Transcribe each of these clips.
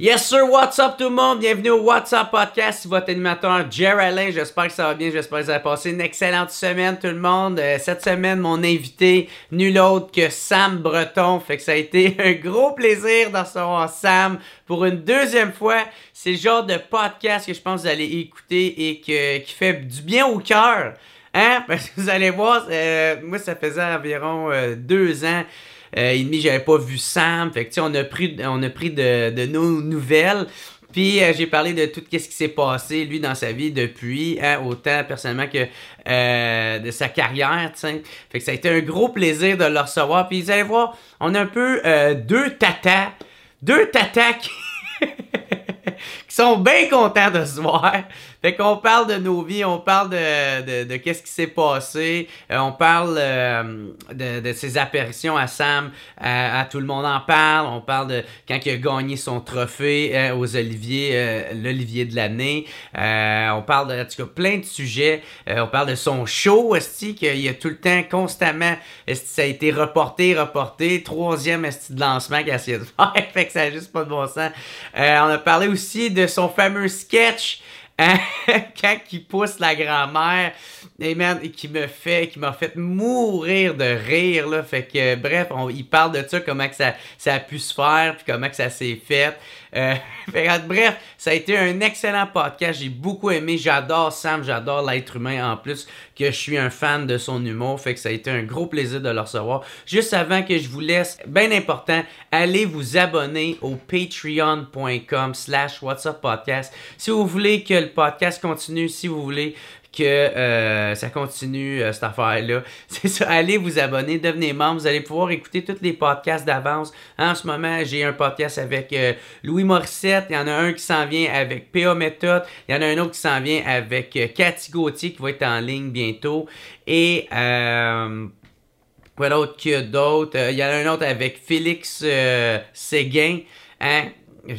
Yes sir, what's up tout le monde? Bienvenue au What's Up Podcast, votre animateur Jerry Alain. J'espère que ça va bien, j'espère que vous avez passé une excellente semaine tout le monde. Euh, cette semaine, mon invité, nul autre que Sam Breton. Fait que ça a été un gros plaisir d'en recevoir Sam pour une deuxième fois. C'est le genre de podcast que je pense que vous allez écouter et que, qui fait du bien au cœur. Hein? Parce que vous allez voir, euh, moi ça faisait environ euh, deux ans euh, et demi, j'avais pas vu Sam. Fait que, on a pris, on a pris de, de nos nouvelles. Puis euh, j'ai parlé de tout ce qui s'est passé, lui, dans sa vie depuis, hein, autant personnellement que euh, de sa carrière, tu sais. Fait que ça a été un gros plaisir de le recevoir. Puis vous allez voir, on a un peu euh, deux tatas, deux tatas qui... qui sont bien contents de se voir. Fait qu'on parle de nos vies, on parle de, de, de qu'est-ce qui s'est passé, euh, on parle euh, de, de ses apparitions à Sam, à, à tout le monde en parle, on parle de quand il a gagné son trophée euh, aux Oliviers, euh, l'Olivier de l'année, Euh, on parle de, en tout cas, plein de sujets, Euh, on parle de son show, esti, qu'il y a tout le temps, constamment, ça a été reporté, reporté, troisième esti de lancement qu'il a essayé de faire, fait que ça a juste pas de bon sens. On a parlé aussi de son fameux sketch? quand il pousse la grand-mère, et man, qui me fait, qui m'a fait mourir de rire, là. Fait que, bref, on, il parle de ça, comment que ça, ça a pu se faire, puis comment que ça s'est fait. Euh, bref, ça a été un excellent podcast. J'ai beaucoup aimé. J'adore Sam, j'adore l'être humain en plus, que je suis un fan de son humour. Fait que ça a été un gros plaisir de le recevoir. Juste avant que je vous laisse, bien important, allez vous abonner au patreon.com slash whatsapp podcast. Si vous voulez que le podcast continue, si vous voulez que euh, ça continue euh, cette affaire-là. C'est ça, allez vous abonner, devenez membre, vous allez pouvoir écouter tous les podcasts d'avance. En ce moment, j'ai un podcast avec euh, Louis Morissette, il y en a un qui s'en vient avec PA Méthode, il y en a un autre qui s'en vient avec euh, Cathy Gauthier qui va être en ligne bientôt. Et euh, quoi d'autre qu'il y a d'autres? Euh, Il y en a un autre avec Félix euh, Séguin, hein,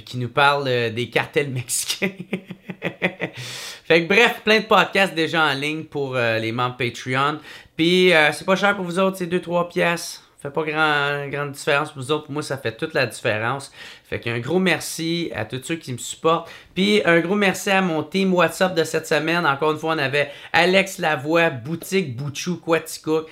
qui nous parle euh, des cartels mexicains. fait que bref, plein de podcasts déjà en ligne pour euh, les membres Patreon. Puis euh, c'est pas cher pour vous autres, c'est 2-3 pièces. Fait pas grand, grande différence pour vous autres. Pour moi, ça fait toute la différence. Fait qu'un gros merci à tous ceux qui me supportent. Puis un gros merci à mon team WhatsApp de cette semaine. Encore une fois, on avait Alex Lavoie, Boutique Bouchou, Quaticook,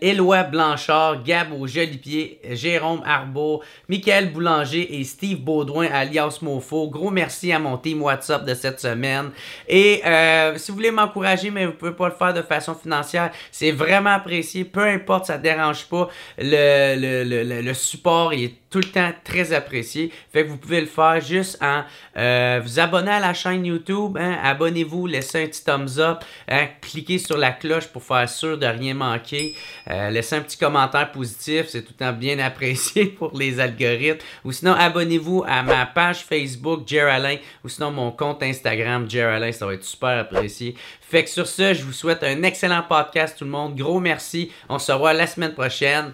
Éloi Blanchard, Gab au Joli Pied, Jérôme Arbour, Michael Boulanger et Steve Baudouin alias Mofo. Gros merci à mon team WhatsApp de cette semaine. Et euh, si vous voulez m'encourager, mais vous pouvez pas le faire de façon financière, c'est vraiment apprécié. Peu importe, ça dérange pas. Le, le, le, le- support est tout le temps très apprécié. Fait que vous pouvez le faire juste en euh, vous abonner à la chaîne YouTube. Hein, Abonnez-vous, laissez un petit thumbs up. Hein, cliquez sur la cloche pour faire sûr de rien manquer. Euh, laissez un petit commentaire positif. C'est tout le temps bien apprécié pour les algorithmes. Ou sinon, abonnez-vous à ma page Facebook, Jer Alain. Ou sinon, mon compte Instagram, Jer Alain. Ça va être super apprécié. Fait que sur ce, je vous souhaite un excellent podcast, tout le monde. Gros merci. On se revoit la semaine prochaine.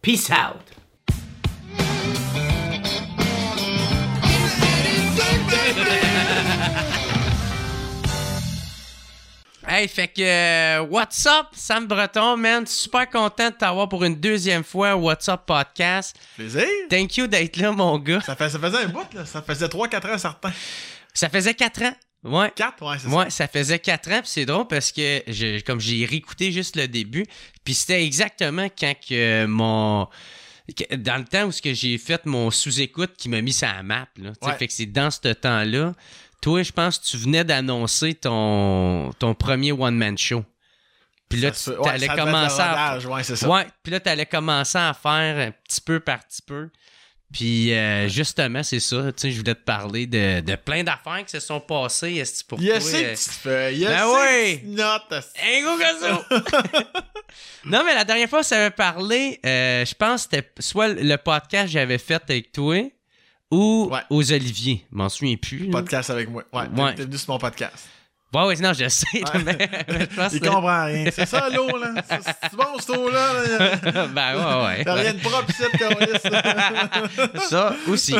Peace out. Hey, fait que, euh, what's up, Sam Breton, man? Super content de t'avoir pour une deuxième fois What's Up Podcast. Plaisir. Thank you d'être là, mon gars. Ça, fait, ça faisait un bout, là. Ça faisait 3-4 ans certains. Ça faisait quatre ans. Ouais. 4, ouais, c'est Ouais, ça faisait quatre ans, puis c'est drôle parce que je, comme j'ai réécouté juste le début, puis c'était exactement quand que mon dans le temps où j'ai fait mon sous-écoute qui m'a mis ça à map là, Ouais. fait que c'est dans ce temps-là. Toi, je pense que tu venais d'annoncer ton ton premier one man show. Puis là, tu allais commencer à ouais, c'est ça. Ouais, puis là tu allais commencer à faire un petit peu par petit peu. Puis euh, justement, c'est ça, tu sais, je voulais te parler de, de plein d'affaires qui se sont passées, est-ce pour Il y a toi, ces euh, petites feuilles, il y a Ben gazou! non, mais la dernière fois, ça avait parlé, euh, je pense que c'était soit le podcast que j'avais fait avec toi ou Ouais. aux Oliviers. Je m'en souviens plus. Podcast avec moi. Ouais, Ouais. t'es venu sur mon podcast. Ouais, ouais, non, je sais. Ouais. mais, mais je pense Il que- comprend rien. C'est ça l'eau, là. C'est bon, cette eau-là. là. ben ouais, ouais. T'as rien de propre ici, câlisse. Ça aussi.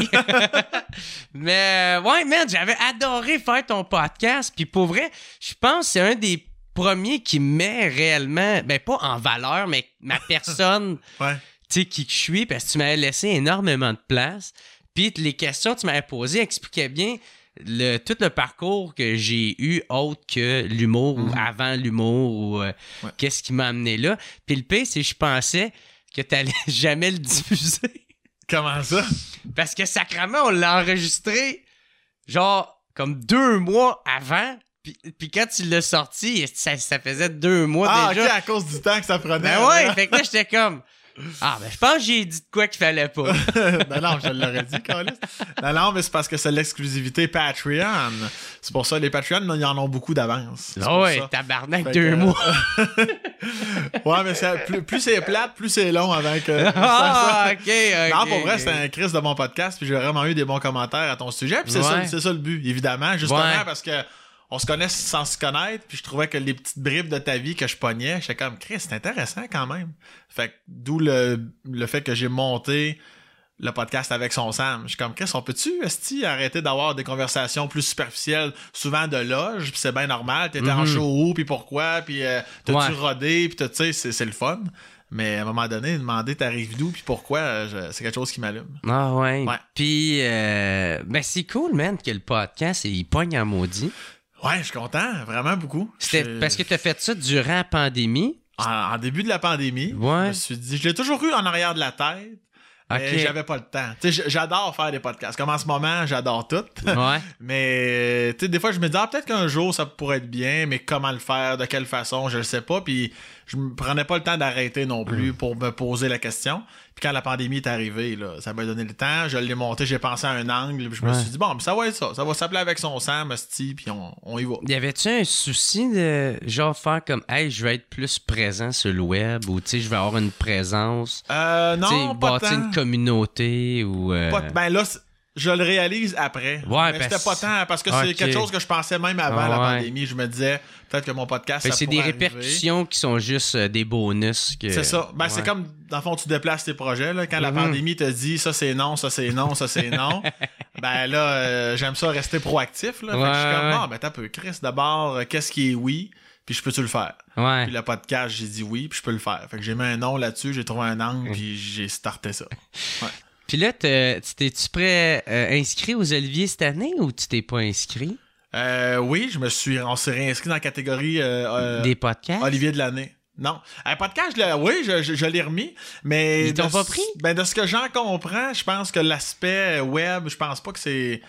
Mais euh, ouais, man, j'avais adoré faire ton podcast. Puis pour vrai, je pense que c'est un des premiers qui met réellement, ben pas en valeur, mais ma personne, Ouais. tu sais, qui je suis, parce que tu m'avais laissé énormément de place. Puis les questions que tu m'avais posées expliquaient bien le, tout le parcours que j'ai eu autre que l'humour ou avant l'humour ou euh, Ouais. qu'est-ce qui m'a amené là. Puis le pire, c'est que je pensais que t'allais jamais le diffuser. Comment ça? Parce que sacrément, on l'a enregistré genre comme deux mois avant. Puis, puis quand tu l'as sorti, ça, ça faisait deux mois Ah, déjà. ok, à cause du temps que ça prenait. Ben ouais, fait que là, j'étais comme. Ah, ben je pense que j'ai dit de quoi qu'il fallait pas. non, non, je l'aurais dit, Carlis. Non, non, mais c'est parce que c'est l'exclusivité Patreon. C'est pour ça, les Patreons, ils en ont beaucoup d'avance. Ah ouais, ça. tabarnak, Fait deux que- mois. Ouais, mais plus, plus c'est plate, plus c'est long avant que. Ah, ok, ok. Non, pour vrai, c'est un Chris de mon podcast, puis j'ai vraiment eu des bons commentaires à ton sujet, puis c'est ça, Ouais. c'est ça le but, évidemment, justement Ouais. parce que on se connaît sans se connaître, puis je trouvais que les petites bribes de ta vie que je pognais, j'étais comme Chris, c'est intéressant quand même. Fait d'où le, le fait que j'ai monté le podcast avec son Sam. Je suis comme Chris, on peut-tu esti arrêter d'avoir des conversations plus superficielles, souvent de loge, puis c'est bien normal, t'étais en Mhm. show où, puis pourquoi, puis euh, t'as-tu Ouais. rodé, puis t'as- tu sais, c'est le fun. Mais à un moment donné, demander t'arrives d'où, puis pourquoi, c'est quelque chose qui m'allume. Ah ouais. Ouais. Puis, euh, ben c'est cool, man, que le podcast, il pogne en maudit. Ouais, je suis content, vraiment beaucoup. C'était parce que t'as fait ça durant la pandémie? en, en début de la pandémie, Ouais. je me suis dit, je l'ai toujours eu en arrière de la tête, mais Ok. j'avais pas le temps. Tu j'adore faire des podcasts. Comme en ce moment, j'adore tout. Ouais. mais tu sais, des fois, je me dis, ah, peut-être qu'un jour, ça pourrait être bien, mais comment le faire, de quelle façon, je le sais pas. Puis je me prenais pas le temps d'arrêter non Mm. plus pour me poser la question. Puis quand la pandémie est arrivée, là, ça m'a donné le temps. Je l'ai monté, j'ai pensé à un angle, puis je me suis dit, bon, ça va être ça. Ça va s'appeler avec son Sam, Sti, puis on, on y va. Y avait-tu un souci de genre faire comme hey, je vais être plus présent sur le web ou tu sais, je vais avoir une présence, Euh, tu sais, non, pas bâtir tant. une communauté ou euh, Pas- ben là, je le réalise après. Ouais, mais c'était pas tant parce que c'est quelque chose que je pensais même avant Ah, la ouais. pandémie. Je me disais peut-être que mon podcast. C'est des arriver. répercussions qui sont juste euh, des bonus que C'est ça. Ben, c'est Ouais. comme, dans le fond, tu déplaces tes projets. Là, quand la Mhm. pandémie te dit ça c'est non, ça c'est non, ça c'est non, ben là, euh, j'aime ça rester proactif. Là. Fait que je suis Ouais, comme, ouais. ah, ben t'as peu. Chris, d'abord, euh, qu'est-ce qui est oui, puis je peux-tu le faire? Ouais. Puis le podcast, j'ai dit oui, puis je peux le faire. Fait que j'ai mis un nom là-dessus, j'ai trouvé un angle, puis j'ai starté ça. Puis là, t'es- tu t'es-tu prêt euh, inscrit aux Oliviers cette année ou tu t'es pas inscrit? Euh, oui, je me suis, on s'est réinscrit dans la catégorie euh, euh, Des podcasts? Olivier de l'année. Non. Un podcast, je oui, je, je- je l'ai remis, mais... Ils t'ont pas pris? Ben, de ce que j'en comprends, je pense que l'aspect web, je pense pas que c'est...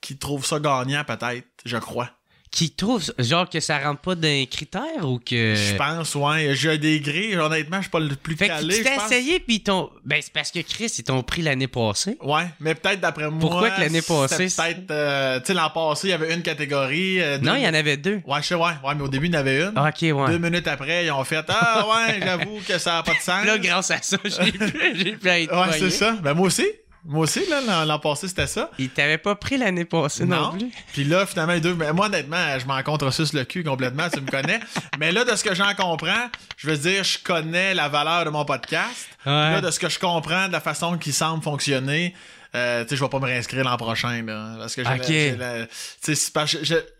qu'ils trouvent ça gagnant, peut-être, je crois. Qui trouvent genre que ça rentre pas d'un critère ou que. Je pense, ouais. J'ai des grilles, honnêtement, je suis pas le plus Fait calé, tu t'es essayé puis t'ont. Ben c'est parce que Chris, ils t'ont pris l'année passée. Ouais, mais peut-être d'après moi... Pourquoi que l'année passée, Peut-être... euh, tu sais, l'an passé, il y avait une catégorie... euh, Non, il y en avait deux. Ouais, je sais, ouais. Ouais, mais au début, il y en avait une. Ok, ouais. Deux minutes après, ils ont fait Ah ouais, j'avoue que ça a pas de sens. Là, grâce à ça, j'ai pu, j'ai pu être ouais, c'est ça. Ben moi aussi. Moi aussi, là, l'an- passé, c'était ça. Ils t'avaient pas pris l'année passée non, plus. Puis là, finalement, les deux. Mais moi, honnêtement, je m'en contresuce le cul complètement, tu me connais. Mais là, de ce que j'en comprends, je veux dire, je connais la valeur de mon podcast. Puis Là, de ce que je comprends de la façon qu'il semble fonctionner, euh, je vais pas me réinscrire l'an prochain, là. Parce que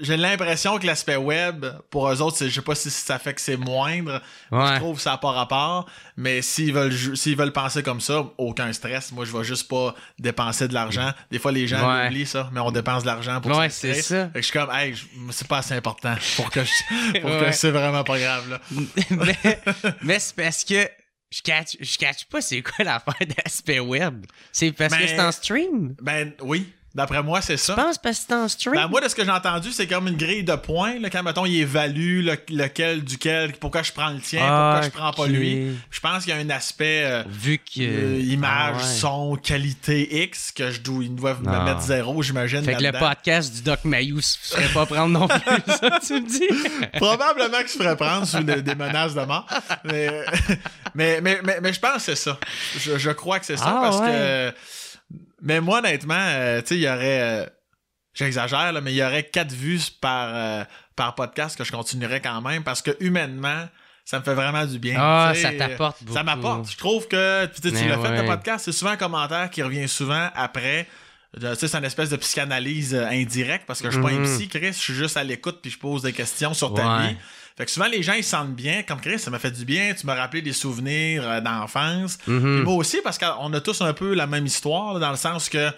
j'ai l'impression que l'aspect web, pour eux autres, je sais pas si ça fait que c'est moindre. Ouais. Je trouve que ça n'a pas rapport. Mais s'ils veulent, s'ils veulent penser comme ça, aucun stress. Moi, je vais juste pas dépenser de l'argent. Des fois, les gens Ouais. oublient ça, mais on dépense de l'argent pour Ouais, c'est ça. Fait que je suis comme, hey, c'est pas assez important pour que je, pour que c'est vraiment pas grave, là. mais mais c'est parce que je catch, je catch pas c'est quoi l'affaire d'aspect web. C'est parce que Ben- c'est en stream. Ben, oui. D'après moi, c'est Je ça. pense parce que c'est en stream? Ben, moi, de ce que j'ai entendu, c'est comme une grille de points, là, quand, mettons, il évalue le- lequel duquel, pourquoi je prends le tien, Ah, pourquoi je prends pas lui. Je pense qu'il y a un aspect euh, Vu que. euh, image, Ah ouais. son, qualité X, que je dois, ils doivent Ah. me mettre zéro, j'imagine. Fait que le podcast du Doc Mayou se ferait pas prendre non plus, ça, tu me dis? Probablement qu'il se ferait prendre sous des, des menaces de mort. Mais, mais, mais, mais, mais je pense que c'est ça. Je, je crois que c'est ça Ah, parce ouais. que. Mais moi, honnêtement, euh, tu sais, il y aurait. euh, J'exagère, mais il y aurait quatre vues par, euh, par podcast que je continuerais quand même parce que humainement, ça me fait vraiment du bien. Ah, ça t'apporte beaucoup. Ça m'apporte. Je trouve que tu l'as fait ouais. le podcast, c'est souvent un commentaire qui revient souvent après. Tu sais, c'est une espèce de psychanalyse indirecte parce que je suis pas un Mhm. psy, Chris, je suis juste à l'écoute puis je pose des questions sur ta Ouais. vie. Fait que souvent les gens ils se sentent bien, comme Chris, ça m'a fait du bien, tu m'as rappelé des souvenirs euh, d'enfance. Mhm. Moi aussi parce qu'on a tous un peu la même histoire là, dans le sens que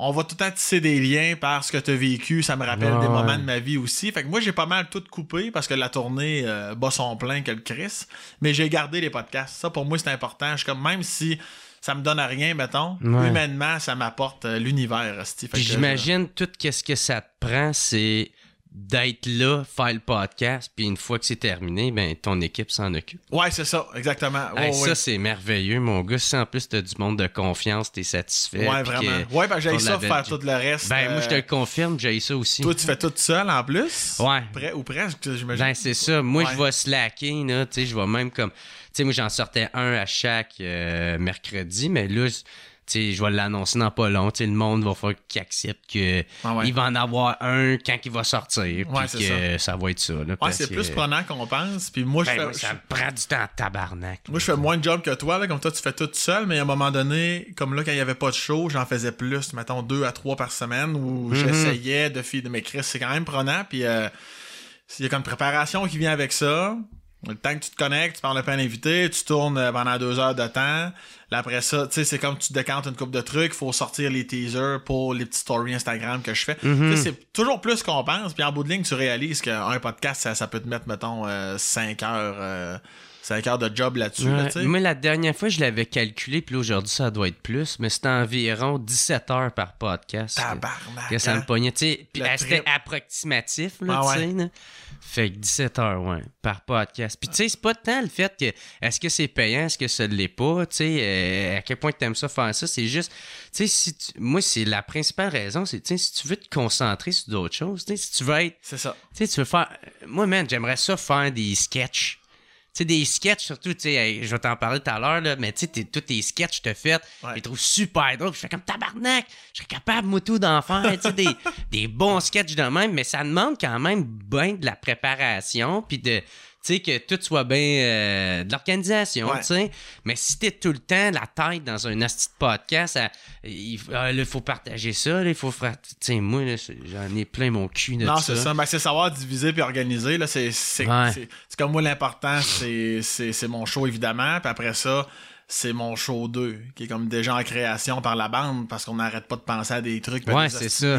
on va tout le temps tisser des liens par ce que tu as vécu. Ça me rappelle Ouais, des moments de ma vie aussi. Fait que moi, j'ai pas mal tout coupé parce que la tournée euh, bat son plein que le Chris. Mais j'ai gardé les podcasts. Ça, pour moi, c'est important. Je suis comme, même si ça me donne à rien, mettons, Ouais. humainement, ça m'apporte euh, l'univers. j'imagine tout qu'est-ce que ça te prend, c'est d'être là, faire le podcast, puis une fois que c'est terminé, ben ton équipe s'en occupe. Ouais, c'est ça, exactement. Hey, Ouais, Ça, ouais. c'est merveilleux, mon gars. Si en plus t'as du monde de confiance, t'es satisfait. Ouais, vraiment. que- Ouais, ben j'ai ça, faire tout le reste. Ben, moi, je te euh, le confirme, j'ai ça aussi. Toi, tu fais tout seul en plus? Ouais. Près, ou presque, j'imagine. Ben, c'est ça. Moi, Ouais. je vais slacker, là. Tu sais, je vais même comme. Tu sais, moi, j'en sortais un à chaque euh, mercredi, mais là, je vais l'annoncer dans pas long. Tu sais, le monde va falloir qu'il accepte que Ah ouais. va en avoir un quand il va sortir. Ouais, puis que ça. va être ça, là. Ouais, c'est que- plus prenant qu'on pense. Puis moi, je Ben, fais. ça me prend du temps tabarnak. Moi, je fais moins de job que toi, là, comme toi, tu fais tout seul, mais à un moment donné, comme là, quand il n'y avait pas de show, j'en faisais plus, mettons, deux à trois par semaine, où Mhm. j'essayais de filer de m'écrire. C'est quand même prenant, puis euh, il y a comme une préparation qui vient avec ça. Le temps que tu te connectes, tu parles pas à un invité, tu tournes euh, pendant deux heures de temps. Là, après ça, tu sais, c'est comme tu décantes une coupe de trucs, faut sortir les teasers pour les petites stories Instagram que je fais. Mhm. C'est toujours plus qu'on pense, puis en bout de ligne, tu réalises qu'un podcast, ça, ça peut te mettre, mettons, 5 heures, euh, cinq heures de job là-dessus, là, Ouais. Moi, la dernière fois, je l'avais calculé, puis aujourd'hui, ça doit être plus, mais c'était environ 17 heures par podcast. Tabarnak. que ça me hein? pognait. Puis elle, c'était approximatif, là, Ah tu sais. Fait que 17 heures, ouais, par podcast. Puis tu sais, c'est pas tant le fait que est-ce que c'est payant, est-ce que ça l'est pas, tu sais, euh, à quel point tu aimes ça faire ça, c'est juste, tu sais, si tu- moi, c'est la principale raison, c'est, tu sais, si tu veux te concentrer sur d'autres choses, tu sais, si tu veux être, C'est ça. tu sais, tu veux faire, moi, man, j'aimerais ça faire des sketchs. Tu sais, des sketchs, surtout, tu sais, je vais t'en parler tout à l'heure, mais tu sais, tous tes sketchs que fait, Ouais. je les trouve super drôles. Je fais comme tabarnak, je serais capable, moi, tout, d'en faire, tu sais, des, des bons sketchs de même, mais ça demande quand même bien de la préparation, puis de, tu sais, que tout soit bien euh, de l'organisation, Ouais. tu sais. Mais si t'es tout le temps la tête dans un asti de podcast, à- il ah, là, faut partager ça, là, il faut faire, tu sais, moi, j'en ai plein mon cul de Non, ça. c'est ça. Ben, c'est savoir diviser puis organiser. Là, c'est, Ouais. comme moi, l'important, c'est mon show, évidemment. Puis après ça, c'est mon show 2, qui est comme déjà en création par la bande, parce qu'on n'arrête pas de penser à des trucs, Ouais, des c'est ça.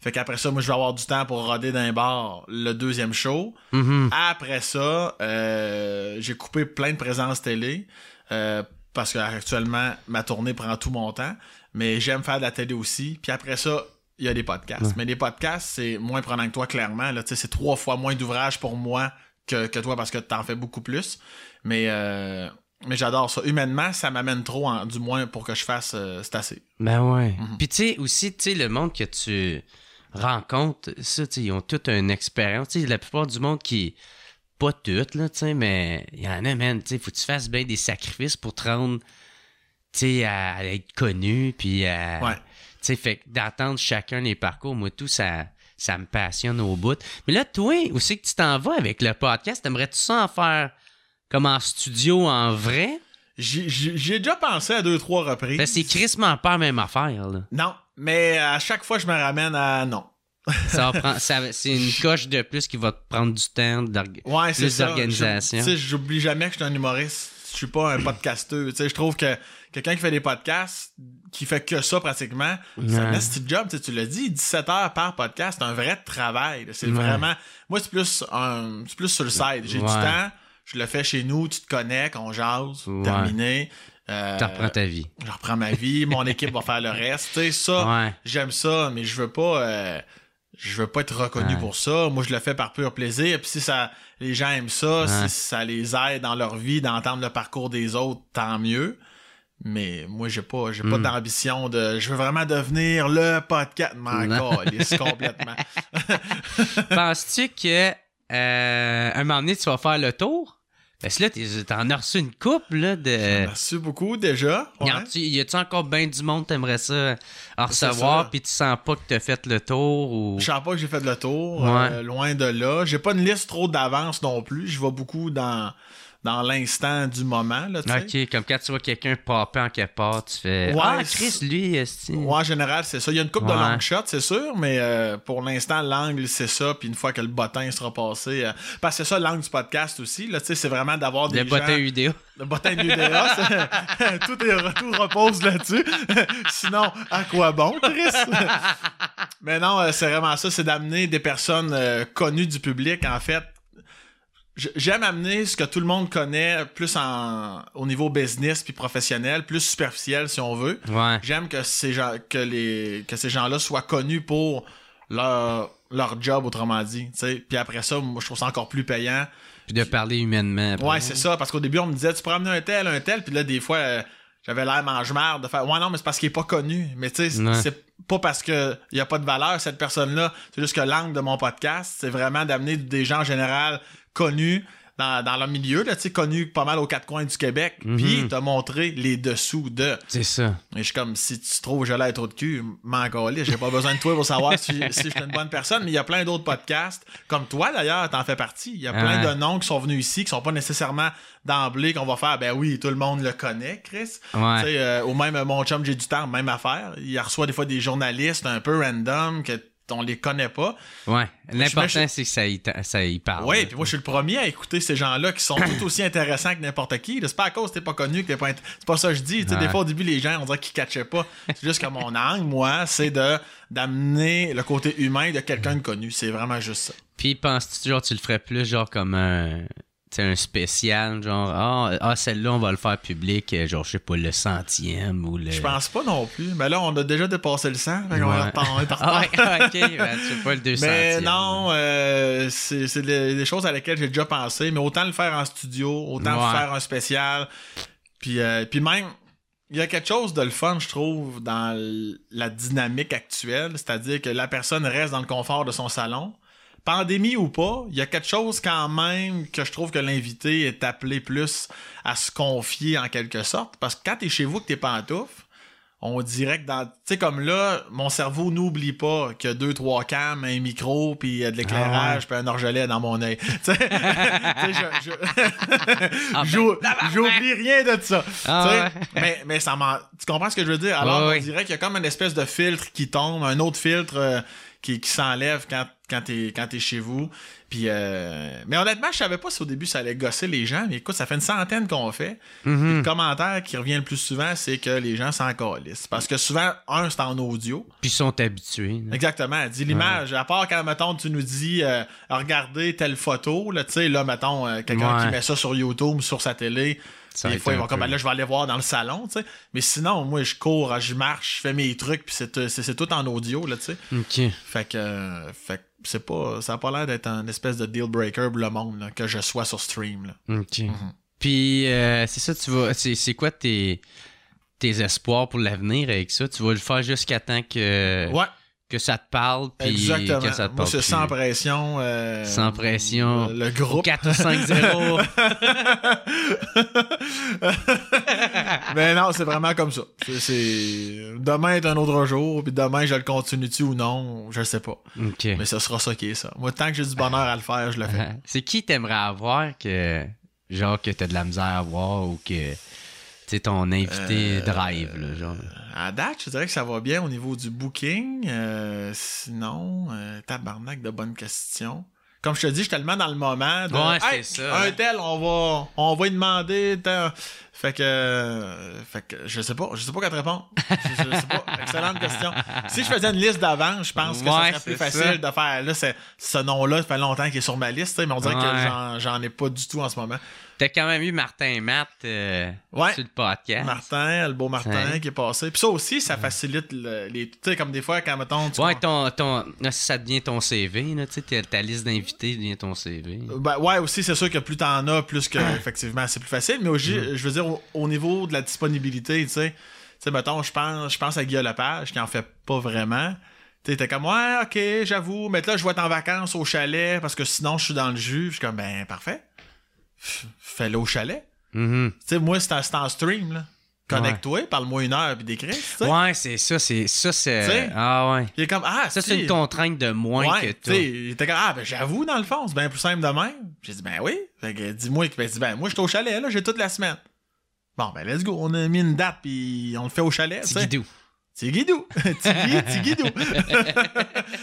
Fait qu'après ça, moi, je vais avoir du temps pour roder d'un bar le deuxième show. Mhm. Après ça, euh, j'ai coupé plein de présences télé. euh, parce que actuellement ma tournée prend tout mon temps. Mais j'aime faire de la télé aussi. Puis après ça, il y a des podcasts. Mais les podcasts, c'est moins prenant que toi, clairement. Là, Tu sais, c'est trois fois moins d'ouvrage pour moi que, que toi parce que t'en fais beaucoup plus. Mais, euh, mais j'adore ça. Humainement, ça m'amène trop, en- du moins pour que je fasse euh, c'est assez. Ben ouais. Mhm. Puis tu sais, aussi, tu sais, le monde que tu rencontres, ça, tu sais, ils ont toute une expérience. Tu sais, la plupart du monde qui. Pas toutes, là, tu sais, mais il y en a, man. Tu sais, faut que tu fasses bien des sacrifices pour te rendre, tu sais, à, à être connu, puis à. Ouais. Tu sais, fait chacun les parcours, moi, tout, ça. Ça me passionne au bout. Mais là, toi, aussi que tu t'en vas avec le podcast, aimerais-tu ça en faire comme en studio en vrai? J'y j'y- j'y ai déjà pensé à deux, trois reprises. Ben, c'est crissement pas la même affaire, là. Non, mais à chaque fois, je me ramène à non. Ça prendre- ça- c'est une coche de plus qui va te prendre du temps. Ouais, plus d'organisation. Tu sais, j'oublie jamais que je suis un humoriste. Je suis pas un podcasteur. Tu sais, je trouve que quelqu'un qui fait des podcasts, qui fait que ça pratiquement, c'est un petit job. Tu, sais, tu l'as dit, 17 heures par podcast, c'est un vrai travail. C'est Ouais. vraiment. Moi, c'est plus un. C'est plus sur le side. J'ai du temps, je le fais chez nous, tu te connectes, on jase, Ouais. terminé. Euh, Tu reprends ta vie. je reprends ma vie, mon équipe va faire le reste. Tu sais, ça, Ouais. j'aime ça, mais je veux pas euh, je veux pas être reconnu Ouais. pour ça. Moi, je le fais par pur plaisir. Puis si ça les gens aiment ça, si ça les aide dans leur vie d'entendre le parcours des autres, tant mieux. Mais moi, j'ai pas j'ai pas Mm. d'ambition de je veux vraiment devenir le podcast. Calisse complètement. Penses-tu que euh, un moment donné, tu vas faire le tour? Parce que là, t'en as reçu une coupe, là, de. Merci beaucoup déjà. Y Ouais. Y a-tu encore bien du monde que t'aimerais ça en recevoir, puis tu sens pas que t'as fait le tour ou? Je sens pas que j'ai fait le tour, Ouais. euh, loin de là. J'ai pas une liste trop d'avance non plus. Je vais beaucoup dans dans l'instant du moment. Là, tu sais. Ok, comme quand tu vois quelqu'un popper en quelque part, tu fais Ouais, Ah, Chris, lui, esti. Ouais, en général, c'est ça. Il y a une coupe de long shot, c'est sûr, mais euh, pour l'instant, l'angle, c'est ça. Puis une fois que le bottin sera passé. euh, parce que c'est ça, l'angle du podcast aussi. Là, tu sais, c'est vraiment d'avoir des Le bottin gens- vidéo. Le bottin c'est- tout, est, tout repose là-dessus. Sinon, à quoi bon, Chris? Mais non, euh, c'est vraiment ça, c'est d'amener des personnes euh, connues du public, en fait. J'aime amener ce que tout le monde connaît plus en, au niveau business puis professionnel, plus superficiel si on veut. Ouais. J'aime que ces gens que les que ces gens-là soient connus pour leur leur job autrement dit. Puis après ça, moi je trouve ça encore plus payant. Puis de parler humainement. après. Ouais, c'est ça. Parce qu'au début, on me disait, tu peux amener un tel, un tel. Puis là, des fois, euh, j'avais l'air mange-marde de faire, ouais, non, mais c'est parce qu'il est pas connu. Mais tu sais, Ouais. c'est pas parce que il y a pas de valeur, cette personne-là. C'est juste que l'angle de mon podcast, c'est vraiment d'amener des gens en général connus dans, dans leur milieu, là, connus pas mal aux quatre coins du Québec. Mhm. Puis te montrer les dessous de. C'est ça. Et je suis comme, si tu trouves que j'ai l'air trop de cul, m'en. J'ai pas besoin de toi pour savoir si, si je suis une bonne personne. Mais il y a plein d'autres podcasts, comme toi d'ailleurs, t'en fais partie. Il y a plein de noms qui sont venus ici, qui sont pas nécessairement d'emblée, qu'on va faire, ben oui, tout le monde le connaît, Chris. Ouais. Tu sais, euh, ou même euh, mon chum, j'ai du temps, même affaire. Il reçoit des fois des journalistes un peu random que on les connaît pas. Ouais. L'important, c'est que ça y, ta- ça y parle. Oui, puis moi, je suis le premier à écouter ces gens-là qui sont tout aussi intéressants que n'importe qui. C'est pas à cause que t'es pas connu que t'es pas int- C'est pas ça que je dis. Ouais. Des fois, au début, les gens, on dirait qu'ils catchaient pas. C'est juste que mon angle, moi, c'est de d'amener le côté humain de quelqu'un de connu. C'est vraiment juste ça. Puis penses-tu, genre, tu le ferais plus, genre, comme un. Un spécial, genre, ah, ah, celle-là, on va le faire public, euh, genre, je sais pas, le centième ou le. Je pense pas non plus. Mais là, on a déjà dépassé le 100. Fait qu'on Ouais. on est Ah, ouais, ok, ben, je sais pas, le 200 Mais non, euh, c'est c'est des, des choses à lesquelles j'ai déjà pensé, mais autant le faire en studio, autant Ouais. faire un spécial. Puis, euh, puis même, il y a quelque chose de le fun, je trouve, dans la dynamique actuelle, c'est-à-dire que la personne reste dans le confort de son salon. Pandémie ou pas, il y a quelque chose quand même que je trouve que l'invité est appelé plus à se confier en quelque sorte. Parce que quand t'es chez vous que t'es pantoufles, on dirait que dans. Tu sais, comme là, mon cerveau n'oublie pas qu'il y a deux, trois cams, un micro, puis euh, de l'éclairage, puis un orgelet dans mon œil. Tu sais, je- Ah, ben, j'ou- j'oublie rien de ça. Ah, ouais. mais, mais ça m'en. Tu comprends ce que je veux dire? Alors, Ouais, on dirait qu'il y a comme une espèce de filtre qui tombe, un autre filtre euh, qui, qui s'enlève quand, quand t'es quand t'es chez vous. Puis, euh, mais honnêtement, je savais pas si au début ça allait gosser les gens. Mais écoute, ça fait une centaine qu'on fait. Mhm. le commentaire qui revient le plus souvent, c'est que les gens s'en calissent. Parce que souvent, un, c'est en audio. Puis ils sont habitués. là. Exactement. Dis l'image. À part quand, mettons, tu nous dis euh, regardez telle photo, là, tu sais, là, mettons, euh, quelqu'un Ouais. qui met ça sur YouTube, sur sa télé. Ça des fois, ils vont comme, Ben là, je vais aller voir dans le salon, tu sais. Mais sinon, moi, je cours, je marche, je fais mes trucs, puis c'est, tout en audio, là, tu sais. Ok. Fait que, euh, fait que c'est pas, ça a pas l'air d'être un espèce de deal breaker pour le monde, là, que je sois sur stream, là. Ok. Mhm. Puis, euh, c'est ça, tu vas. C'est, c'est quoi tes, tes espoirs pour l'avenir avec ça? Tu vas le faire jusqu'à temps que, Ouais, que ça te parle, puis exactement. que ça te Moi, c'est sans pression. euh, Sans pression. Le, le groupe. 4 ou 5 0 Mais non, c'est vraiment comme ça. C'est, c'est- Demain est un autre jour, puis demain, je le continue-tu ou non, je sais pas. Mais ce sera ça qui est ça. Moi, tant que j'ai du bonheur à le faire, je le fais. C'est qui t'aimerais avoir que. Genre que t'as de la misère à voir ou que. Ton invité Euh, drive, là, genre. À date, je dirais que ça va bien au niveau du booking. Euh, sinon, euh, tabarnak de bonnes questions. Comme je te dis, je suis tellement dans le moment. De, Ouais, c'est Hey, ça, Un tel, on va, on va lui demander. Fait que, euh, fait que, je sais pas, je sais pas quoi te répondre. Je, je sais pas. Excellente question. Si je faisais une liste d'avant, je pense que ça Ouais, serait plus facile ça. de faire. Là, c'est, ce nom-là, ça fait longtemps qu'il est sur ma liste, mais on dirait que Ouais. j'en, j'en ai pas du tout en ce moment. T'as quand même eu Martin et Matt euh, Ouais. sur le podcast. Martin, le beau Martin qui est passé. Puis ça aussi, ça facilite le- les. Tu sais, comme des fois, quand mettons. Tu Ouais, ton, ton, là, ça devient ton CV, là, ta liste d'invités devient ton CV. Ben, ouais, aussi, c'est sûr que plus t'en as, plus que, effectivement, c'est plus facile. Mais aussi, Mm. je veux dire, au, au niveau de la disponibilité, tu sais, tu sais, mettons, je pense, je pense à Guillaume Lepage, qui en fait pas vraiment. Tu sais, t'es comme, ouais, ok, j'avoue, mais là, je vais être en vacances au chalet, parce que sinon, je suis dans le jus. Je suis comme, ben, parfait. Fais-le au chalet. Mhm. Tu sais, moi, c'est en, stream, là. Connecte-toi, parle-moi une heure, puis décris. Ouais, c'est ça, c'est ça, c'est. Ah ouais. Il est comme, ah, Ça, c'est une contrainte de moins Ouais, que tu sais, il était comme, ah, ben j'avoue, dans le fond, c'est bien plus simple de même. J'ai dit, ben oui. Fait que dis-moi, ben, dit, ben moi, je suis au chalet, là, j'ai toute la semaine. Bon, ben let's go, on a mis une date, puis on le fait au chalet, C'est guidou. Tigidou. Tigui, tigidou.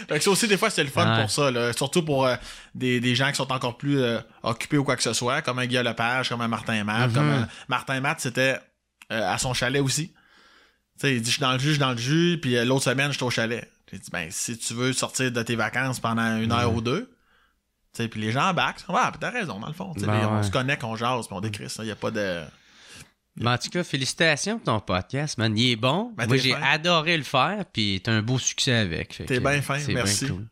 fait que ça aussi, des fois, c'est le fun Ouais. pour ça, là. Surtout pour euh, des, des gens qui sont encore plus euh, occupés ou quoi que ce soit, comme un Guillaume Lepage, comme un Martin Matt. Mhm. Comme euh, Martin Matt, c'était euh, à son chalet aussi. Tu sais, il dit, je suis dans le jus, je suis dans le jus, puis l'autre semaine, je suis au chalet. J'ai dit, ben, si tu veux sortir de tes vacances pendant une heure ou deux, tu sais, puis les gens back, ah, puis t'as raison, dans le fond. Tu sais, Ben les- On ouais. se connecte, on jase, puis on décrit ça. Il n'y a pas de. Mais en tout cas, félicitations pour ton podcast, man. Il est bon. Ben, Moi, j'ai adoré le faire, puis t'as un beau succès avec. T'es bien fin, merci. bien cool.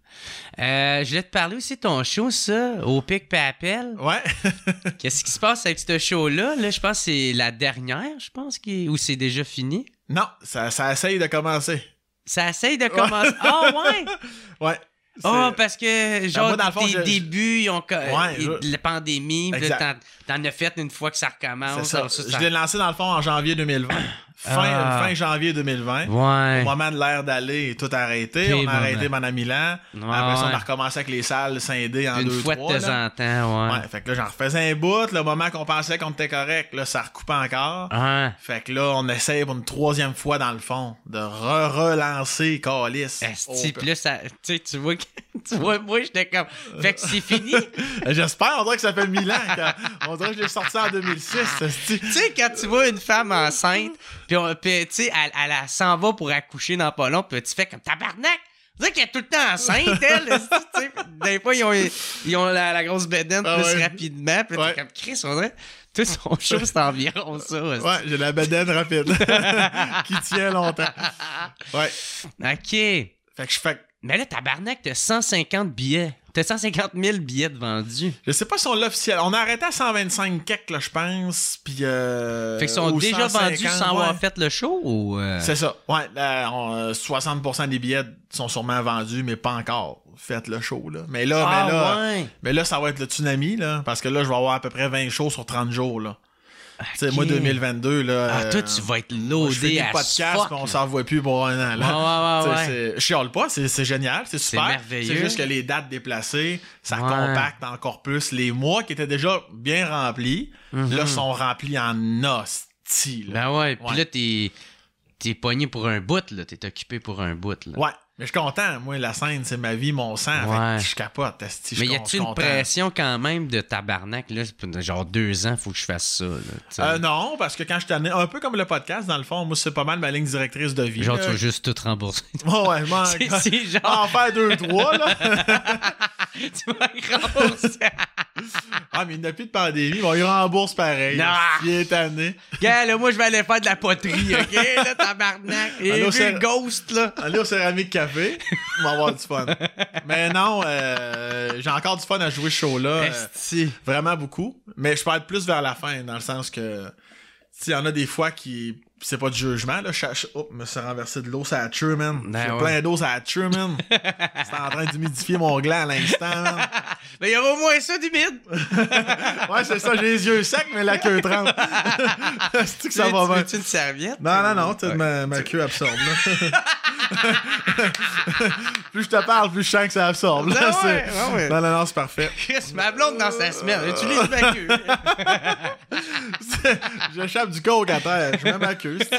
Euh, je voulais te parler aussi de ton show, ça, au Pic Papel. Ouais. Qu'est-ce qui se passe avec ce show-là? Là, je pense que c'est la dernière, je pense, qui... ou c'est déjà fini? non, ça, ça essaye de commencer. Ça essaye de commencer. Ah, ouais! Ouais. Ah, C'est- parce que, genre, dans le fond, tes je- débuts, ils ont... co- Ouais, ils- je- la pandémie, puis là, Exact. t'en, t'en as fait une fois que ça recommence. C'est ça. alors ça, Je ça- l'ai lancé dans le fond en janvier 2020. Fin, Ah. fin janvier 2020. Ouais. Au moment de l'air d'aller, tout arrêté. On a arrêté ben. pendant Milan. Ouais, Après ça, on a recommencé avec les salles scindées en Une deux, fois trois. de temps en temps, ouais. Ouais, fait que là, j'en refaisais un bout. Le moment qu'on pensait qu'on était correct, là, ça recoupait encore. Ouais. Fait que là, on essaye pour une troisième fois, dans le fond, de re-relancer Calis. Esti, là, ça, tu sais, tu vois, que- tu vois, moi, j'étais comme, fait que c'est fini. J'espère, on dirait que ça fait Milan. quand- On dirait que je l'ai sorti en 2006. esti. tu sais, quand tu vois une femme enceinte, puis tu sais, elle, elle, elle s'en va pour accoucher dans pas long, puis tu fais comme tabarnak. Sais qu'elle est tout le temps enceinte, elle. Des fois, ils ont, ils ont la, la grosse bedaine Ah plus ouais. rapidement, puis là, Ouais. t'es comme Chris, on dirait. Tout son show, c'est environ ça. Ouais, j'ai la bedaine rapide. qui tient longtemps. Ouais. OK. Fait que je fais Mais là, tabarnak, t'as 150 billets. T'as 150 000 billets de vendus. Je sais pas si on l'a officiel. On a arrêté à 125 kek, là, je pense. Puis. Euh, Fait qu'ils sont déjà 150, vendus sans avoir fait le show ou. euh? C'est ça. Ouais, là, on, euh, 60% des billets sont sûrement vendus, mais pas encore. Faites le show, là. Mais là, Ah, mais là. ouais. Mais là, ça va être le tsunami, là. Parce que là, je vais avoir à peu près 20 shows sur 30 jours, là. Sais, moi, 2022, là. Ah, toi, euh, tu vas être loadé à podcasts, fuck, on là. s'en voit plus pour un an, là. Ouais, ouais, ouais, Je chiale pas, c'est génial, c'est super. merveilleux. C'est juste que les dates déplacées, ça Ouais. compacte encore plus. Les mois qui étaient déjà bien remplis, là, sont remplis en hostie, là. Ben ouais, puis là, t'es. T'es pogné pour un bout, là. T'es occupé pour un bout, là. Ouais, mais je suis content. Moi, la scène, c'est ma vie, mon sang. Fait Ouais. que je capote, Mais y a-tu une pression quand même de tabarnak, là? Genre deux ans, faut que je fasse ça, là. Euh, non, parce que quand je t'en ai un peu comme le podcast, dans le fond, moi, c'est pas mal ma ligne directrice de vie. Genre, là. tu vas juste tout rembourser. Ouais, ouais, m'en- C'est- genre- En faire deux, trois, là. tu vas rembourser. ah, mais il n'y a plus de pandémie, bon, il rembourse pareil. Non. Il est tanné. Gars, là, moi, je vais aller faire de la poterie, OK? Là, tabarnak. Et vu le ghost, là. Aller au Céramique Café, on va avoir du fun. Mais non, euh, j'ai encore du fun à jouer ce show-là. euh, vraiment beaucoup. Mais je parle plus vers la fin, dans le sens que. Il y en a des fois qui. C'est pas du jugement, là. Je, oh, me suis renversé de l'eau, ça a tué, man. Ben J'ai ouais. plein d'eau, ça a tué, man. C'est en train d'humidifier mon gland à l'instant, man. Mais il y aura au moins ça d'humide. Ouais, c'est ça, j'ai les yeux secs, mais la queue trempe. C'est que ça va bien? Tu une serviette? Non, non, non, ma, ma queue absorbe, là. plus je te parle, plus je sens que ça absorbe. là. Ben ouais, ouais. Non, non, non, c'est parfait. Chris, ma blonde dans sa semaine. Utilise ma queue. J'échappe du coke à terre, je mets ma queue. C'est-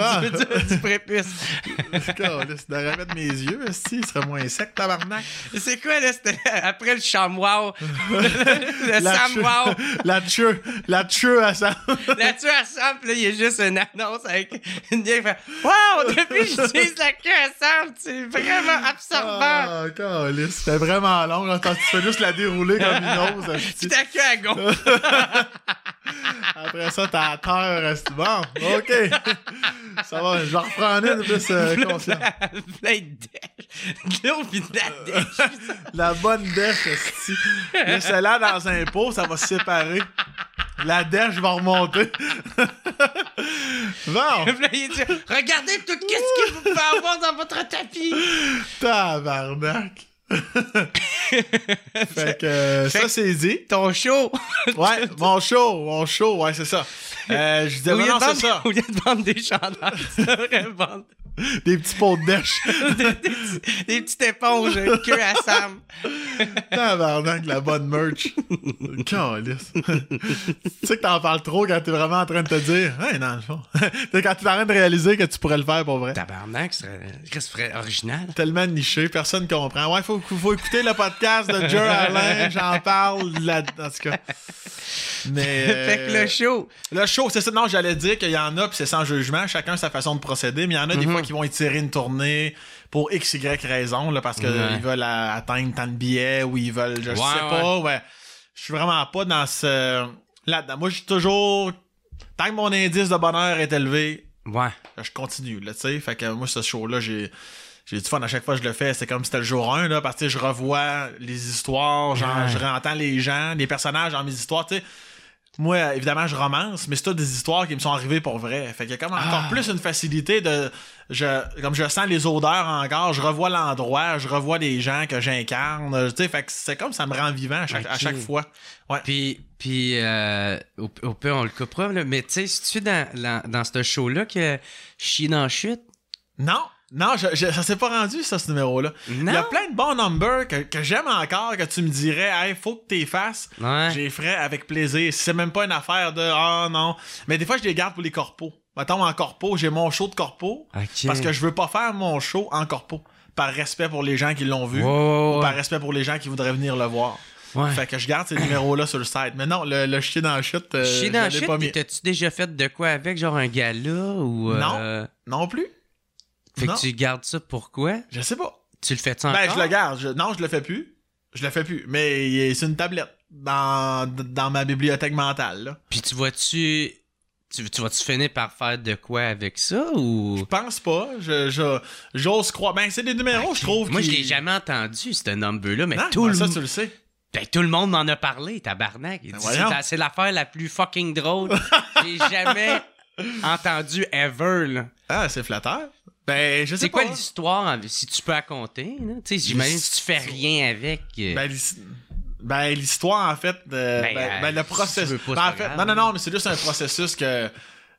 Ah. du, du, du prépuce. De remettre mes yeux, si, il serait moins sec, tabarnak. C'est quoi, là? C'était après le chamois? le La Sam tue- Wow. La tue, la tue à ça. Là-dessus, à Sam, puis là, il y a juste une annonce avec une vieille qui fait Wow, depuis que j'utilise la queue à Sam, c'est vraiment absorbant. Ah, câlisse, c'était vraiment long. Quand tu fais juste la dérouler comme une ose. Asti. ta queue à gauche. Après ça, t'as la terre, reste bon. OK. Ça va, je vais reprendre une plus euh, conscient. La dèche. La bonne dèche, esti. Celle-là dans un pot, ça va se séparer. La dèche va remonter. bon, Regardez tout ce que vous pouvez avoir dans votre tapis. tabarnak. fait que euh, Fait ça, c'est dit. Ton show! Ouais, mon show, mon show, ouais, c'est ça. Euh, je disais, Au non, c'est ça. au lieu de vendre des chandails, tu devrais vendre Des petits pots de dèche. des, des petits- des petites éponges queue à Sam. Tabarnak, la bonne merch. Calice. tu sais que t'en parles trop quand t'es vraiment en train de te dire, hey, dans le fond. Quand t'es en train de réaliser que tu pourrais le faire pour vrai. Tabarnak, ce serait, ce serait original. Tellement niché, personne comprend. Ouais, faut, faut écouter le podcast de Joe Alain, j'en parle là, en tout cas. Mais. fait que le euh, show. Le show, c'est ça. Non, j'allais dire qu'il y en a, puis c'est sans jugement. Chacun sa façon de procéder. Mais il y en a des Mhm. fois qui vont étirer une tournée pour X, Y raison, là, parce qu'ils Ouais. veulent atteindre tant de billets ou ils veulent, je Ouais, sais pas. Ouais. Je suis vraiment pas dans ce. Là-dedans. Moi, je suis toujours. Tant que mon indice de bonheur est élevé, Ouais. je continue, là, tu sais. Fait que moi, ce show-là, j'ai. J'ai du fun à chaque fois que je le fais, c'est comme si c'était le jour 1, là, parce que je revois les histoires, genre, Ouais. je réentends les gens, les personnages dans mes histoires, tu sais. Moi, évidemment, je romance, mais c'est toutes des histoires qui me sont arrivées pour vrai. Fait qu'il y a comme encore Ah. plus une facilité de. Je, comme je sens les odeurs encore, je revois l'endroit, je revois les gens que j'incarne. Tu sais, fait que c'est comme ça me rend vivant à chaque, à Ok. chaque fois. Ouais. Puis, puis euh, au, au pire, on le coupera, là, mais tu sais, si tu dans, dans, dans ce show-là que je chie dans la chute, Non, non, je, je- ça s'est pas rendu, ça, ce numéro-là. Il non? y a plein de bons numbers que, que j'aime encore, que tu me dirais, hey, faut que t'es fasses. Ouais. J'ai ferais avec plaisir. C'est même pas une affaire de ah non. Mais des fois, je les garde pour les corpos. Mettons en corpo, j'ai mon show de corpo parce que je veux pas faire mon show en corpo. Par respect pour les gens qui l'ont vu. Ou par respect pour les gens qui voudraient venir le voir. Ouais. Fait que je garde ces numéros-là sur le site. Mais non, le, le chier dans la chute, euh, Chier dans la chute, t'as-tu déjà fait de quoi avec, genre un gala ou. euh, Non plus. Fait Non. que tu gardes ça pourquoi? Je sais pas. Tu le fais-tu encore? Ben, je le garde. Je- non, je le fais plus. Je le fais plus. Mais c'est une tablette dans, dans ma bibliothèque mentale. Là. Puis tu vas-tu. Tu, tu vas-tu finir par faire de quoi avec ça ou? Je pense pas. Je, je- j'ose croire. Ben, c'est des numéros, je trouve. Moi, je l'ai jamais entendu, ce number-là, mais Non, tout, ben, le... ça, tu le sais. ben, tout le monde m'en a parlé, tabarnak. La- c'est l'affaire la plus fucking drôle. J'ai jamais entendu ever, là. Ah, c'est flatteur. Ben, je sais C'est pas. quoi l'histoire, si tu peux raconter, là? Tu sais, j'imagine que tu fais rien avec. euh, Ben, l'his- ben, l'histoire, en fait, euh, Ben, ben, euh, ben, le si tu processus. veux pas, Ben, c'est en pas fait, grave. non, non, non, mais c'est juste un processus que,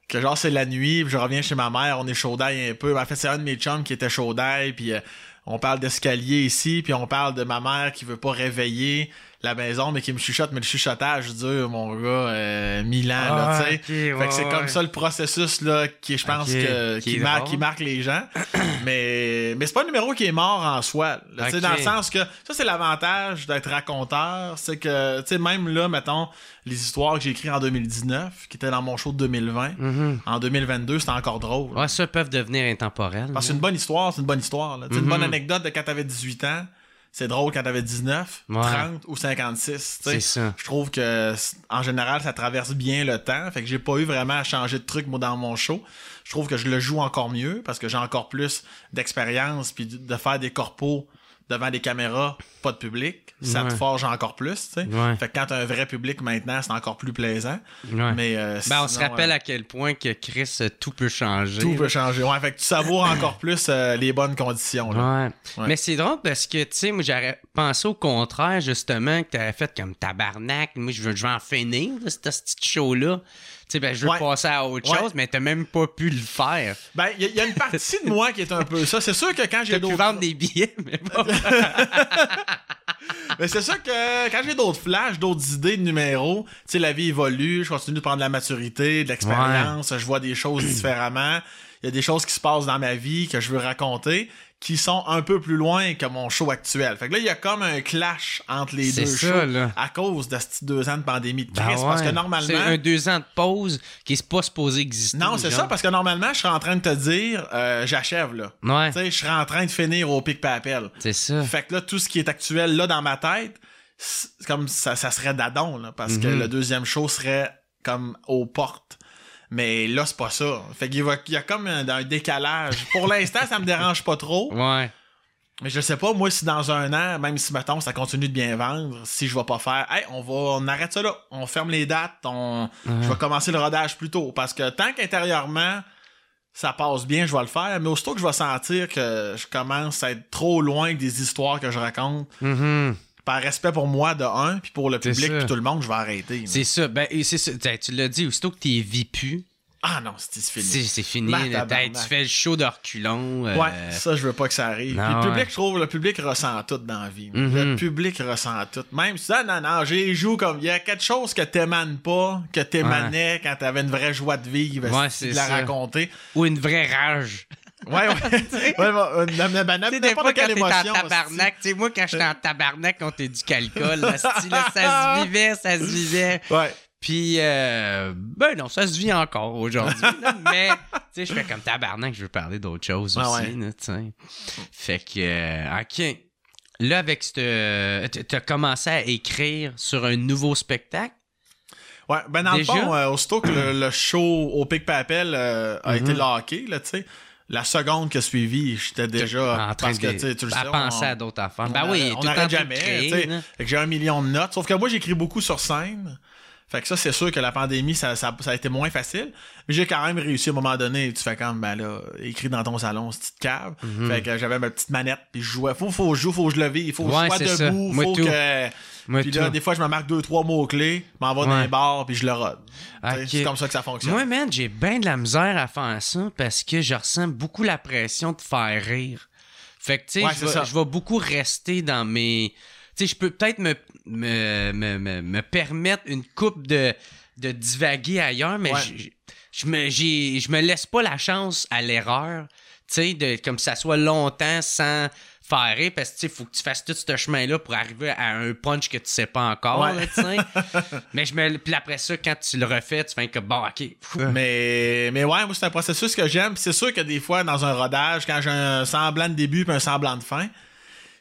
que genre, c'est la nuit, puis je reviens chez ma mère, on est chaud d'ail un peu. Ben, en fait, c'est un de mes chums qui était chaud d'ail, puis euh, on parle d'escalier ici, puis on parle de ma mère qui veut pas réveiller la maison, mais qui me chuchote, mais le chuchotage dure, mon gars, euh, mille ans, là, Ah, tu sais. fait que c'est ouais. comme ça le processus, là, qui, je pense, que, qui marque les gens. mais, mais c'est pas un numéro qui est mort en soi, là, dans le sens que, ça, c'est l'avantage d'être raconteur, c'est que, tu sais, même là, mettons, les histoires que j'ai écrites en 2019, qui étaient dans mon show de 2020, Mhm. en 2022, c'était encore drôle. Ouais, ça peuvent devenir intemporels. Parce que une bonne histoire, c'est une bonne histoire. là. Tu sais, Une Mhm. bonne anecdote de quand t'avais 18 ans, c'est drôle quand t'avais 19, Ouais. 30 ou 56. tu sais. C'est ça. Je trouve que, en général, ça traverse bien le temps. Fait que j'ai pas eu vraiment à changer de truc, moi, dans mon show. Je trouve que je le joue encore mieux parce que j'ai encore plus d'expérience puis de- de faire des corpos devant des caméras, pas de public. Ça te forge encore plus, tu sais. Ouais. Fait que quand t'as un vrai public maintenant, c'est encore plus plaisant. Ouais. Mais, euh, Ben, on se rappelle euh, à quel point que Chris, euh, tout peut changer. tout peut changer. Ouais, fait que tu savoures encore plus euh, les bonnes conditions. Là. Ouais. Ouais. Mais c'est drôle parce que, tu sais, moi, j'aurais pensé au contraire, justement, que t'avais fait comme tabarnak. Moi, je veux, je veux en finir de ce petit show-là. Tu sais, ben, je veux Ouais. passer à autre Ouais. chose, mais t'as même pas pu le faire. Ben, il y, a- y a une partie de moi qui est un peu ça. C'est sûr que quand j'ai T'as pu d'autres. vendre des billets, mais bon. Mais c'est sûr que quand j'ai d'autres flashs, d'autres idées de numéros, tu sais, la vie évolue, je continue de prendre de la maturité, de l'expérience, je vois des choses différemment. Il y a des choses qui se passent dans ma vie que je veux raconter qui sont un peu plus loin que mon show actuel. Fait que là, il y a comme un clash entre les deux ça, shows là. à cause de ces deux ans de pandémie de Ben crise. Parce que normalement. C'est un deux ans de pause qui est pas supposé exister. Non, c'est ça, parce que normalement, je serais en train de te dire, euh, j'achève, là. Ouais, Tu sais, je serais en train de finir au pic papel. c'est ça. Fait que là, tout ce qui est actuel là dans ma tête, comme ça, ça serait d'adon, là, parce que Mhm. le deuxième show serait comme aux portes. Mais là, c'est pas ça. Fait qu'il va- il y a comme un, un décalage. Pour l'instant, ça me dérange pas trop. Ouais. Mais je sais pas, moi, si dans un an, même si, mettons, ça continue de bien vendre, si je vais pas faire, hey, on va, on arrête ça là. On ferme les dates, on, je vais commencer le rodage plus tôt. Parce que tant qu'intérieurement, ça passe bien, je vais le faire. Mais aussitôt que je vais sentir que je commence à être trop loin des histoires que je raconte, Mhm. Par respect pour moi de un, puis pour le public, puis tout le monde, je vais arrêter. C'est ça. Ben, c'est ça. Tu l'as dit, aussitôt que t'es vie pu, Ah non, c'est fini. c'est fini. Là. tu fais le show de reculons. euh, Ouais, ça, je veux pas que ça arrive. non, Puis le public, ouais. je trouve, le public ressent tout dans la vie. Le public ressent tout. Même si, ah, non, non, j'ai joue comme, il y a quelque chose que t'émanes pas, que t'émanais quand t'avais une vraie joie de vivre, Ouais, si c'est de la ça. raconter. Ou une vraie rage. Ouais, ouais. ouais, bah, euh, Tu n'importe quand quelle t'es en émotion. tabarnak, tu sais, moi, quand j'étais en tabarnak contre du calcul, là, ça se vivait, ça se vivait. Ouais. Puis, euh, ben non, ça se vit encore aujourd'hui. mais, tu sais, je fais comme tabarnak, je veux parler d'autre chose Ah aussi, ouais. là, tu. Fait que, euh, OK. Là, avec cette. euh, t- T'as commencé à écrire sur un nouveau spectacle? Ouais, ben dans Déjà? le fond, euh, aussitôt que le, le show au Pic Papel a Mhm. été locké, là, tu sais, la seconde qui a suivi, j'étais déjà. en train parce que, de tu sais, tu le à penser on- à d'autres affaires. on Ben oui, on le temps arrête de jamais. créer. Fait que j'ai un million de notes. Sauf que moi, j'écris beaucoup sur scène. Fait que ça, c'est sûr que la pandémie, ça, ça, ça a été moins facile. Mais j'ai quand même réussi à un moment donné. Tu fais comme, ben là, écrit dans ton salon, cette petite cave. Mhm. Fait que j'avais ma petite manette, puis je jouais. Faut, faut que je joue, faut que je le vive, faut que Ouais, je sois ça. debout, Moi faut tout. Moi, Puis là, des fois, je me marque deux, trois mots-clés, m'en vais dans Ouais. les bars, puis je le rode. C'est comme ça que ça fonctionne. Moi, man, j'ai bien de la misère à faire ça parce que je ressens beaucoup la pression de faire rire. Fait que, tu sais, Ouais, je vais- beaucoup rester dans mes. Tu sais, je peux peut-être me, me, me, me, me permettre une coupe de, de divaguer ailleurs, mais Ouais. je, je, me, je me laisse pas la chance à l'erreur. Tu sais, comme ça soit longtemps sans parce que, tu sais, faut que tu fasses tout ce chemin-là pour arriver à un punch que tu sais pas encore, Ouais. là, mais je me. Puis après ça, quand tu le refais, tu fais que bon, ok. Mais, mais ouais, moi, c'est un processus que j'aime. C'est sûr que des fois, dans un rodage, quand j'ai un semblant de début puis un semblant de fin,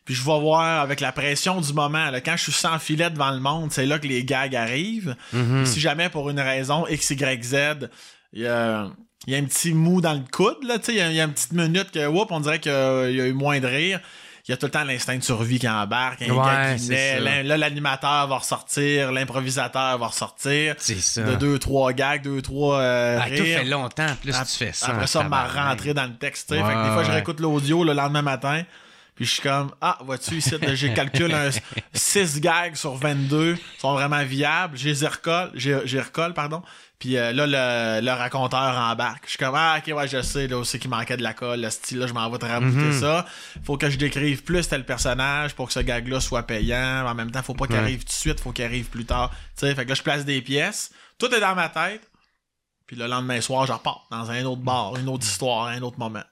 puis je vais voir avec la pression du moment, là, quand je suis sans filet devant le monde, c'est là que les gags arrivent. Mhm. Puis Si jamais, pour une raison X, Y, Z, il y a, il y a un petit mou dans le coude, là, tu sais, il y a- il y, a une petite minute que, whoop, on dirait qu'il y a eu moins de rire. Il y a tout le temps l'instinct de survie qui embarque, un Ouais, gars qui naît, là, l'animateur va ressortir, l'improvisateur va ressortir. C'est ça. De deux, trois gags, deux, trois euh, Ah, tout fait longtemps, plus tu fais ça. Après ça, m'a rentré dans le texte. Ouais, fait que des fois, je réécoute l'audio le lendemain matin. Puis je suis comme, ah, vois-tu, ici, j'ai calculé un 6 gags sur 22 sont vraiment viables. J'ai les recolle, j'ai recolle, pardon. Puis euh, là, le, le raconteur embarque. Je suis comme, ah, ok, ouais, je sais, là aussi qu'il manquait de la colle. Le style, là, je m'en vais te rabouter Mhm. ça. Faut que je décrive plus tel personnage pour que ce gag-là soit payant. En même temps, faut pas qu'il Ouais. arrive tout de suite, faut qu'il arrive plus tard. Tu sais, fait que là, je place des pièces. Tout est dans ma tête. Puis le lendemain soir, je repars dans un autre bar, une autre histoire, un autre moment.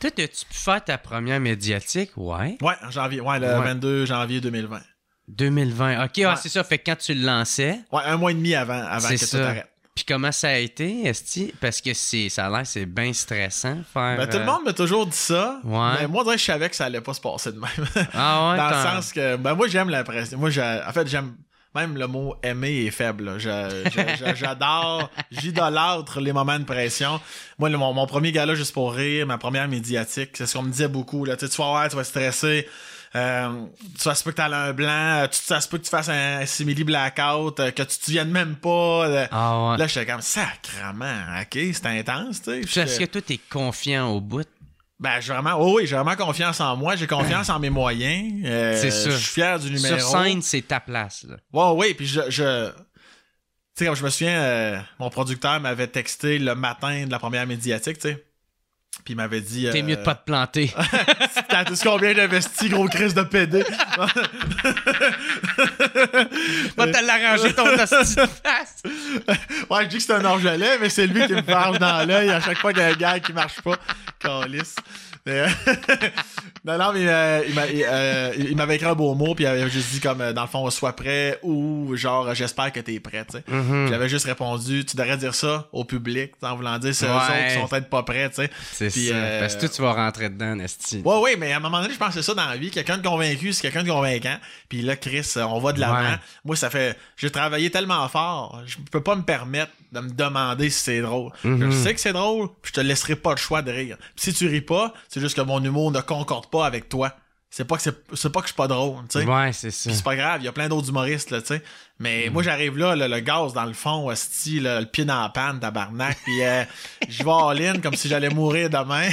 Toi, as-tu pu faire ta première médiatique? Ouais. Ouais, en janvier. Ouais, le Ouais. 22 janvier 2020. 2020. Ok, ah, c'est ça. Fait que quand tu le lançais, Ouais, un mois et demi avant, avant que ça. tout arrête. puis comment ça a été, Esti? Parce que c'est, ça a l'air, c'est bien stressant faire. Ben, tout le euh, monde m'a toujours dit ça. Ouais. Mais moi, je savais que ça allait pas se passer de même. Ah ouais, Dans le sens que, ben, moi, j'aime la pression. Moi, j'ai- en fait, j'aime. Même le mot aimer est faible. là. J'adore, j'idolâtre les moments de pression. Moi, le- mon, mon premier gala juste pour rire, ma première médiatique, c'est ce qu'on me disait beaucoup. Là. Tu, sais, tu vas voir, tu vas stresser. Euh, tu vas se peut que t'as un blanc, euh, tu, ça se peut que tu fasses un simili blackout, euh, que tu te souviennes même pas. euh. Ah ouais. Là, j'étais comme sacrement, ok, c'est intense, tu sais. Est-ce que toi, t'es confiant au bout? Ben, j'ai vraiment, oh oui, j'ai vraiment confiance en moi, j'ai confiance en mes moyens. euh, C'est ça. Je suis fier du numéro. Sur scène, c'est ta place. Là. Ouais, oui, puis je. je... Tu sais, comme je me souviens, euh, mon producteur m'avait texté le matin de la première médiatique, tu sais. Puis il m'avait dit. T'es euh, mieux de pas te planter. T'as tout ce qu'on vient d'investir, gros crise de PD. Va te l'arranger ton face. ouais, je dis que c'est un orgelet, mais c'est lui qui me farge dans l'œil à chaque fois qu'il y a un gars qui marche pas. Calice. Mais, euh, non, non, mais euh, il euh, il m'avait écrit un beau mot, puis il avait juste dit comme, dans le fond, sois prêt ou genre, j'espère que t'es prêt, tu sais. Mhm. J'avais juste répondu, tu devrais dire ça au public, en voulant dire, c'est eux autres qui sont peut-être pas prêts, tu sais. C'est ça. euh, Parce que toi, tu vas rentrer dedans, Esti. Ouais, ouais, mais à un moment donné, je pense que c'est ça dans la vie. Quelqu'un de convaincu, c'est quelqu'un de convaincant. Puis là, Chris, on va de l'avant. Ouais. Moi, ça fait. J'ai travaillé tellement fort, je peux pas me permettre de me demander si c'est drôle. Mhm. Je sais que c'est drôle, puis je te laisserai pas le choix de rire. Puis si tu ris pas, c'est juste que mon humour ne concorde pas avec toi. c'est pas que c'est, pas que je suis pas drôle, tu sais. Ouais, c'est ça. C'est pas grave, il y a plein d'autres humoristes, là, tu sais. Mais moi, j'arrive là, là, le gaz dans le fond, hostie, là, le pied dans la panne, tabarnak, puis euh, je vais en ligne comme si j'allais mourir demain.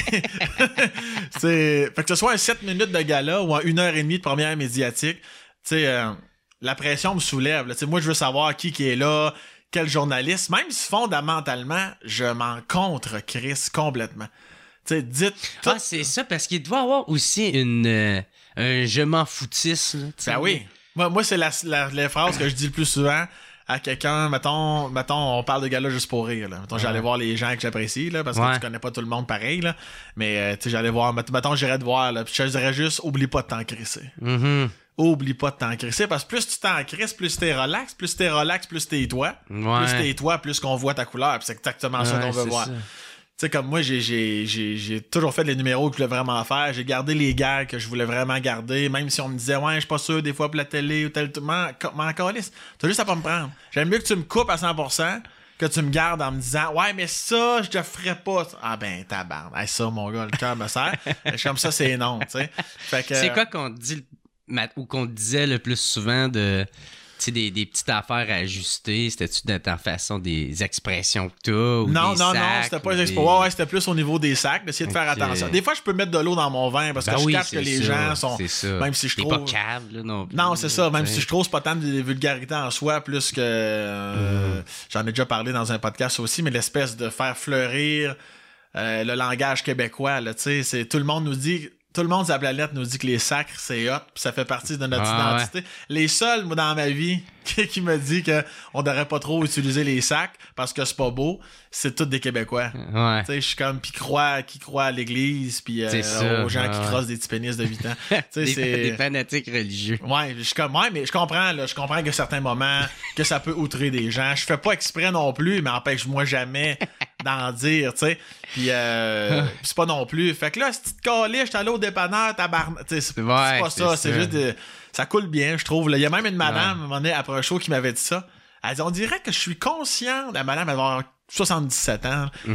c'est... Fait que ce soit un 7 minutes de gala ou un 1 heure et demie de première médiatique, tu sais, euh, la pression me soulève. Là. Tu sais, Moi, je veux savoir qui qui est là, quel journaliste. Même si fondamentalement, je m'en contre Chris complètement. Tu sais, dites... tout- Ah, c'est ça, parce qu'il doit avoir aussi une, euh, un je m'en foutisse. Là. Ben oui. Moi, moi c'est la, la, les phrases que je dis le plus souvent à quelqu'un. Mettons, mettons, on parle de gala juste pour rire. Là. Mettons, j'allais voir les gens que j'apprécie, là, parce que Ouais. tu connais pas tout le monde pareil. Là. Mais, euh, tu sais, j'allais voir. mett- Mettons, j'irais te voir. Là, puis je dirais juste, oublie pas de t'en crisser. Mhm. Oublie pas de t'en crisser. Parce que plus tu t'en crisses, plus t'es relax. Plus t'es relax, plus t'es toi. Ouais. Plus t'es toi, plus qu'on voit ta couleur. C'est exactement ça qu'on veut voir. Tu sais, comme moi, j'ai, toujours fait les numéros que je voulais vraiment faire. J'ai gardé les gags que je voulais vraiment garder, même si on me disait, ouais, je suis pas sûr, des fois pour la télé ou tel. M'en, m'en calisse. T'as juste à pas me prendre. J'aime mieux que tu me coupes à 100% que tu me gardes en me disant, ouais, mais ça, je te ferais pas. Ah ben, tabarnak. Hey, ça, mon gars, le cœur me serre. Suis comme ça, c'est non, tu sais. C'est quoi qu'on dit ou qu'on te disait le plus souvent de des, des petites affaires à ajuster? C'était-tu dans ta façon des expressions que t'as? Non, des non, non, c'était pas des-. Ouais, ouais, c'était plus au niveau des sacs, d'essayer de faire attention. Des fois, je peux mettre de l'eau dans mon vin parce que Ben je oui, capte que les ça, gens sont. c'est ça. Même si je trouve. pas cave, là, non plus, Non, c'est ça. Même si je trouve c'est pas tant de vulgarité en soi, plus que euh, Mm. j'en ai déjà parlé dans un podcast aussi, mais l'espèce de faire fleurir euh, le langage québécois, là, tu sais, c'est tout le monde nous dit. Tout le monde sur la planète nous dit que les sacres, c'est hot, puis ça fait partie de notre Ah, identité. Les seuls, moi, dans ma vie, qui, qui me dit que on devrait pas trop utiliser les sacs parce que c'est pas beau, c'est tous des Québécois. Ouais. Tu sais, je suis comme qui croit, qui croit à l'église, puis euh, aux gens ouais, qui crossent des petits pénis de 8 ans. Des, des fanatiques religieux. Ouais, je suis comme ouais, mais je comprends là, je comprends que certains moments que ça peut outrer des gens. Je fais pas exprès non plus, mais empêche-moi jamais d'en dire, tu sais. Puis euh, puis c'est pas non plus. Fait que là, cette petite j'étais allé au dépanneur, tabarnak, c'est Ouais, pas ça, c'est juste de- ça coule bien, je trouve. Il y a même une madame Ouais. à un moment donné après un show qui m'avait dit ça. Elle dit on dirait que je suis conscient, la madame elle avoir 77 ans. Que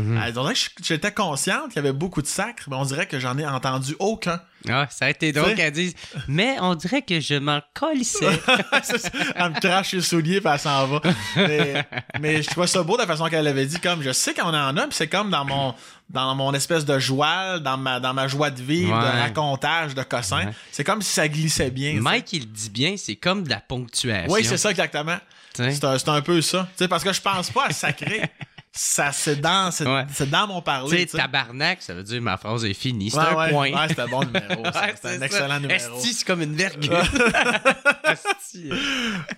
je- j'étais consciente qu'il y avait beaucoup de sacres, mais on dirait que j'en ai entendu aucun. Ah, ça a été drôle qu'elle dise Mais on dirait que je m'en colissais. Elle me crache les souliers puis elle s'en va. Mais, mais je trouvais ça beau de la façon qu'elle avait dit comme je sais qu'on en a puis c'est comme dans mon dans mon espèce de joie, dans ma dans ma joie de vivre, de racontage, de cossin. Ouais. C'est comme si ça glissait bien. Mike, il le dit bien, c'est comme de la ponctuation. Oui, c'est ça exactement. C'est un, un peu ça. Tu sais, parce que je pense pas à sacrer. ça c'est dans c'est, Ouais. c'est dans mon parler. tu sais. tabarnak, ça veut dire ma phrase est finie. C'est Ouais, un ouais. point. Ouais, c'était un bon numéro. C'était un c'est excellent ça. numéro. Esti, c'est comme une. Esti.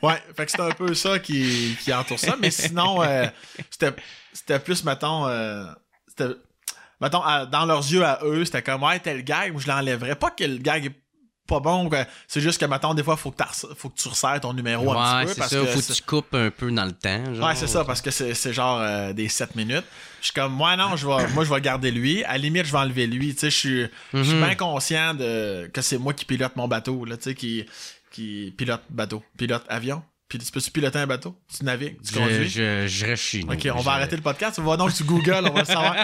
Ouais, fait que c'est un peu ça qui, qui entoure ça. Mais sinon, euh, c'était, c'était plus, mettons, euh, c'était, mettons, à- dans leurs yeux à eux, c'était comme, ouais, tel gag, je l'enlèverais. Pas que le gag est pas bon, c'est juste que, mettons, des fois, faut que, t'as- faut que tu resserres ton numéro un Ouais, petit peu. Parce ça. que Faut que tu coupes un peu dans le temps. genre. Ouais, c'est ça, parce que c'est, c'est genre euh, des 7 minutes. Je suis comme, moi, non, je vais, moi, je vais garder lui. À la limite, je vais enlever lui. Tu sais, je suis, je suis Mhm. bien conscient de, que c'est moi qui pilote mon bateau, là, tu sais, qui, qui pilote bateau, pilote avion. Puis, tu peux-tu piloter un bateau? Tu navigues? Tu conduis? je, je reste chez nous. Ok, on Je- va arrêter le podcast. On va donc sur Google, on va le savoir.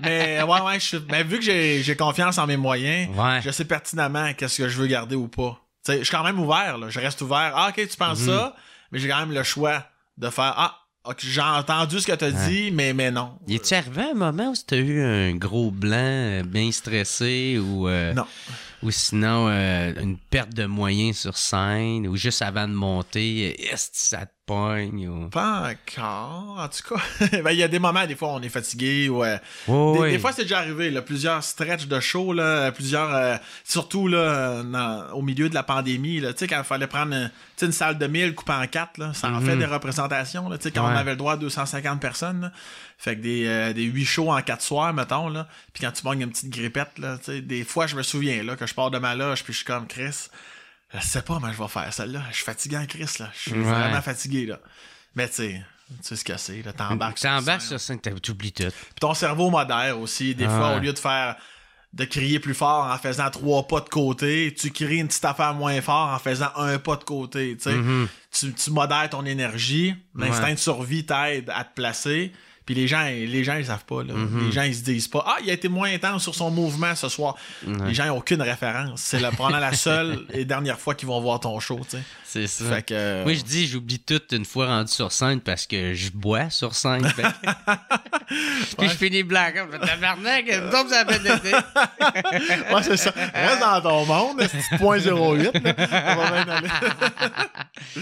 Mais ouais, ouais, je suis- mais vu que j'ai, confiance en mes moyens, Ouais. je sais pertinemment qu'est-ce que je veux garder ou pas. Tu sais, je suis quand même ouvert, là. Je reste ouvert. Ah, ok, tu penses Mhm. ça, mais j'ai quand même le choix de faire Ah, ok, j'ai entendu ce que tu as dit, mais, mais non. Y est-tu arrivé un moment où t'as eu un gros blanc euh, bien stressé ou, euh, Non. Ou sinon euh, une perte de moyens sur scène ou juste avant de monter, est-ce que ça te pogne ou... Pas encore, en tout cas. Ben, il y a des moments, des fois, on est fatigué. euh, des, fois, c'est déjà arrivé, là, plusieurs stretches de show, là, plusieurs, euh, surtout là, dans- au milieu de la pandémie, là, tu sais, quand il fallait prendre sais, une salle de 1000 coupée en 4, là, ça en fait des représentations, là, quand on avait le droit à 250 personnes, là. Fait que des, euh, des 8 shows en 4 soirs, mettons, là, puis quand tu manques une petite grippette, là, tu sais, des fois, je me souviens, là, que je pars de ma loge, puis je suis comme Chris, je sais pas comment je vais faire celle-là, je suis fatigué en Chris, là, je suis Ouais. vraiment fatigué, là. Mais tu sais, tu sais ce que c'est, là, t'embarques sur T'embarques sur scène, t'oublies tout. Puis ton cerveau modère aussi. Des Ah fois, au lieu de faire de crier plus fort en faisant trois pas de côté, tu cries une petite affaire moins fort en faisant un pas de côté. tu. Mhm. tu, tu modères ton énergie. L'instinct de survie t'aide à te placer. Puis les gens, les gens, ils savent pas. Là. Mhm. Les gens, ils se disent pas Ah, il a été moins intense sur son mouvement ce soir. Les gens n'ont aucune référence. C'est probablement la seule et dernière fois qu'ils vont voir ton show. C'est ça. Fait que. euh, Moi, je dis, j'oublie tout une fois rendu sur scène parce que je bois sur scène. Fait que- Puis je finis blague. Je fais tabarnak, donc ça fait ouais, c'est ça. Reste dans ton monde, ce petit point 08. là. On va bien aller. Tu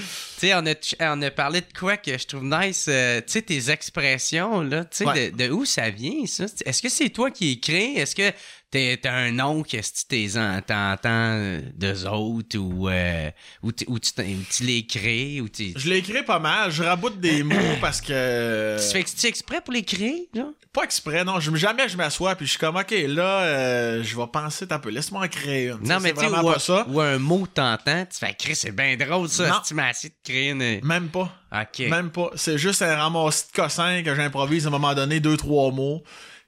sais, on a, on a parlé de quoi que je trouve nice. euh, tu sais, tes expressions, là. Tu sais, Ouais. de, de où ça vient, ça? Est-ce que c'est toi qui écris? Est-ce que t'as un nom que si tu t'es en- t'entends euh, d'eux autres ou, euh, ou, tu- ou tu, tu l'écris ou tu. Je l'ai écrit pas mal. Je raboute des mots parce que. Tu fais tu exprès pour l'écrire, là? Pas exprès, non. Je, jamais je m'assois puis je suis comme, OK, là, euh, je vais penser un peu. Laisse-moi en créer une. Non, mais tu ou, ça. ou un mot t'entends, tu fais Chris, c'est bien drôle ça, Non. si tu m'as assez de créer une. Même pas. Ok. Même pas. C'est juste un ramassis de cossins que j'improvise à un moment donné, deux, trois mots.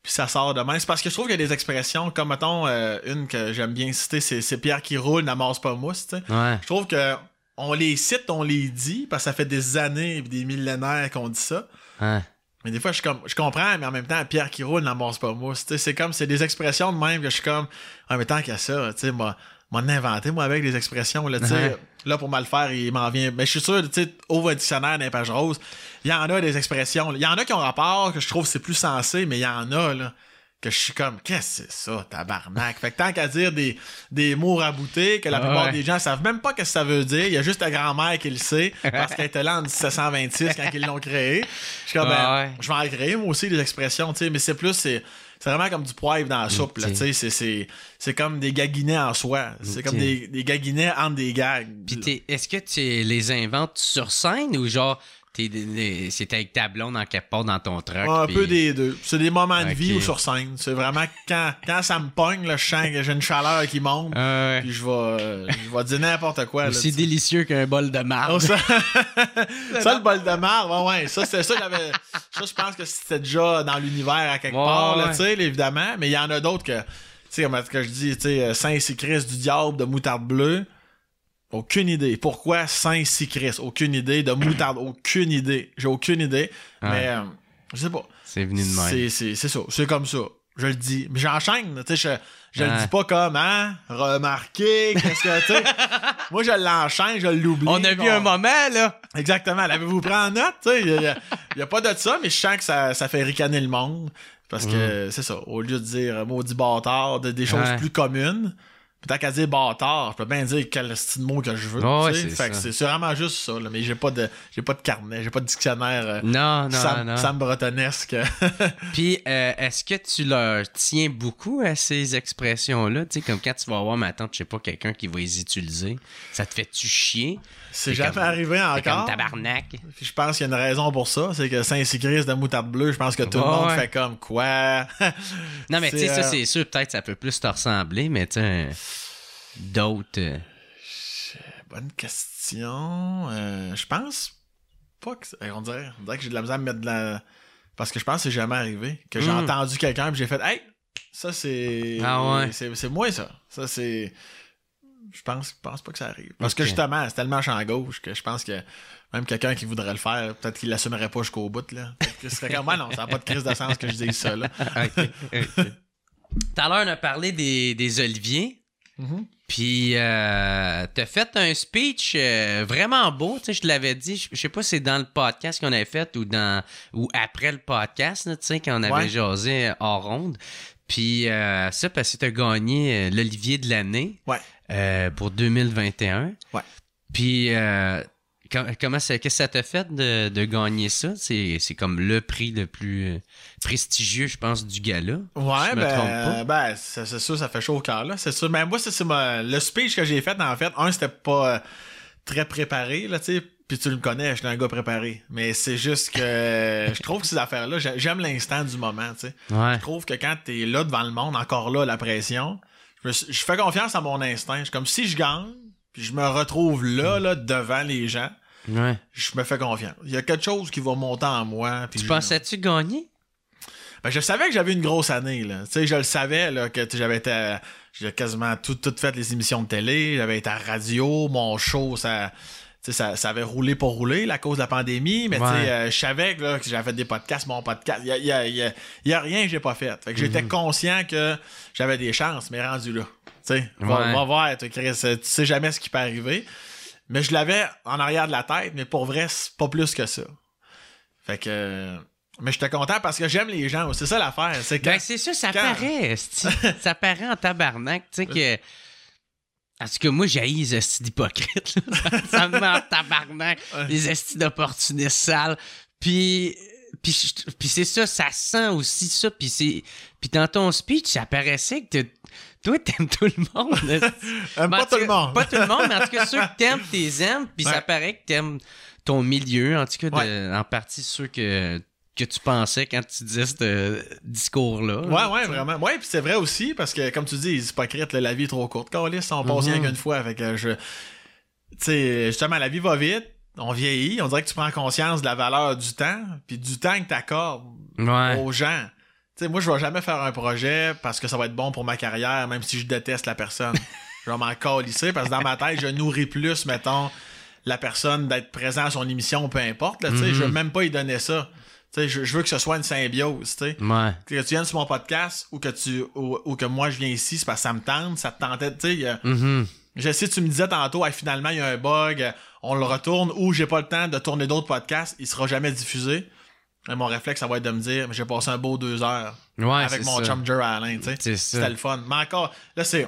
Puis ça sort de même. C'est parce que je trouve qu'il y a des expressions, comme mettons, euh, une que j'aime bien citer, c'est, Pierre qui roule, n'amasse pas mousse. Ouais. Je trouve que on les cite, on les dit, parce que ça fait des années et des millénaires qu'on dit ça. Ouais. Mais des fois, je, suis comme, je comprends, mais en même temps, Pierre qui roule n'amasse pas mousse. C'est comme, c'est des expressions de même que je suis comme, en même temps qu'il y a ça, tu sais, moi, m'en inventé, moi, avec des expressions, là. Ouais. Pour mal faire, il m'en vient. Mais je suis sûr, tu sais, ouvre un dictionnaire d'un page rose. Il y en a des expressions. Il y en a qui ont rapport, que je trouve c'est plus sensé, mais il y en a, là, que je suis comme, qu'est-ce que c'est ça, tabarnak? fait que tant qu'à dire des, des mots raboutés, que la Ah plupart des gens savent même pas ce que ça veut dire. Il y a juste ta grand-mère qui le sait, parce qu'elle était là en 1726 quand ils l'ont créé. Je suis comme, ben, Ah ouais. je vais en créer, moi aussi, des expressions, tu sais, mais c'est plus, c'est. C'est vraiment comme du poivre dans la soupe, là, Ok. tu sais, c'est- c'est c'est comme des gaguinets en soi. C'est comme des, des gaguinets entre des gags. Puis t'es- est-ce que tu les inventes sur scène ou genre c'est avec ta blonde en quelque part dans ton truck? Un peu des deux. C'est des moments de vie ou sur scène. C'est vraiment quand, quand ça me pogne, là, je sens que j'ai une chaleur qui monte. Ah. Puis je vais, euh, je vais dire n'importe quoi. sais. délicieux qu'un bol de marde. Oh, ça, ça, le bol de marbre, ouais, ouais. Ça, c'est ça, j'avais. Ça, je pense que c'était déjà dans l'univers à quelque Ouais, part, ouais. tu sais, évidemment. Mais il y en a d'autres que, tu sais, comme que je dis, tu sais, Saint-Sicris du diable de moutarde bleue. Aucune idée. Pourquoi Saint-Sicris? Aucune idée. De moutarde, aucune idée. J'ai aucune idée. Ouais. Mais, euh, je sais pas. C'est venu de même. C'est, ça. C'est comme ça. Je le dis. Mais j'enchaîne. Tu sais, je, je Ouais. le dis pas comme, hein? Remarquez, qu'est-ce que, tu sais. Moi, je l'enchaîne, je l'oublie. On a vu un moment, là. Exactement. L'avez-vous pris en note? Tu sais, il y a, il y a pas de ça, mais je sens que ça, ça fait ricaner le monde. Parce que, c'est ça. Au lieu de dire maudit bâtard, de- des choses Ouais. plus communes, Peut-être qu'à dire bâtard, je peux bien dire quel style de mot que je veux. Sais. c'est fait que ça. c'est c'est vraiment juste ça, là, mais j'ai pas de j'ai pas de carnet, j'ai pas de dictionnaire euh, Non, non, Sam, non. Sam Bretonesque. Puis, euh, est-ce que tu leur tiens beaucoup à ces expressions-là? Tu sais, comme quand tu vas voir ma tante, je sais pas, quelqu'un qui va les utiliser, ça te fait-tu chier? C'est jamais comme- arrivé comme encore. tabarnak. Puis je pense qu'il y a une raison pour ça, c'est que Saint-Sicris de moutarde bleue, je pense que tout le monde ouais. fait comme quoi? Non, mais tu sais, ça, euh, c'est sûr, peut-être ça peut plus te ressembler, mais tu sais, d'autres. euh, Bonne question. Euh, je pense pas que. On dirait, on dirait que j'ai de la misère à me mettre de la. Parce que je pense que c'est jamais arrivé. Que j'ai Mm. entendu quelqu'un et j'ai fait Hey! Ça c'est. Ah ouais. C'est, c'est moi ça. Ça c'est. Je pense, je pense pas que ça arrive. Parce que justement, c'est tellement champ gauche que je pense que même quelqu'un qui voudrait le faire, peut-être qu'il l'assumerait pas jusqu'au bout. Là. Ce serait comme, Ouais, non, ça n'a pas de crise de sens que je dise ça. Là. ok, ok. Tout à l'heure, on a parlé des, des oliviers. Mhm. Puis, euh, t'as fait un speech euh, vraiment beau, tu sais, je te l'avais dit, je je sais pas si c'est dans le podcast qu'on avait fait ou dans ou après le podcast, là, tu sais, quand on avait Ouais. jasé hors ronde. Puis, euh, ça, parce que t'as gagné euh, l'Olivier de l'année Ouais. Euh, pour 2021. Ouais. Puis, euh, com- comment ça, qu'est-ce que ça t'a fait de, de gagner ça? C'est, comme le prix le plus euh, prestigieux, je pense, du gala. Ouais, pas. ben, ben c'est sûr, ça fait chaud au cœur, là. C'est sûr. Mais moi, ça, c'est ma- le speech que j'ai fait, en fait. Un, c'était pas très préparé, là, tu sais. Puis tu le connais, je suis un gars préparé. Mais c'est juste que je trouve que ces affaires-là, j'ai- j'aime l'instant du moment, tu sais. Ouais. Je trouve que quand t'es là devant le monde, encore là, la pression, je, fais confiance à mon instinct. Je suis comme si je gagne, puis je me retrouve là, là, devant les gens, Ouais. je me fais confiance. Il y a quelque chose qui va monter en moi. puis Tu je- pensais-tu gagner? ben, je savais que j'avais une grosse année, là. Tu sais, je le savais, là, que j'avais été à- j'ai quasiment tout, tout fait les émissions de télé, j'avais été à radio, mon show, ça, ça, ça avait roulé pour rouler à cause de la pandémie, mais Ouais. euh, je savais que, là, que j'avais fait des podcasts, mon podcast. Il y a, a- a- rien que j'ai pas fait. Fait que j'étais conscient que j'avais des chances, mais rendu là. Tu sais, va, Ouais. va voir, euh, tu sais jamais ce qui peut arriver. Mais je l'avais en arrière de la tête, mais pour vrai, c'est pas plus que ça. Fait que. euh, Mais j'étais content parce que j'aime les gens. C'est ça l'affaire. C'est. Ben, c'est ça, ça quand- paraît, ça paraît en tabarnak, tu sais que... Parce que moi, j'ai les estis d'hypocrites, ça, me met en tabarnak, Ouais. les estis d'opportunistes sales. Puis... Puis, puis c'est ça, ça sent aussi ça. Puis, c'est, puis dans ton speech, ça paraissait que t'es- toi, t'aimes tout le monde. pas tout le monde. Pas tout le monde, mais en tout cas, ceux que t'aimes, t'es aimes. Puis Ouais. ça paraît que t'aimes ton milieu, en tout cas, de- Ouais. en partie ceux que, que tu pensais quand tu disais ce discours-là. Ouais, ouais, vraiment. Ouais, puis c'est vrai aussi, parce que, comme tu dis, les hypocrites, là, la vie est trop courte. Carlis, on passe Mhm. rien qu'une fois. Fait que je. Tu sais, justement, la vie va vite. On vieillit. On dirait que tu prends conscience de la valeur du temps, puis du temps que t'accordes Ouais. aux gens. Tu sais, moi, je vais jamais faire un projet parce que ça va être bon pour ma carrière, même si je déteste la personne. je vais m'en calisser parce que dans ma tête, je nourris plus, mettons, la personne d'être présent à son émission, peu importe. Là, tu sais, Mhm. Je veux même pas y donner ça. Je, je veux que ce soit une symbiose. tu sais Ouais. que tu viennes sur mon podcast ou que tu ou, ou que moi je viens ici c'est parce que ça me tente ça te tentait tu sais Mhm. je sais tu me disais tantôt hey, finalement il y a un bug on le retourne ou j'ai pas le temps de tourner d'autres podcasts il sera jamais diffusé Et mon réflexe ça va être de me dire mais j'ai passé un beau deux heures Ouais, avec mon ça. chum tu sais C'est c'était le fun mais encore là c'est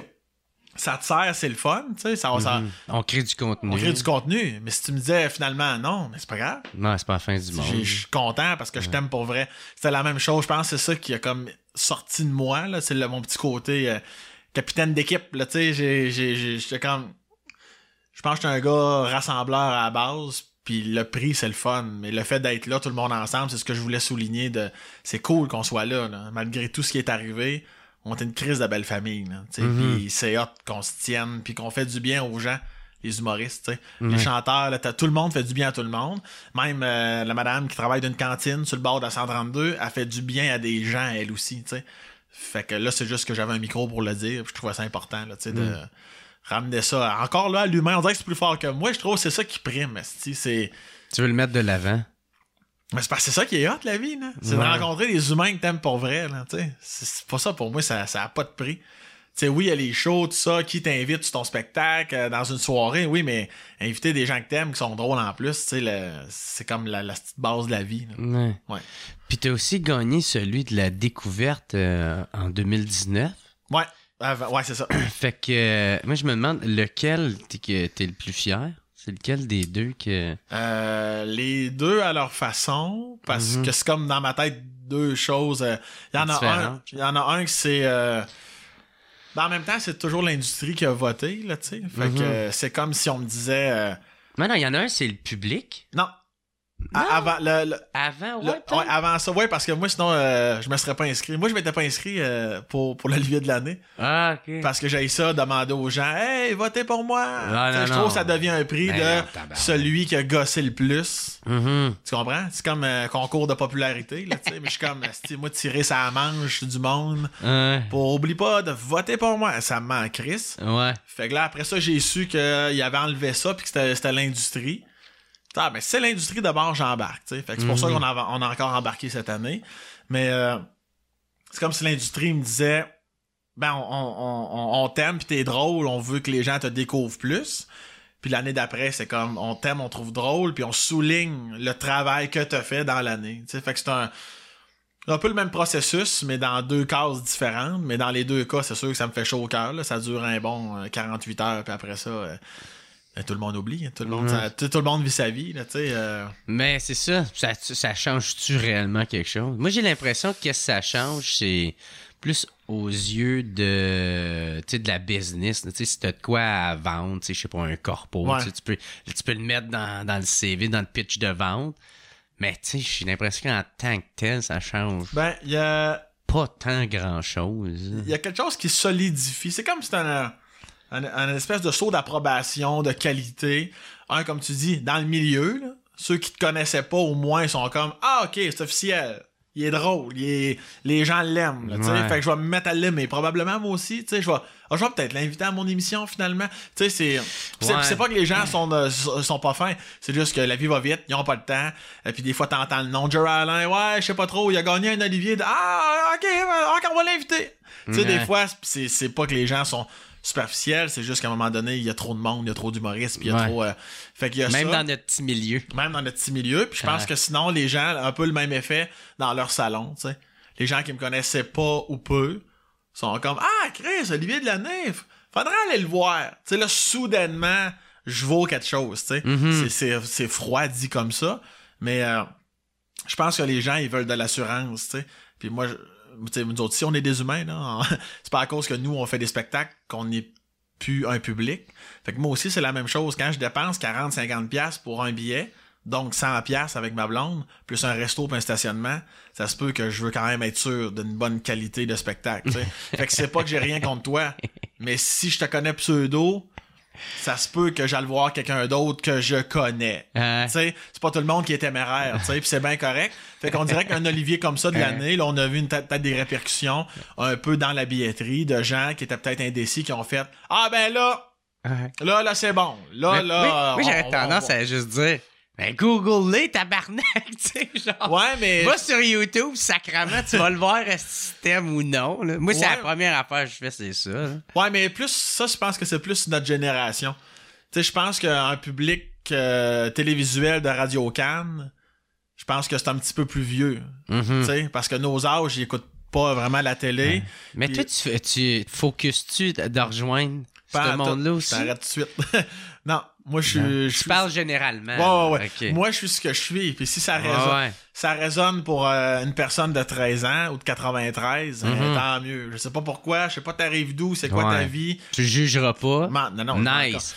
ça te sert c'est le fun tu sais ça, ça- Mhm. On crée du contenu. on crée du contenu mais si tu me disais finalement non mais c'est pas grave Non, c'est pas la fin du monde. Je suis content parce que je t'aime pour vrai. C'était la même chose. Je pense que c'est ça qui a comme sorti de moi. là. C'est mon petit côté euh, capitaine d'équipe. là, tu sais, J'étais comme. Je pense que j'étais un gars rassembleur à la base. Puis le prix, c'est le fun. Mais le fait d'être là, tout le monde ensemble, c'est ce que je voulais souligner. de C'est cool qu'on soit là, là. Malgré tout ce qui est arrivé, on est une crise de belle famille. Mhm. Puis c'est hot qu'on se tienne. Puis qu'on fait du bien aux gens. Les humoristes, les chanteurs, là, tout le monde fait du bien à tout le monde. Même euh, la madame qui travaille d'une cantine sur le bord de la 132, elle fait du bien à des gens, elle aussi. Fait que là, c'est juste que j'avais un micro pour le dire, puis je trouvais ça important, là, de Mm. ramener ça. Encore là, l'humain, on dirait que c'est plus fort que moi. Je trouve que c'est ça qui prime, c'est... Tu veux le mettre de l'avant? Mais c'est parce que c'est ça qui est hot, la vie, là. C'est Ouais. de rencontrer des humains que t'aimes pour vrai, là, tu sais. C'est pas ça, pour moi, ça, ça a pas de prix. Tu sais, oui, il y a les shows, tout ça, qui t'invite sur ton spectacle, euh, dans une soirée, oui, mais inviter des gens que t'aimes, qui sont drôles en plus, tu sais, c'est comme la, la petite base de la vie, là. Ouais. Ouais. Puis t'as aussi gagné celui de la découverte euh, en 2019. Ouais, ouais, c'est ça. Fait que euh, moi je me demande lequel t'es t'es le plus fier? C'est lequel des deux que. Euh, les deux à leur façon, parce Mhm. que c'est comme dans ma tête deux choses. euh, Il y en a un, il y en a un que c'est. euh, ben, en même temps, c'est toujours l'industrie qui a voté, là, tu sais. Fait Mhm. que euh, c'est comme si on me disait. euh, Mais non, il y en a un, c'est le public. non. À- avant, le- le- Avant, ouais, avant ça, ouais, parce que moi, sinon, euh, je me serais pas inscrit. Moi, je m'étais pas inscrit euh, pour, pour l'Olivier de l'année. Ah, ok. Parce que j'ai ça, demander aux gens, hey, votez pour moi. Non, non, je non. trouve que ça devient un prix Ben de celui qui a gossé le plus. Mhm. Tu comprends? C'est comme un concours de popularité, là, tu sais. Mais je suis comme, moi, tirer sa manche du monde. Ouais. Pour, oublie pas de voter pour moi. Ça me manque, Chris. Ouais. Fait que là, après ça, j'ai su qu'il avait enlevé ça puis que c'était l'industrie. Ah, ben, c'est l'industrie d'abord, j'embarque. Fait que c'est pour ça Mhm. qu'on a, on a encore embarqué cette année. Mais euh, c'est comme si l'industrie me disait, ben, on, on, on, on t'aime pis t'es drôle, on veut que les gens te découvrent plus. Puis l'année d'après, c'est comme, on t'aime, on trouve drôle, puis on souligne le travail que t'as fait dans l'année. Fait que c'est un, un peu le même processus, mais dans deux cases différentes. Mais dans les deux cas, c'est sûr que ça me fait chaud au cœur. là. Ça dure un bon euh, 48 heures, puis après ça, euh, tout le monde oublie. hein. Tout le monde, ça- tout, tout le monde vit sa vie. Là, tu sais, euh, Mais c'est ça, ça, ça change-tu réellement quelque chose? Moi, j'ai l'impression que ça change, c'est plus aux yeux de, tu sais, de la business. Tu sais, si t'as de quoi à vendre, tu sais, je sais pas, un corpo, Ouais. tu peux, tu peux le mettre dans, dans le CV, dans le pitch de vente. Mais tu sais, j'ai l'impression qu'en tant que tel, ça change ben, il y a, pas tant grand-chose. il y a quelque chose qui solidifie. C'est comme si c'était un, un, un espèce de saut d'approbation, de qualité. Un, comme tu dis, dans le milieu, là, ceux qui te connaissaient pas, au moins, sont comme Ah, ok, c'est officiel. il est drôle, il est- les gens l'aiment. Ouais. Fait que je vais me mettre à l'aimer. Probablement, moi aussi, je vais, je vais peut-être l'inviter à mon émission, finalement. C'est, Ouais. pas que les gens sont, euh, sont pas fins, c'est juste que la vie va vite, ils ont pas le temps. Et puis des fois, t'entends le nom de Jerry Allen, ouais, je sais pas trop, il a gagné un Olivier, de, ah, ok, ok, on va l'inviter. Tu sais, des fois, c'est pas que les gens sont superficiels, c'est juste qu'à un moment donné, il y a trop de monde, il y a trop d'humoristes, puis il y a Ouais. trop, euh, fait qu'il y a Même ça dans notre petit milieu. même dans notre petit milieu. Puis je pense Ouais. que sinon, les gens, un peu le même effet dans leur salon, tu sais. Les gens qui me connaissaient pas ou peu sont comme Ah, Chris, Olivier de la Nef, faudrait aller le voir. Tu sais, là, soudainement, je vaux quelque chose, tu sais. Mhm. C'est- froid dit comme ça, mais euh, je pense que les gens, ils veulent de l'assurance, tu sais. Puis moi, je- nous autres, si on est des humains, là, c'est pas à cause que nous, on fait des spectacles qu'on n'est plus un public. Fait que moi aussi, c'est la même chose. Quand je dépense 40-50$ piastres pour un billet, donc 100$ piastres avec ma blonde, plus un resto puis un stationnement, ça se peut que je veux quand même être sûr d'une bonne qualité de spectacle. fait que c'est pas que j'ai rien contre toi, mais si je te connais pseudo, ça se peut que j'aille voir quelqu'un d'autre que je connais. Tu sais, c'est pas tout le monde qui est téméraire, tu sais, puis c'est bien correct. Fait qu'on dirait qu'un Olivier comme ça de l'année, là, on a vu une tête peut-être des répercussions un peu dans la billetterie de gens qui étaient peut-être indécis qui ont fait Ah ben là, là, là, c'est bon. Là, Mais- là. oui, oui, j'aurais on- tendance on- à juste dire ben Google-les, tabarnak, tu sais, genre. Ouais, mais. Va sur YouTube, sacrament, tu vas le voir, est-ce que t'aimes ou non. là. Moi, c'est Ouais. la première affaire que je fais, c'est ça. là. Ouais, mais plus, ça, je pense que c'est plus notre génération. Tu sais, je pense qu'un public euh, télévisuel de Radio Cannes, je pense que c'est un petit peu plus vieux. Mhm. Tu sais, parce que nos âges, ils écoutent pas vraiment la télé. Mais toi, tu, tu focuses-tu de rejoindre ce monde-là aussi? t'arrête tout de suite. non, moi, je suis. je parles généralement. Ouais, ouais, ouais. Ok. Moi, je suis ce que je suis. Puis si ça résonne, ça résonne pour euh, une personne de 13 ans ou de 93, euh, Mhm. tant mieux. Je sais pas pourquoi, je sais pas t'arrives d'où, c'est quoi ta vie. Tu jugeras pas. Man- non, non, nice.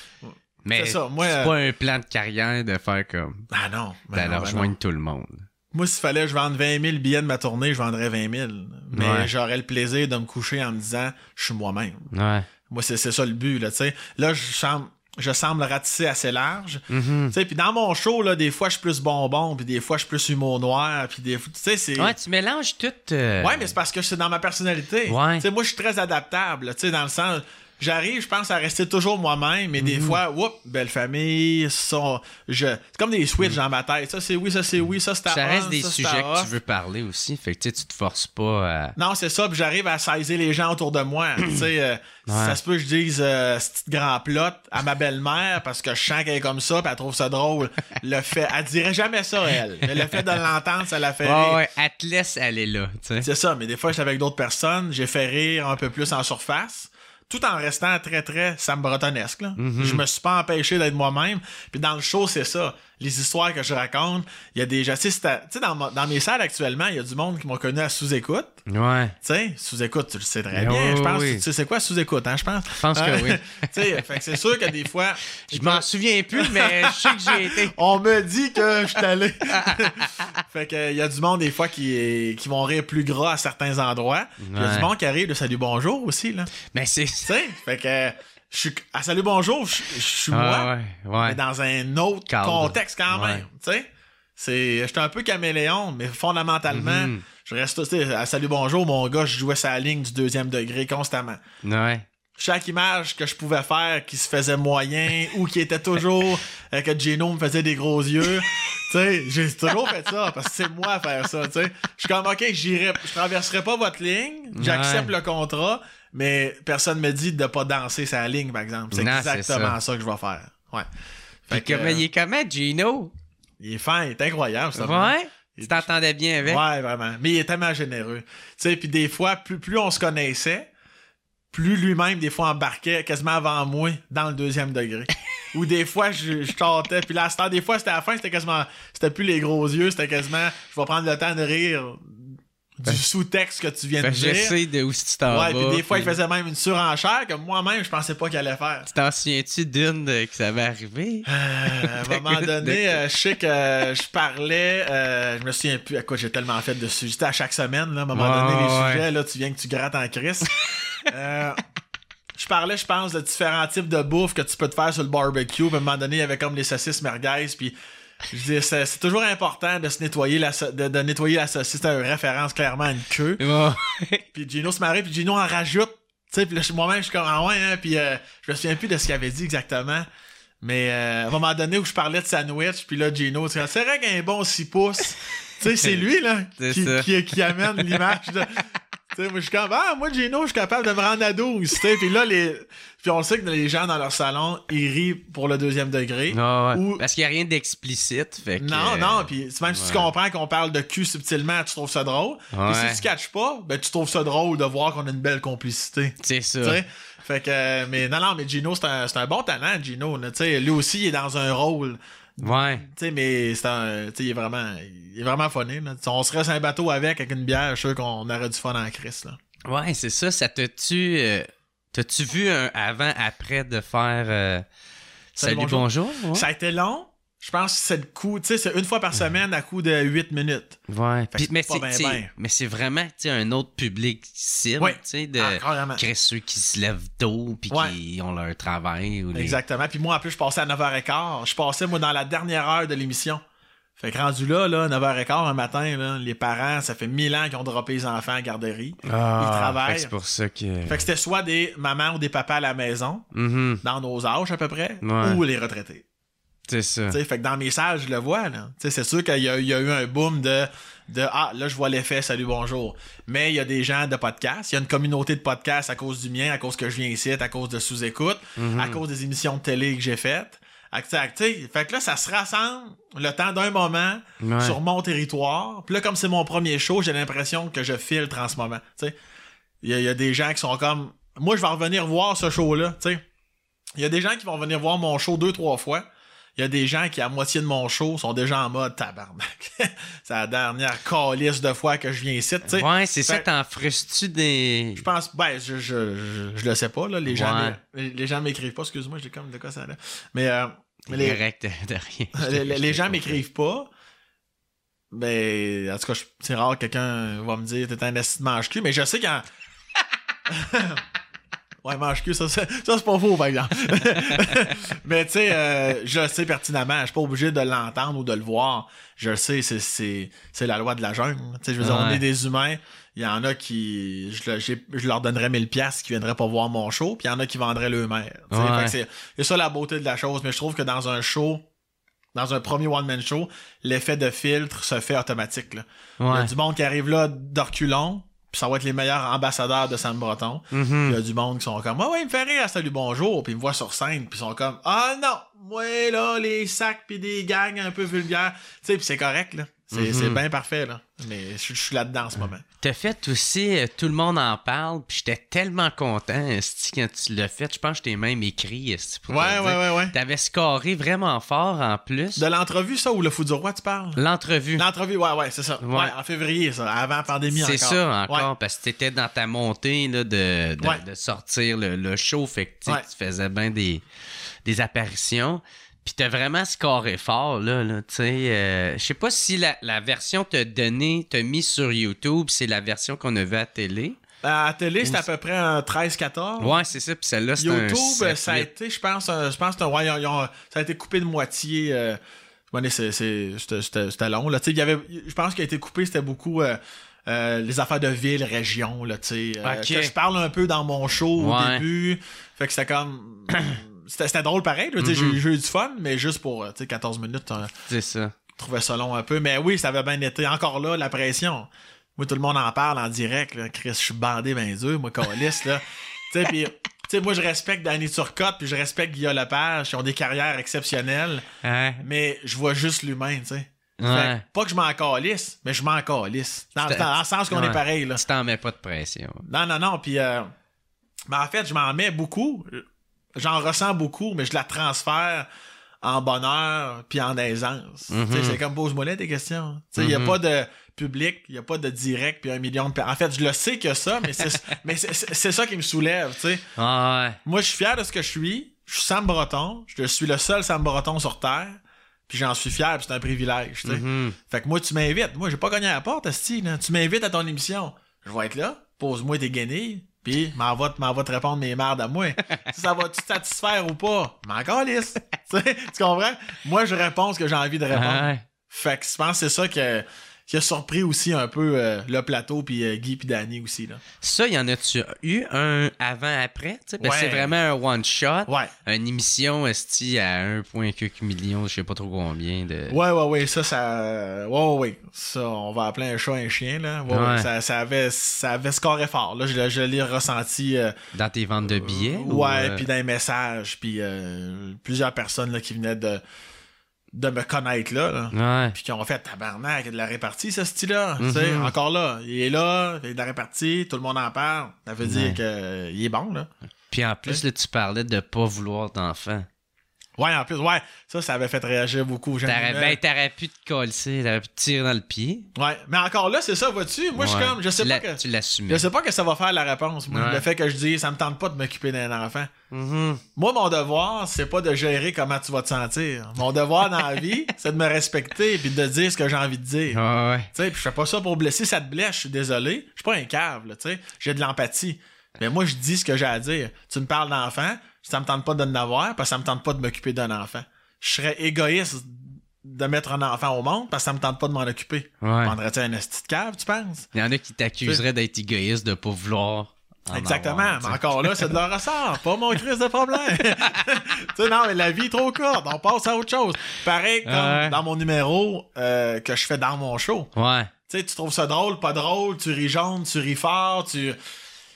Mais C'est ça, moi, c'est euh, pas un plan de carrière de faire comme Ah non. d'aller rejoindre tout le monde. Moi, s'il fallait que je vende 20 000 billets de ma tournée, je vendrais 20 000. Mais Ouais. j'aurais le plaisir de me coucher en me disant, je suis moi-même. Ouais. Moi, c'est c'est ça le but, là, tu sais. Là, je semble, je semble ratisser assez large. Sais, puis dans mon show, là, des fois, je suis plus bonbon, puis des fois, je suis plus humour noir, puis des fois, tu sais. Ouais, tu mélanges tout. euh, Ouais, mais c'est parce que c'est dans ma personnalité. Ouais. Moi, je suis très adaptable, tu sais, dans le sens... J'arrive, je pense, à rester toujours moi-même, mais Mhm. des fois, whoop, belle famille, ça, je... C'est comme des switches dans ma tête. Ça, c'est oui, ça, c'est oui, ça, c'est à Mhm. Ça reste des ça, sujets que off. tu veux parler aussi. Fait que tu sais, tu te forces pas à. Non, c'est ça, puis j'arrive à saisir les gens autour de moi. tu sais, euh, ça se peut que je dise euh, ce petit grand plot à ma belle-mère parce que je sens qu'elle est comme ça, puis elle trouve ça drôle. Le fait, elle dirait jamais ça, elle. Mais le fait de l'entendre, ça la fait Ouais, rire. ouais, elle te laisse aller là, tu sais. C'est ça, mais des fois, j'étais avec d'autres personnes, j'ai fait rire un peu plus en surface, tout en restant très, très Sam. Là. Mm-hmm. Je me suis pas empêché d'être moi-même. Puis dans le show, c'est ça. Les histoires que je raconte, il y a des... À- tu sais, dans, mes salles actuellement, il y a du monde qui m'ont connu à sous-écoute. Ouais. Tu sais, sous-écoute, tu le sais très bien. je pense oui. tu sais c'est quoi sous-écoute, hein, je pense? Je pense que oui. tu sais, fait que c'est sûr que des fois... Je m'en souviens plus, mais je sais que j'y ai été. On me dit que je suis allé. fait que il y a du monde des fois qui, qui vont rire plus gras à certains endroits. Il y a du monde qui arrive de salut bonjour aussi là. Mais c'est Tu sais, fait que je suis à salut bonjour, je je suis moi, Ah, ouais, ouais. mais dans un autre contexte quand même, tu sais. C'est j'étais un peu caméléon, mais fondamentalement, Mhm. je reste tu sais, à salut bonjour, mon gars, je jouais sa ligne du deuxième degré constamment Ouais. Chaque image que je pouvais faire qui se faisait moyen ou qui était toujours euh, que Gino me faisait des gros yeux. tu sais, j'ai toujours fait ça parce que c'est moi à faire ça, tu sais. Je suis comme OK, j'irai je traverserai pas votre ligne, j'accepte Ouais. le contrat, mais personne me dit de pas danser sa ligne par exemple. C'est exactement ça. ça. que je vais faire. Ouais. Fait que, comment, il est comment, Gino? il est fin, il est incroyable ça. Ouais? Tu t'entendais bien avec? Ouais, vraiment. Mais il est tellement généreux. Tu sais, puis des fois, plus, plus on se connaissait, plus lui-même, des fois, embarquait quasiment avant moi dans le deuxième degré. Ou des fois, je, je chantais. Puis là, des fois, c'était à la fin, c'était quasiment... C'était plus les gros yeux, c'était quasiment... Je vais prendre le temps de rire du sous-texte que tu viens de Ben, je dire. sais de où tu t'en Ouais, vas. puis des fois, il faisait même une surenchère que moi-même, je pensais pas qu'il allait faire. Tu t'en souviens-tu d'une de- que ça va arriver? Euh, à un moment donné, euh, je sais que euh, je parlais, je me souviens plus à quoi j'ai tellement fait de sujets. À chaque semaine, là, à un moment Ouais, donné, les ouais. sujets, là, tu viens que tu grattes en crise. Euh, je parlais, je pense, de différents types de bouffe que tu peux te faire sur le barbecue. Puis à un moment donné, il y avait comme les saucisses merguez, puis Je dis, c'est c'est toujours important de se nettoyer la, so- de, de nettoyer la saucisse. C'est une référence clairement à une queue. Puis Gino se marie, puis Gino en rajoute. Tu sais, puis là, moi-même, je suis comme, ah ouais, hein, puis euh, je me souviens plus de ce qu'il avait dit exactement. Mais euh, à un moment donné où je parlais de sandwich, puis là, Gino, tu sais, c'est vrai qu'un bon 6 pouces. tu sais, c'est lui, là, qui, qui amène l'image de. Tu sais, moi, je suis comme, ah, moi, Gino, je suis capable de me rendre à 12. Tu sais, puis là, les. Puis on sait que les gens dans leur salon, ils rient pour le deuxième degré. Ah ouais. Ou- Parce qu'il n'y a rien d'explicite. Fait que, Non, non, puis même si tu comprends qu'on parle de cul subtilement, tu trouves ça drôle. Puis Ouais. si tu catches pas, ben tu trouves ça drôle de voir qu'on a une belle complicité. C'est ça. Tu sais? Fait que, euh, mais non, non, mais Gino, c'est un, c'est un bon talent, Gino. là. Lui aussi, il est dans un rôle. Ouais. Tu sais, mais c'est un, tu sais, il est vraiment, il est vraiment funny, là. On serait sur un bateau avec, avec une bière, je suis sûr qu'on aurait du fun en crise, là. Ouais, c'est ça. Ça t'a-tu. euh, T'as-tu vu un avant-après de faire. euh, Salut, bonjour? ouais? Ça a été long. Je pense que c'est le coup, tu sais, c'est une fois par semaine à coup de 8 minutes. Ouais. Fait Puis- que mais c'est ben ben. mais c'est vraiment tu sais, un autre public cible, Ouais. tu sais, de Ah, ceux qui se lèvent tôt puis Ouais. qui ont leur travail ou les... Exactement. Puis moi, en plus, je passais à 9h15. Je passais, moi, dans la dernière heure de l'émission. Fait que rendu là, là, 9h15 un matin, là, les parents, ça fait mille ans qu'ils ont droppé les enfants à la garderie. Ah, Ils travaillent. fait que C'est pour ça que. Fait que c'était soit des mamans ou des papas à la maison, Mhm, dans nos âges à peu près, Ouais. ou les retraités. C'est ça. Tu sais, fait que dans mes salles, je le vois, là. Tu sais, c'est sûr qu'il y, a- il y a eu un boom de, de Ah, là, je vois l'effet, salut, bonjour. Mais il y a des gens de podcasts. Il y a une communauté de podcasts à cause du mien, à cause que je viens ici, à cause de sous-écoute, Mhm. à cause des émissions de télé que j'ai faites. Fait que, là, ça se rassemble le temps d'un moment Ouais. sur mon territoire. Puis là, comme c'est mon premier show, j'ai l'impression que je filtre en ce moment. Il y, y a des gens qui sont comme, moi, je vais revenir voir ce show-là. Il y a des gens qui vont venir voir mon show deux, trois fois. Il y a des gens qui, à moitié de mon show, sont déjà en mode tabarnak. c'est la dernière calice de fois que je viens ici. Ouais, c'est ça, t'en frustres-tu des. Je pense, ben, je, je, je, je le sais pas, là. Les gens, les, les gens m'écrivent pas, excuse-moi, j'ai comme de quoi ça là. Mais, euh, Les... les, Correct de, rien. les, les- gens m'écrivent pas. Ben, en tout cas, c'est rare que quelqu'un va me dire t'es un esti de mange-cul, mais je sais qu'en. ouais, mange-cul, ça, c'est- ça c'est pas faux, par exemple. mais tu sais, euh, je le sais pertinemment. Je suis pas obligé de l'entendre ou de le voir. Je le sais, c'est, c'est, c'est la loi de la jungle. Tu sais, je veux dire, on Ouais. est des humains. Il y en a qui. Je, je leur donnerais 1000$ piastres qui viendraient pas voir mon show, puis il y en a qui vendraient le mère. Tu sais, Ouais. fait que c'est, ça la beauté de la chose, mais je trouve que dans un show dans un premier one-man show, l'effet de filtre se fait automatique. Là. Il y a Ouais. du monde qui arrive là d'orculon, puis ça va être les meilleurs ambassadeurs de Sam Breton. Puis Mhm. il y a du monde qui sont comme, ah ouais, il me fait rire, salut, bonjour, puis ils me voient sur scène, puis ils sont comme, ah non, moi là, les sacs puis des gangs un peu vulgaires. Tu sais, puis c'est correct, là. C'est Mhm. bien parfait, là. Mais je, je suis là-dedans en ce moment. T'as fait aussi, euh, tout le monde en parle, puis j'étais tellement content, esti, quand tu l'as fait. Je pense que je t'ai même écrit, esti, pour Ouais, ouais, ouais, ouais. T'avais scoré vraiment fort en plus. De l'entrevue, ça, ou le fou du roi, tu parles? L'entrevue. L'entrevue, ouais, ouais, c'est ça. Ouais. Ouais. en février, ça, avant la pandémie encore. C'est ça encore, Ouais. parce que t'étais dans ta montée là, de, de, sortir le, le show, fait que tu faisais bien des, des apparitions. Puis t'as vraiment scoré fort, là, là tu sais. euh, Je sais pas si la, la version t'a donné, t'a mis sur YouTube, c'est la version qu'on a vue à télé. À la télé, c'est à peu près un 13-14. Ouais, c'est ça, puis celle-là, c'est un YouTube, 7, ça a 8. été, je pense, un- je pense que ouais, ça a été coupé de moitié. Euh, c'était long. Là. Tu sais, il y avait, je pense qu'il a été coupé, c'était beaucoup euh, euh, les affaires de ville, région. Là, tu sais, euh, Ok. que je parle un peu dans mon show au début. Fait que c'était comme. c'était drôle pareil. Mhm. J'ai eu du fun, mais juste pour euh, tu sais, 14 minutes, euh, C'est ça. je trouvais ça long un peu. Mais oui, ça avait bien été. Encore là, la pression. Moi, tout le monde en parle en direct. Là. Chris, je suis bandé ben dur, moi, calice, là. tu sais, puis... Tu sais, moi, je respecte Danny Turcotte, puis je respecte Guillaume Lepage, qui ont des carrières exceptionnelles, Ouais. mais je vois juste l'humain, tu sais. Ouais. pas que je m'en calisse, mais je m'en calisse. Dans, C'est- dans, dans le sens qu'on ouais. est pareil, là. Tu t'en mets pas de pression. Non, non, non, puis... Euh, mais en fait, je m'en mets beaucoup. J'en ressens beaucoup, mais je la transfère en bonheur puis en aisance. Mhm. C'est comme pose-moi là tes questions. Il n'y a Mhm. pas de public, il n'y a pas de direct puis un million de... per- En fait, je le sais que ça, mais c'est mais ça qui me soulève. Ah ouais. Moi, je suis fier de ce que je suis. Je suis Sam Breton. Je suis le seul Sam Breton sur Terre. Puis j'en suis fier, puis c'est un privilège. Mhm. Fait que moi, tu m'invites. Moi, j'ai pas gagné à la porte, Asti. Tu m'invites à ton émission. Je vais être là. Pose-moi tes guenilles. Puis, m'en va, va te répondre mes merdes à moi. Si ça va-tu te satisfaire ou pas? M'en calisse. tu comprends? Moi, je réponds ce que j'ai envie de répondre. Ouais. Fait que je pense que c'est ça que, qui a surpris aussi un peu euh, le plateau, puis euh, Guy puis Danny aussi. Là. Ça, y en a-tu eu un avant-après? Ouais. c'est vraiment un one-shot. Ouais. Une émission esti à 1,4 million, je sais pas trop combien de. Ouais, ouais, ouais, ça, ça. Ouais, ouais, ouais. Ça, on va appeler un chat un chien, là. Ouais, ouais, Ouais. Ça, ça avait, ça avait scoré fort, là. Je, l'ai- je l'ai ressenti. euh, Dans tes ventes de billets? ou, ouais, puis dans les messages, puis plusieurs personnes, là, qui venaient de, de me connaître, là. là. Ouais. Puis qui ont fait tabarnak, il y a de la répartie, ce style-là. Tu sais, encore là. Il est là, il y a de la répartie, tout le monde en parle. Ça veut Ouais. dire que il est bon, là. Puis en plus, là, tu parlais de pas vouloir d'enfants. Ouais, en plus, ouais, ça, ça avait fait réagir beaucoup. T'aurais, ben, t'aurais pu te coller, t'aurais pu te tirer dans le pied. Ouais, mais encore là, c'est ça, vois-tu? Moi, je suis comme, je sais pas que. Tu. Je sais pas que ça va faire la réponse, moi. Ouais. Le fait que je dis, ça me tente pas de m'occuper d'un enfant. Mhm. Moi, mon devoir, c'est pas de gérer comment tu vas te sentir. Mon devoir dans la vie, c'est de me respecter puis de dire ce que j'ai envie de dire. Ouais, ouais. Tu sais, puis je fais pas ça pour blesser. Ça te blesse, je suis désolé. Je suis pas un cave, tu sais. J'ai de l'empathie. Mais moi, je dis ce que j'ai à dire. Tu me parles d'enfant, ça me tente pas de n'avoir parce que ça me tente pas de m'occuper d'un enfant. Je serais égoïste de mettre un enfant au monde parce que ça me tente pas de m'en occuper. Ouais. Prendrais-tu un esti de cave, tu penses? Il y en a qui t'accuseraient d'être égoïste, de pas vouloir. en Exactement. avoir, mais encore là, c'est de leur ressort. Pas mon crise de problème. tu sais, non, mais la vie est trop courte. On passe à autre chose. Pareil comme Ouais. dans mon numéro euh, que je fais dans mon show. Ouais. Tu sais, tu trouves ça drôle, pas drôle, tu ris jaune, tu ris fort, tu.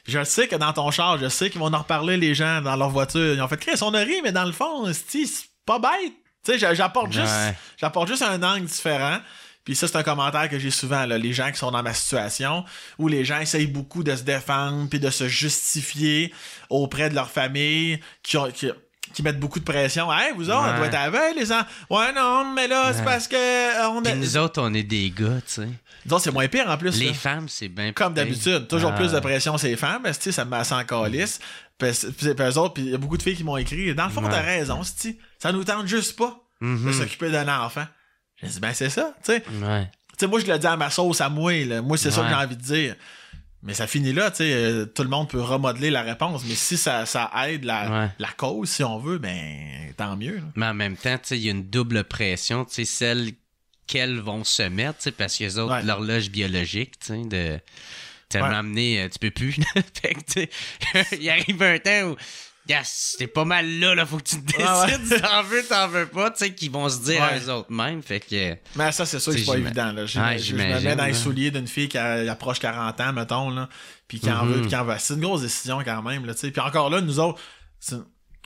Je sais que dans ton char, je sais qu'ils vont en reparler les gens dans leur voiture. Ils ont fait Chris, on a ri, mais dans le fond, c'est pas bête. Tu sais, j'apporte juste, Ouais. j'apporte juste un angle différent. Puis ça, c'est un commentaire que j'ai souvent, là, les gens qui sont dans ma situation, où les gens essayent beaucoup de se défendre, puis de se justifier auprès de leur famille, qui, ont, qui, qui mettent beaucoup de pression. Hey, vous autres, on doit être veille, les gens. Ouais, non, mais là, c'est parce que euh, on Puis est. nous autres, on est des gars, tu sais. Autres, c'est moins pire en plus. Les là. femmes, c'est bien Comme d'habitude, toujours Ah. plus de pression sur les femmes, parce que, tu sais, ça me 100 calices. Puis eux autres, puis il y a beaucoup de filles qui m'ont écrit. Dans le fond, Ouais. t'as raison, c'ti. ça nous tente juste pas de Mhm. s'occuper d'un enfant. J'ai dit, ben c'est ça, tu sais. Ouais. moi, je le dis à ma sauce, à moi, là. Moi, c'est ça que j'ai envie de dire. Mais ça finit là, tu sais. euh, tout le monde peut remodeler la réponse, mais si ça, ça aide la, Ouais. la cause, si on veut, ben tant mieux. là. Mais en même temps, tu sais, il y a une double pression, tu sais, celle qu'elles vont se mettre, parce que les autres, Ouais. l'horloge biologique, tu sais, de. Tu Ouais. euh, tu peux plus. fait que, il arrive un temps où. Yes, t'es pas mal là, là, faut que tu te décides ouais. t'en veux, t'en veux pas, tu sais, qu'ils vont se dire à eux autres mêmes, fait que. Mais ça, c'est sûr que c'est pas évident. Là. Je, me mets dans les là. souliers d'une fille qui a- approche 40 ans, mettons, là, puis qui en veut, puis qui en veut. C'est une grosse décision quand même. Là, tu sais. puis encore là, nous autres, c'est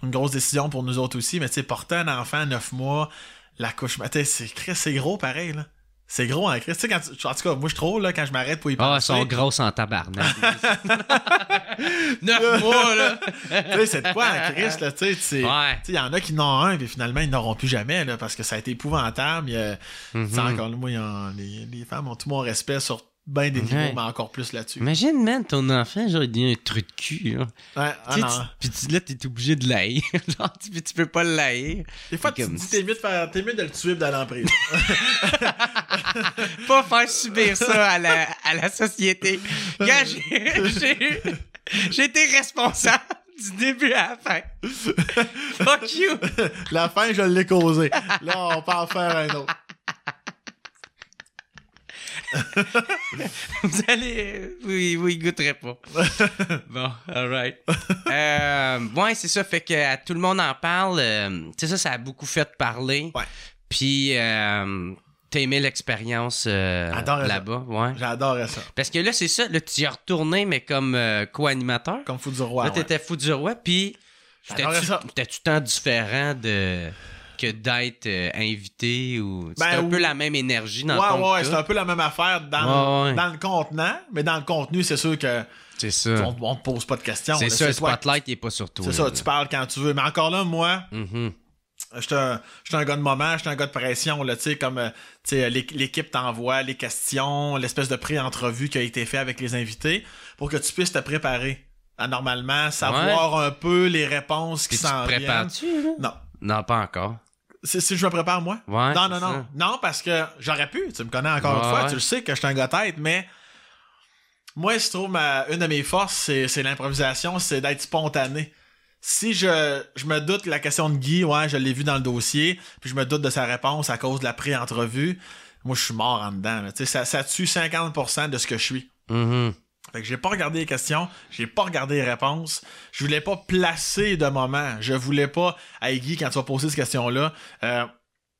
une grosse décision pour nous autres aussi, mais tu sais, porter un enfant 9 mois, la couche, sais, c'est gros pareil. là. C'est gros en Chris. Tu sais, quand tu- en tout cas, moi, je trouve, là, quand je m'arrête pour y Ah, elles penser. sont grosses en tabarnak. Neuf mois, là. tu sais, c'est de quoi en Chris, là, tu sais. Ouais. Il y en a qui n'ont un, puis finalement, ils n'auront plus jamais, là, parce que ça a été épouvantable. Il y a- tu sais, encore moi, il y a- les, les femmes ont tout mon respect sur bien des niveaux, Ouais. mais encore plus là-dessus. Imagine, man, ton enfant, genre, il dit un truc de cul, là. Ouais, ah Tu sais, non. tu- Puis tu- là, t'es obligé de l'haïr. Genre, tu, puis tu peux pas l'haïr. Des fois, tu comme te dis, t'es mieux de faire, t'es mieux de le tuer en prison. Pas faire subir ça à la, à la société. Gars, j'ai- été responsable du début à la fin. Fuck you. La fin, je l'ai causé. Là, on peut en faire un autre. Vous allez... Oui, oui, il goûterait pas. Bon, alright. Euh, ouais, c'est ça. Fait que euh, tout le monde en parle. euh, tu sais, ça, ça a beaucoup fait parler. Ouais. Puis, euh, t'as aimé l'expérience euh, là-bas, ouais. J'adorais ça. Parce que là, c'est ça. Là, tu y es retourné, mais comme euh, co-animateur. Comme fou du roi. là, ouais. t'étais fou du roi. Puis, J'adorais ça. t'étais-tu tant différent de que d'être euh, invité ou c'était Ben, un peu la même énergie dans Ouais, ton ouais, c'est un peu la même affaire dans, Ouais, ouais. dans le contenant, mais dans le contenu, c'est sûr que C'est ça. on, on te pose pas de questions. C'est ça, le spotlight il est pas sur toi. C'est ça, là. tu parles quand tu veux. Mais encore là, moi, Mhm. J'étais un, un gars de moment, j'étais un gars de pression, là, tu sais, comme, euh, l'équipe t'envoie les questions, l'espèce de pré-entrevue qui a été fait avec les invités pour que tu puisses te préparer à normalement savoir un peu les réponses qui s'en viennent. prépares-tu? Non. Non, pas encore. Si, je me prépare, moi? Ouais, non, non, ça. non. Non, parce que j'aurais pu, tu me connais encore Ouais, une fois, ouais. tu le sais que je suis un gars tête, mais Moi, je trouve ma, une de mes forces, c'est, l'improvisation, c'est d'être spontané. Si je, je me doute que la question de Guy, ouais, je l'ai vu dans le dossier, puis je me doute de sa réponse à cause de la pré-entrevue, moi, je suis mort en dedans. là. Ça, ça tue 50% de ce que je suis. Mhm. Fait que j'ai pas regardé les questions, j'ai pas regardé les réponses. Je voulais pas placer de moment. Je voulais pas, hey Guy, quand tu vas poser cette question-là, euh,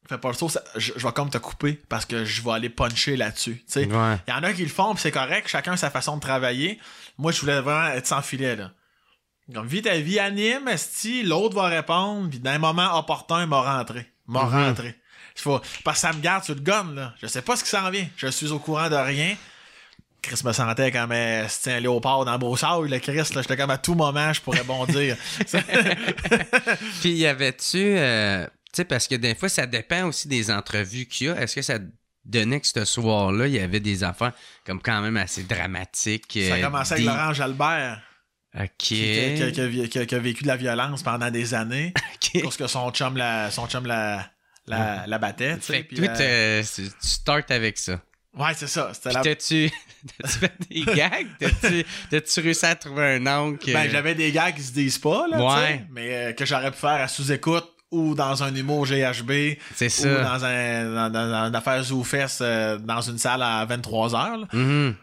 fais pas le saut, je, je vais comme te couper parce que je vais aller puncher là-dessus. Tu sais, il Ouais. y en a qui le font, puis c'est correct, chacun a sa façon de travailler. Moi, je voulais vraiment être sans filet, là. Comme, vis ta vie, anime, esti, l'autre va répondre, puis dans un moment opportun, il m'a rentré. M'a rentré. Faut, parce que ça me garde sur le gun, là. Je sais pas ce qui s'en vient. Je suis au courant de rien. Chris me sentait comme euh, c'était un léopard dans Brossard, le Chris, là, j'étais comme à tout moment, je pourrais bondir. Puis y avait-tu. euh, tu sais, parce que des fois, ça dépend aussi des entrevues qu'il y a. Est-ce que ça donnait que ce soir-là, il y avait des affaires comme quand même assez dramatiques? ça a euh, commencé avec des- Laurent Jalbert, Ok. qui, qui- qui- qui a vécu de la violence pendant des années, Ok. parce que son chum la, son chum la, la, la battait. Fait que toi, tu startes avec ça. ouais, c'est ça. C'était la... t'as-tu fait des gags? T'as-tu réussi à trouver un oncle? que- Ben, j'avais des gars qui se disent pas, là, Ouais. mais euh, que j'aurais pu faire à sous-écoute ou dans un humour GHB C'est ou ça. dans, un, dans, dans- dans une affaire ZooFest euh, dans une salle à 23h. Mhm.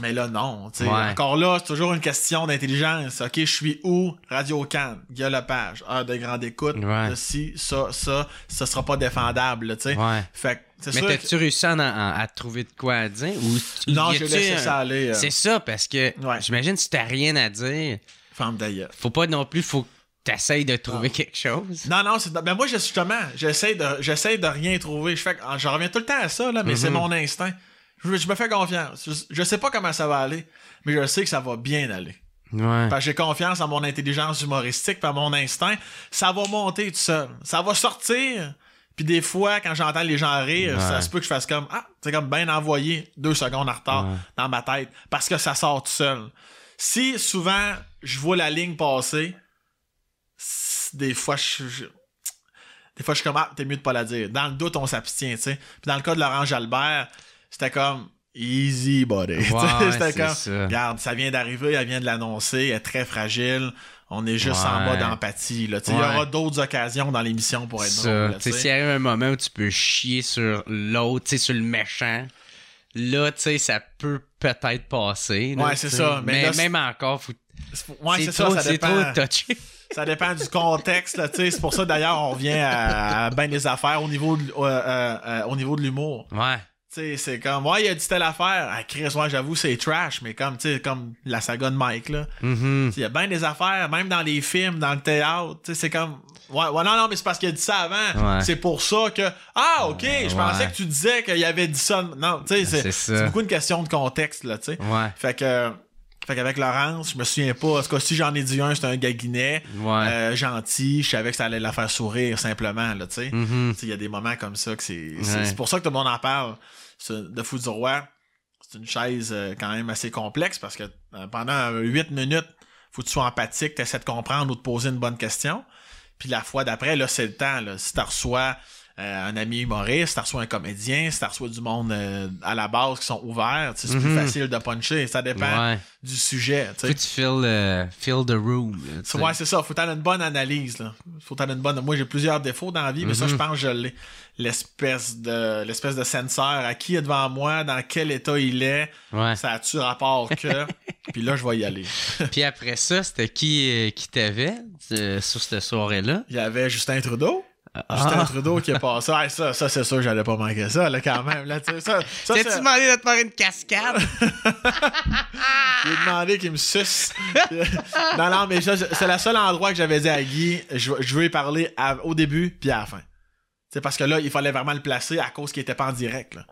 Mais là, non. tu sais. Ouais. Encore là, c'est toujours une question d'intelligence. OK, je suis où? Radio Can, Guy Lepage, heure de grande écoute. Ouais. Là, Si, ça, ça, ça sera pas défendable, là. Ouais. Fait que Mais t'as-tu réussi à, trouver de quoi à dire? Ou Non, j'ai laissé un- ça aller. euh, C'est ça, parce que Ouais. j'imagine si t'as rien à dire, femme d'ailleurs. faut pas non plus, faut que t'essayes de trouver Ah. quelque chose. Non, non, c'est... Ben moi, justement, j'essaie de, j'essaie de rien trouver. Je fais... reviens tout le temps à ça, là, mais c'est Mhm. mon instinct. Je, je me fais confiance. Je, je sais pas comment ça va aller, mais je sais que ça va bien aller. Ouais. Parce que j'ai confiance en mon intelligence humoristique, par mon instinct. Ça va monter tout seul. Ça va sortir. Puis des fois, quand j'entends les gens rire, Ouais. ça se peut que je fasse comme Ah, c'est comme bien envoyé deux secondes en retard Ouais. dans ma tête. Parce que ça sort tout seul. Si souvent je vois la ligne passer, des fois je. je- des fois, je suis comme, ah, t'es mieux de pas la dire. Dans le doute, on s'abstient, tu sais. Puis dans le cas de Laurent Jalbert, c'était comme, easy, buddy. Ouais, c'était comme, ça. regarde, ça vient d'arriver, elle vient de l'annoncer, elle est très fragile. On est juste en Ouais. Tu sais, Il y aura d'autres occasions dans l'émission pour être drôle, s'il arrive un moment où tu peux chier sur l'autre, sur le méchant, là, tu sais, ça peut peut-être passer. là, Ouais, c'est ça, mais Mais là, c'est- même encore, faut... Ouais, c'est ça, trop, ça dépend. trop touché. Ça dépend du contexte. C'est pour ça, d'ailleurs, on revient à, à ben des affaires au niveau de, euh, euh, euh, au niveau de l'humour. Ouais. Sais, c'est comme, ouais, il a dit telle affaire. Ah, Chris, ouais, j'avoue, c'est trash, mais comme, tu sais, comme la saga de Mike, là. Mhm. Il y a bien des affaires, même dans les films, dans le théâtre, tu sais, c'est comme... Ouais, ouais, non, non, mais c'est parce qu'il a dit ça avant. Ouais. C'est pour ça que... Ah, OK, je pensais Ouais. que tu disais qu'il avait dit ça. Non, tu sais, c'est, beaucoup une question de contexte, là, tu sais. Ouais. Fait que... Fait qu'avec Laurence, je me souviens pas. En tout cas, si j'en ai dit un, c'était un gaguinet. Ouais. euh, gentil. Je savais que ça allait la faire sourire, simplement, là, tu sais. Mhm. Sais, Il y a des moments comme ça que c'est... C'est, Ouais. c'est pour ça que tout le monde en parle. De Fou du Roi, c'est une chaise euh, quand même assez complexe parce que euh, pendant 8 minutes, faut que tu sois empathique, tu essaies de comprendre ou de poser une bonne question. Puis la fois d'après, là, c'est le temps. Là. Si tu reçois euh, un ami humoriste, tu reçois un comédien, si tu reçois du monde euh, à la base qui sont ouverts, c'est Mhm. plus facile de puncher. Ça dépend Ouais. du sujet. Faut que tu fill, euh, the room. Ouais, c'est ça. Faut t'avoir une bonne analyse, là. Faut t'avoir une bonne. Moi, j'ai plusieurs défauts dans la vie, mais ça, Mhm. je pense que je l'ai. L'espèce de, l'espèce de senseur à qui est devant moi, dans quel état il est. Ouais. Ça a-tu rapport que? Puis là, je vais y aller. Puis après ça, c'était qui, euh, qui t'avait sur cette soirée-là? Il y avait Justin Trudeau. Justin Ah. Trudeau qui est passé. Ouais, ça, ça c'est sûr, j'allais pas manquer ça, là, quand même. Là, ça, ça, T'as-tu c'est- demandé de te faire une cascade? J'ai demandé qu'il me suce. non, non, mais ça, c'est le seul endroit que j'avais dit à Guy, je, je veux y parler à- au début puis à la fin. C'est parce que là, il fallait vraiment le placer à cause qu'il était pas en direct. Là.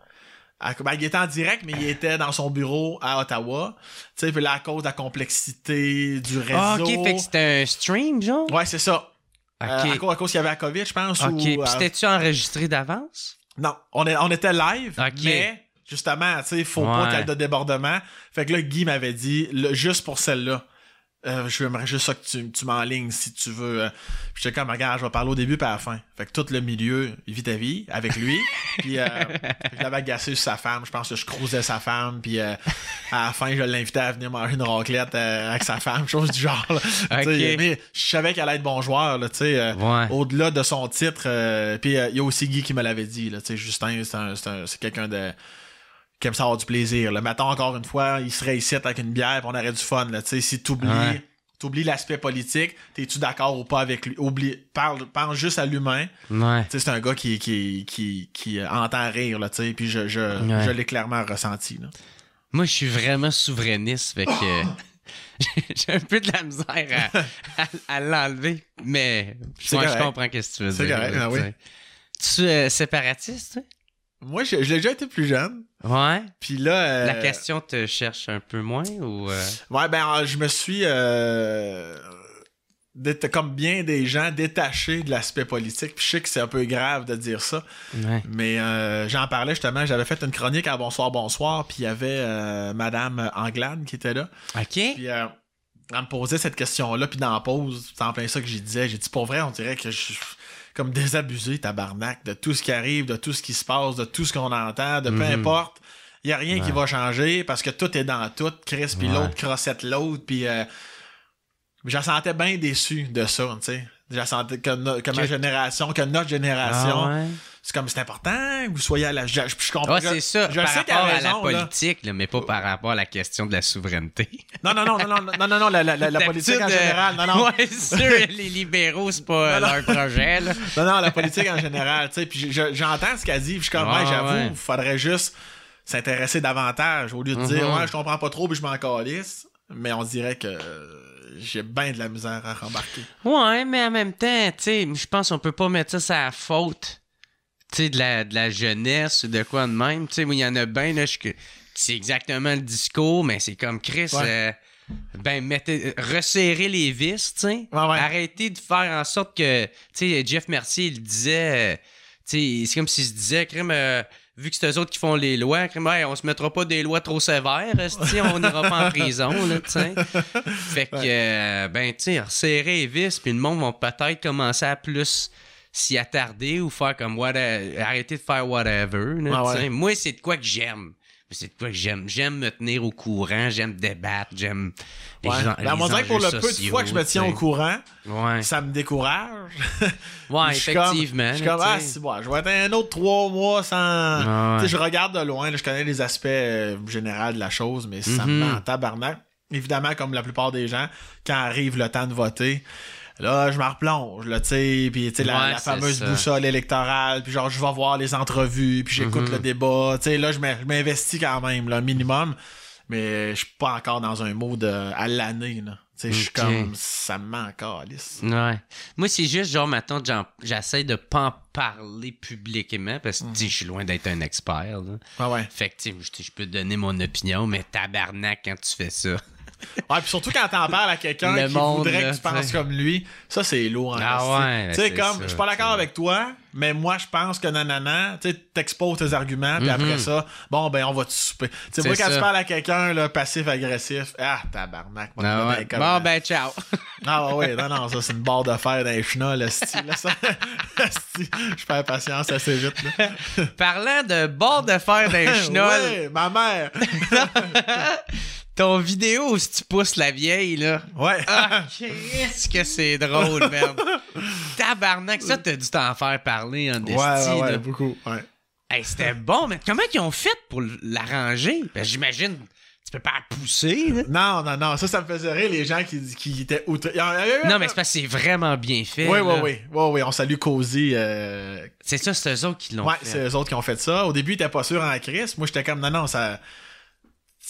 À- ben, il était en direct, mais il était dans son bureau à Ottawa. Tu sais, puis là, à cause de la complexité du réseau. Ah, ok, fait que c'était un stream, genre? Ouais, c'est ça. Euh, à, cause, à cause qu'il y avait la COVID, je pense. ok, ou, puis euh, c'était-tu enregistré d'avance? non, on, est, on était live, Ok. mais justement, tu sais, faut Ouais. pas qu'il y ait de débordement. Fait que là, Guy m'avait dit, le- juste pour celle-là, euh, je j'aimerais juste ça que tu, tu m'enlignes si tu veux. Euh. Puis j'étais comme, regarde, je vais parler au début puis à la fin. Fait que tout le milieu, il vit ta vie avec lui. puis euh, je l'avais agacé sur sa femme. Je pense que je crousais sa femme. Puis euh, à la fin, je l'invitais à venir manger une raclette avec sa femme, chose du genre. Mais je savais qu'elle allait être bon joueur, là, tu sais. Au-delà de son titre. puis il y a aussi Guy qui me l'avait dit, là, Justin, c'est quelqu'un de qui aime ça avoir du plaisir. Le matin, encore une fois, il serait ici avec une bière et on aurait du fun. Là. Si tu oublies, l'aspect politique, es-tu d'accord ou pas avec lui? Oublie, parle, parle juste à l'humain. C'est un gars qui, qui, qui, qui entend rire, là, puis je, je, je l'ai clairement ressenti. Là. Moi, je suis vraiment souverainiste, fait que j'ai un peu de la misère à, l'enlever, mais moi, je comprends ce que tu veux dire. C'est correct, ah oui. Tu es séparatiste, moi, je, l'ai déjà été plus jeune. Ouais. Puis là. Euh, La question te cherche un peu moins ou. Euh? Ouais, ben, je me suis. Euh, comme bien des gens détachés de l'aspect politique. Puis je sais que c'est un peu grave de dire ça. Ouais. Mais j'en parlais justement. J'avais fait une chronique à Bonsoir, Bonsoir. Puis il y avait Madame Anglade qui était là. OK. Puis elle me posait cette question-là. Puis dans la pause, c'est en plein ça que j'ai disais. J'ai dit, pour vrai, on dirait que je comme désabusé, tabarnak, de tout ce qui arrive, de tout ce qui se passe, de tout ce qu'on entend, de peu mhm. importe. Il n'y a rien qui va changer parce que tout est dans tout. Chris, puis l'autre crossette l'autre, puis... Euh, je sentais bien déçu de ça, tu sais. Je sentais que, ma génération, que notre génération... Ah c'est comme c'est important que vous soyez à la. Je, je comprends. c'est ça. Je par sais rapport à la politique, mais pas par rapport à la question de la souveraineté. Non, non, non, non, non, non, non, non la, la, la politique en général. Non, non. Ouais, sûr, les libéraux, c'est pas leur projet, là. Non, non, la politique en général, tu sais. Puis j'entends ce qu'elle dit, je suis comme, ouais, j'avoue, il faudrait juste s'intéresser davantage au lieu de dire, mm-hmm. ouais, je comprends pas trop, puis je m'en calisse. Mais on dirait que j'ai bien de la misère à rembarquer. Ouais, mais en même temps, tu sais, je pense qu'on peut pas mettre ça à la faute tu sais, de la, de la jeunesse ou de quoi de même. Tu sais, il y en a bien, là, c'est exactement le discours, mais c'est comme Chris. Euh, ben, mettez, resserrer les vis, tu sais. Arrêtez de faire en sorte que, tu sais, Jeff Mercier, il disait, euh, tu sais, c'est comme s'il se disait, crime, euh, vu que c'est eux autres qui font les lois, crime, on se mettra pas des lois trop sévères, on n'ira pas en prison, là. Fait que, ben, tu resserrer les vis, puis le monde va peut-être commencer à plus s'y attarder ou faire comme what arrêter de faire whatever. Moi, c'est de quoi que j'aime. C'est de quoi que j'aime. J'aime me tenir au courant, j'aime débattre, j'aime. Ouais. Ben, on dirait que pour le peu de fois que je me tiens au courant, ça me décourage. ouais, effectivement. je suis comme, ah, je vais être un autre trois mois sans. Je regarde de loin, je connais les aspects euh, généraux de la chose, mais ça me mm-hmm. met en tabarnak. Évidemment, comme la plupart des gens, quand arrive le temps de voter, là je me replonge là tu sais puis tu sais la, fameuse boussole électorale puis genre je vais voir les entrevues puis j'écoute mhm. le débat tu sais là je m'investis quand même là minimum mais je suis pas encore dans un mode à l'année là. Tu sais je suis comme ça me manque encore Alice. Ouais. Moi c'est juste genre maintenant j'essaie de pas en parler publiquement parce que je suis loin d'être un expert là. Ah ouais. Fait que je peux donner mon opinion mais tabarnak quand tu fais ça Ouais, puis surtout quand t'en parles à quelqu'un qui voudrait que tu penses comme lui, ça c'est lourd. Ah ouais. Tu sais, comme, je suis pas d'accord avec toi, mais moi je pense que nanana, tu t'exposes tes arguments, puis après mhm. ça, bon, ben on va te souper. Tu sais, moi quand tu parles à quelqu'un, là, passif-agressif, ah, tabarnak. Ah ouais. Bon, ben ciao. ah ouais, non, non, ça c'est une barre de fer d'un chenol, le style, là, ça. je perds patience assez vite, là. Parlant de barre de fer d'un chenol. ouais, ma mère. Ton vidéo où tu pousses la vieille, là. Ouais. Ah, qu'est-ce que c'est drôle, merde. Tabarnak, ça, t'as dû t'en faire parler en ouais, ouais, ouais, beaucoup, ouais. Hey, c'était bon, mais comment ils ont fait pour l'arranger? Ben, j'imagine tu peux pas la pousser, là. Non, non, non. Ça, ça me faisait rire, les gens qui, qui étaient outre. Non, mais c'est parce que c'est vraiment bien fait. Oui, oui, oui. Oui, oui. On salue Cozy. Euh, c'est ça, c'est eux autres qui l'ont fait. Ouais, c'est eux autres qui ont fait ça. Au début, ils étaient pas sûrs en crise. Moi, j'étais comme, non, non, ça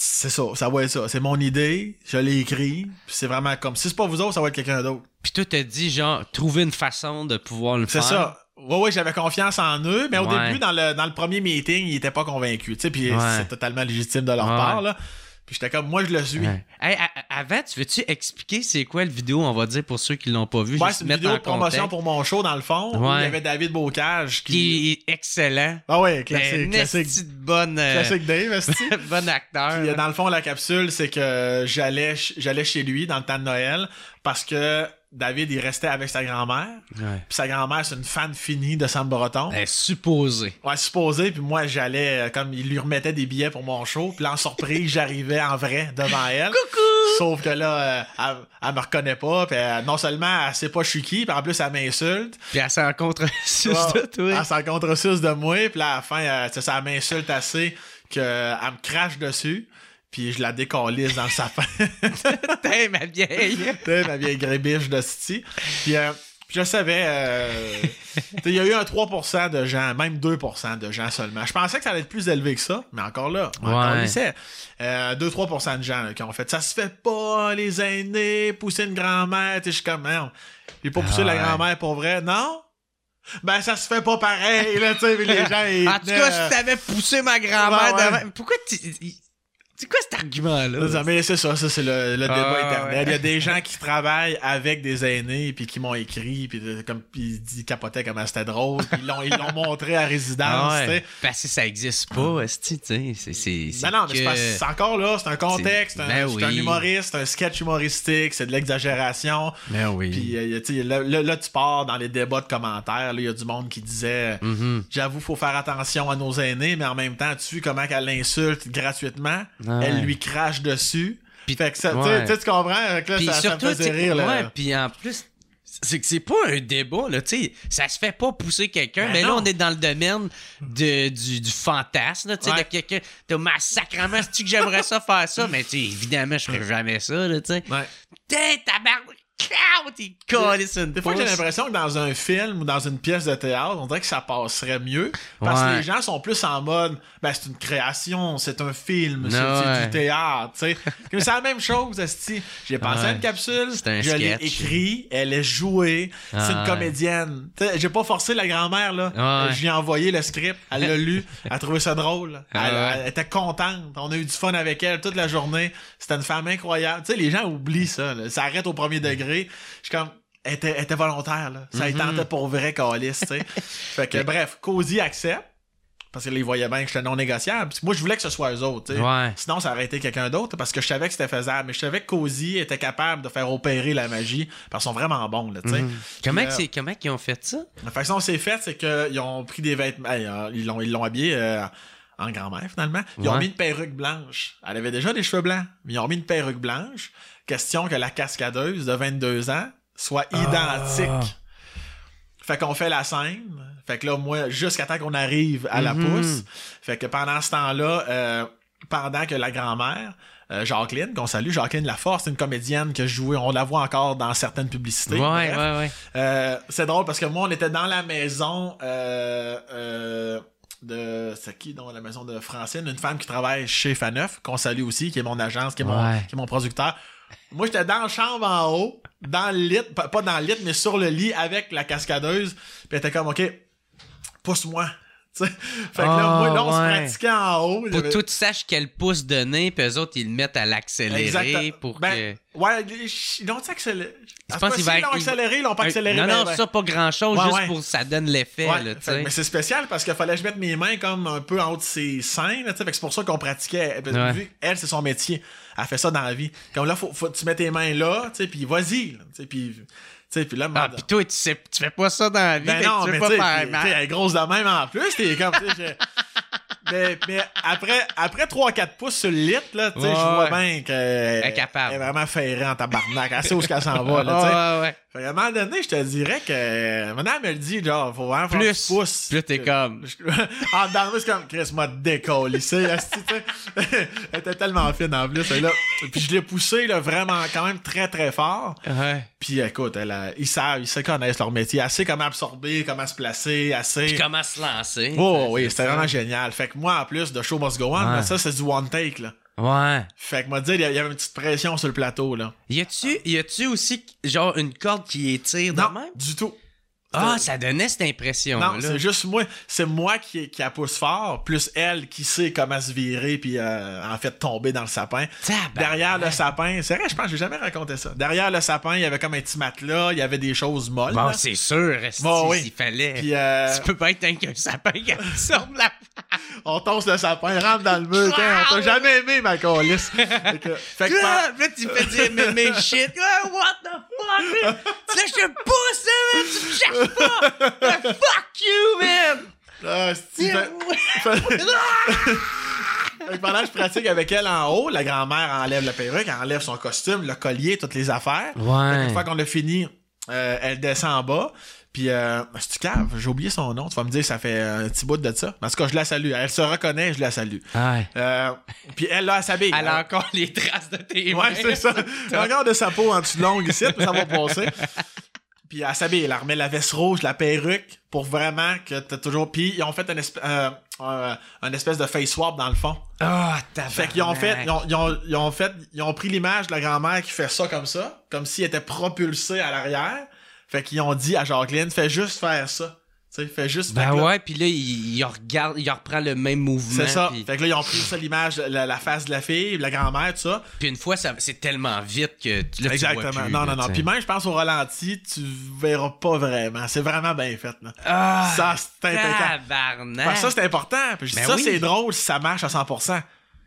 c'est ça, ça va être ça. C'est mon idée, je l'ai écrit, c'est vraiment comme si c'est pas vous autres, ça va être quelqu'un d'autre. Puis toi t'as dit genre trouver une façon de pouvoir le faire? C'est ça. Ouais ouais, j'avais confiance en eux, mais au début dans le dans le premier meeting, ils étaient pas convaincus, tu sais, puis c'est totalement légitime de leur part là. Puis j'étais comme, moi, je le suis. Ouais. Hey, avant, tu veux-tu expliquer c'est quoi le vidéo, on va dire, pour ceux qui l'ont pas vu? Ouais, c'est une vidéo de promotion contexte, pour mon show, dans le fond. où il y avait David Bocage qui. Qui est excellent. Ah ouais, classique. Classique, esti de bonne, euh, classique Dave, bon acteur. Puis, euh, dans le fond, la capsule, c'est que j'allais chez lui dans le temps de Noël parce que David, il restait avec sa grand-mère. Ouais. Puis sa grand-mère, c'est une fan finie de Sam Breton. Ben, supposé. Ouais, supposé, puis moi, j'allais, euh, comme il lui remettait des billets pour mon show, puis là, en surprise, j'arrivais en vrai devant elle. Coucou! Sauf que là, euh, elle, elle me reconnaît pas, puis euh, non seulement elle sait pas je suis qui, puis en plus, elle m'insulte. Puis elle s'en contre de toi. Elle s'en contre de moi, puis là, à la fin, euh, ça m'insulte assez qu'elle me crache dessus, puis je la décalisse dans le sapin. Putain, ma vieille. Sais, ma vieille grébiche de City. Puis euh, je savais, euh, il y a eu un 3% de gens, même 2% de gens seulement. Je pensais que ça allait être plus élevé que ça, mais encore là, on Ouais. Euh, 2-3% de gens là, qui ont fait ça se fait pas, les aînés, pousser une grand-mère. Je suis comme, merde. J'ai pas poussé Ah la ouais. grand-mère pour vrai, non? Ben, ça se fait pas pareil, là, tu sais, les gens, ils En tout cas, euh, si t'avais poussé ma grand-mère ouais. devant. Pourquoi tu. C'est quoi cet argument-là? Mais c'est ça, ça c'est le, le débat Ah, éternel. ouais. Il y a des gens qui travaillent avec des aînés puis qui m'ont écrit puis comme ils capotaient comment c'était drôle, puis ils l'ont ils l'ont montré à résidence, Ah ouais. Parce que ça existe pas, tu sais. C'est- C'est. c'est Non, non, mais c'est que- parce que c'est encore là, c'est un contexte, C'est- c'est un, ben c'est un humoriste, c'est un sketch humoristique, c'est de l'exagération. Ben oui. Puis euh, tu sais, là, là, là, tu pars dans les débats de commentaires, là, il y a du monde qui disait Mhm. J'avoue, faut faire attention à nos aînés, mais en même temps, tu vois comment qu'elle l'insulte gratuitement, Ouais. Elle lui crache dessus. Puis- fait que ça, tu ouais. tu tu comprends? Que là, Puis ça, ça surtout, me faisait tu sais, rire. Là. ouais, puis en plus, c'est que c'est pas un débat, là, tu sais. Ça se fait pas pousser quelqu'un, Ben mais là, on est dans le domaine de, du, du fantasme, là, tu sais, Ouais. de quelqu'un. T'as ma sacrement, c'est que j'aimerais ça faire ça, mais tu évidemment, je ferais jamais ça, là, tu sais. Ouais. Putain, tabarnak! T'es une Des fois, j'ai l'impression que dans un film ou dans une pièce de théâtre, on dirait que ça passerait mieux. Parce Ouais. que les gens sont plus en mode, ben, c'est une création, c'est un film, c'est Ouais. du théâtre, tu sais. Mais c'est la même chose, esti. J'ai pensé à Ouais. une capsule, un je l'ai écrit, elle est jouée, c'est une comédienne. J'ai pas forcé la grand-mère, là. Ouais. Je lui ai envoyé le script, elle l'a lu, elle a trouvé ça drôle. Elle, ouais. elle était contente. On a eu du fun avec elle toute la journée. C'était une femme incroyable. Tu sais, les gens oublient ça, là. Ça arrête au premier degré. Je suis comme, elle était, elle était volontaire, là. Ça Mhm. y tentait pour vrai, Calis, tu sais. fait que, bref, Cozy accepte. Parce qu'ils voyaient bien que j'étais non négociable. Moi, je voulais que ce soit eux autres. Ouais. Sinon, ça aurait été quelqu'un d'autre parce que je savais que c'était faisable. Mais je savais que Cozy était capable de faire opérer la magie parce qu'ils sont vraiment bons, là, tu sais. Mhm. Comment, euh, comment qu'ils ont fait ça? la façon dont c'est fait, c'est qu'ils ont pris des vêtements. euh, ils l'ont ils l'ont habillé euh, en grand-mère, finalement. Ils ont mis une perruque blanche. Elle avait déjà des cheveux blancs, mais ils ont mis une perruque blanche. Question que la cascadeuse de 22 ans soit identique. Fait qu'on fait la scène. Fait que là, moi, jusqu'à temps qu'on arrive à la Mhm. pousse. Fait que pendant ce temps-là, euh, pendant que la grand-mère, euh, Jacqueline, qu'on salue, Jacqueline Laforce, c'est une comédienne que je jouais, on la voit encore dans certaines publicités. Ouais, ouais, ouais. Euh, c'est drôle parce que moi, on était dans la maison de. C'est qui dans la maison de Francine? Une femme qui travaille chez Faneuf, qu'on salue aussi, qui est mon agence, qui est, mon, Ouais. qui est mon producteur. Moi, j'étais dans la chambre en haut, dans le lit, pas, pas dans le lit, mais sur le lit avec la cascadeuse. Puis elle était comme, OK, pousse-moi. Fait que là, Ah, moi, là, on ouais. se pratiquait en haut. Pour que tu saches quel pouce donner, puis eux autres, ils le mettent à l'accélérer Exactement. pour Ben, que. Ouais, ils l'ont accéléré. Je pense l'ont accéléré, ils l'ont pas Un- accéléré. non, non, ben. ça, pas grand-chose, Ouais, juste ouais. pour que ça donne l'effet, mais c'est spécial parce qu'il fallait que je mette mes mains comme un peu en haut de ses seins. Là, fait que c'est pour ça qu'on pratiquait. Vu elle, c'est son métier. Elle fait ça dans la vie. Comme là, faut, tu mets tes mains là, puis vas-y. Puis, sais, puis là, Ah, pis toi, tu, sais, tu fais pas ça dans la vie, ben non, tu veux mais pas faire mal. elle est grosse de même en plus. T'es comme, je- Mais, mais après, après 3-4 pouces sur le lit, là, tu sais, Ouais, je vois bien qu'elle Elle est capable. elle est vraiment ferrée en tabarnak. Elle sait où qu'elle s'en va, là, tu sais. Ouais, ouais. Fait qu'à un moment donné, je te dirais que. Maintenant, elle me le dit, genre, faut vraiment faire Plus, du pouce. plus t'es comme- en moi, c'est comme, Chris m'a décollé. Elle était tellement fine en plus. là. Puis je l'ai poussé, là, vraiment, quand même très, très fort. Ouais. Puis écoute, elle a- ils savent, ils se connaissent leur métier. Sait comment absorber, comment se placer, assez. Puis comment se lancer. Oh oui, c'était vraiment génial. Fait que moi, en plus de Show Must Go On, Ouais. ça, c'est du one take, là. Ouais. Fait que moi, dire, il y avait une petite pression sur le plateau, là. Y a-tu, y a-tu aussi, genre, une corde qui étire de Non, même? du tout. Ah, ça donnait cette impression-là. Non, c'est juste moi. C'est moi qui, qui la pousse fort, plus elle qui sait comment se virer, puis euh, en fait tomber dans le sapin. Tabarnak. Derrière le sapin, c'est vrai, je pense que j'ai jamais raconté ça. Derrière le sapin, il y avait comme un petit matelas, il y avait des choses molles. Bon, c'est sûr, Bon, oui. s'il fallait. Puis euh, Tu peux pas être un sapin qui absorbe la... on tosse le sapin, rentre dans le mur. on t'a jamais aimé, ma colisse. fait que, fait que là, tu fais dire mais, mais shit. What the fuck? là, je te pousse, là. Tu me cherches fuck you, man. Ah, c'est- fait- Fait que pendant que je pratique avec elle en haut, la grand-mère enlève la perruque, elle enlève son costume, le collier, toutes les affaires. Ouais. Une fois qu'on a fini, euh, elle descend en bas. Puis, euh, c'est-tu cave? J'ai oublié son nom. Tu vas me dire, ça fait un petit bout de ça. Mais en tout cas, je la salue. Elle se reconnaît, je la salue. Ouais. Euh, puis elle, là, elle s'habille. Elle a encore les traces de tes mains. Ouais, c'est ça. Regarde sa peau en dessous de l'ongle ici, puis ça va passer. Puis elle s'habille, elle remet la veste rouge, la perruque, pour vraiment que t'as toujours... Puis ils ont fait un, euh, euh, un espèce de face swap dans le fond. Ah, t'as Fait qu'ils ont fait, ils ont, ils ont- ils ont fait, ils ont pris l'image de la grand-mère qui fait ça comme ça, comme s'il était propulsé à l'arrière. Fait qu'ils ont dit à Jacqueline, fais juste faire ça. Sais, fais juste. Ben Fait ouais, puis là, il, il regarde, il reprend le même mouvement. C'est ça. Fait que là, ils ont pris ça, l'image, la, la face de la fille, la grand-mère, tout ça. puis une fois, ça, c'est tellement vite que tu- là, tu Exactement. vois plus, non, non, non. Puis même, je pense au ralenti, tu verras pas vraiment. C'est vraiment bien fait, là. Ah, ça, c'est impeccable. que ça, c'est important. Puis je dis Ben ça, oui. c'est drôle si ça marche à 100%.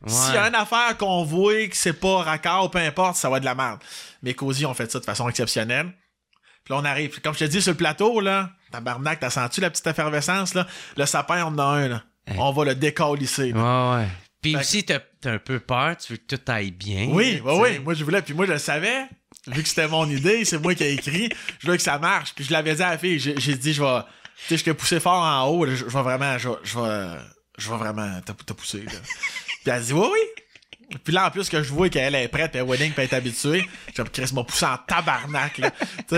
S'il y a une affaire qu'on voit que c'est pas raccord, peu importe, ça va être de la merde. Mais Cozy ont fait ça de façon exceptionnelle. Puis là, on arrive. Puis Comme je te dis, sur le plateau, là, tabarnak, t'as senti la petite effervescence, là? Le sapin, on en a un, là. On va le décalisser. là. Ouais, ouais. Puis Fait aussi, t'as t'as un peu peur, tu veux que tout aille bien. Oui, oui, oui. Moi, je voulais. Puis moi, je le savais. Vu que c'était mon idée, c'est moi qui ai écrit. Je voulais que ça marche. Puis je l'avais dit à la fille. J'ai dit, je vais. Tu sais, je t'ai poussé fort en haut. là, Je, je vais vraiment. Je, vais- je vais. Je vais vraiment te pousser. Là. Puis elle dit, oui, oui. Puis là, en plus, que je vois qu'elle est prête, puis elle est wedding, puis elle est habituée. J'ai dit, Chris m'a poussé en tabarnak, là.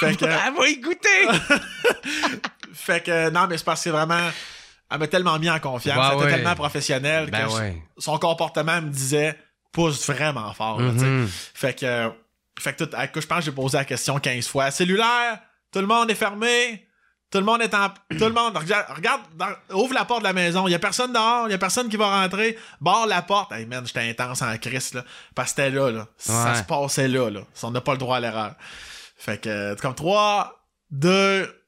Fait que. Elle va y goûter! Fait que, non, mais c'est parce que vraiment. Elle m'a tellement mis en confiance. Elle était ouais. tellement professionnelle Ben que je- ouais. son comportement me disait pousse vraiment fort. là. Mhm. Fait que, fait que tout, écoute, je pense que j'ai posé la question 15 fois. Cellulaire, tout le monde est fermé. Tout le monde est en. Tout le monde. Regarde, regarde dans- ouvre la porte de la maison. Il y a personne dehors. Il y a personne qui va rentrer. Barre la porte. Hey man, j'étais intense en crise, là. Parce que c'était là, là. Ça se passait là, là. On n'a pas le droit à l'erreur. Fait que, comme 3, 2,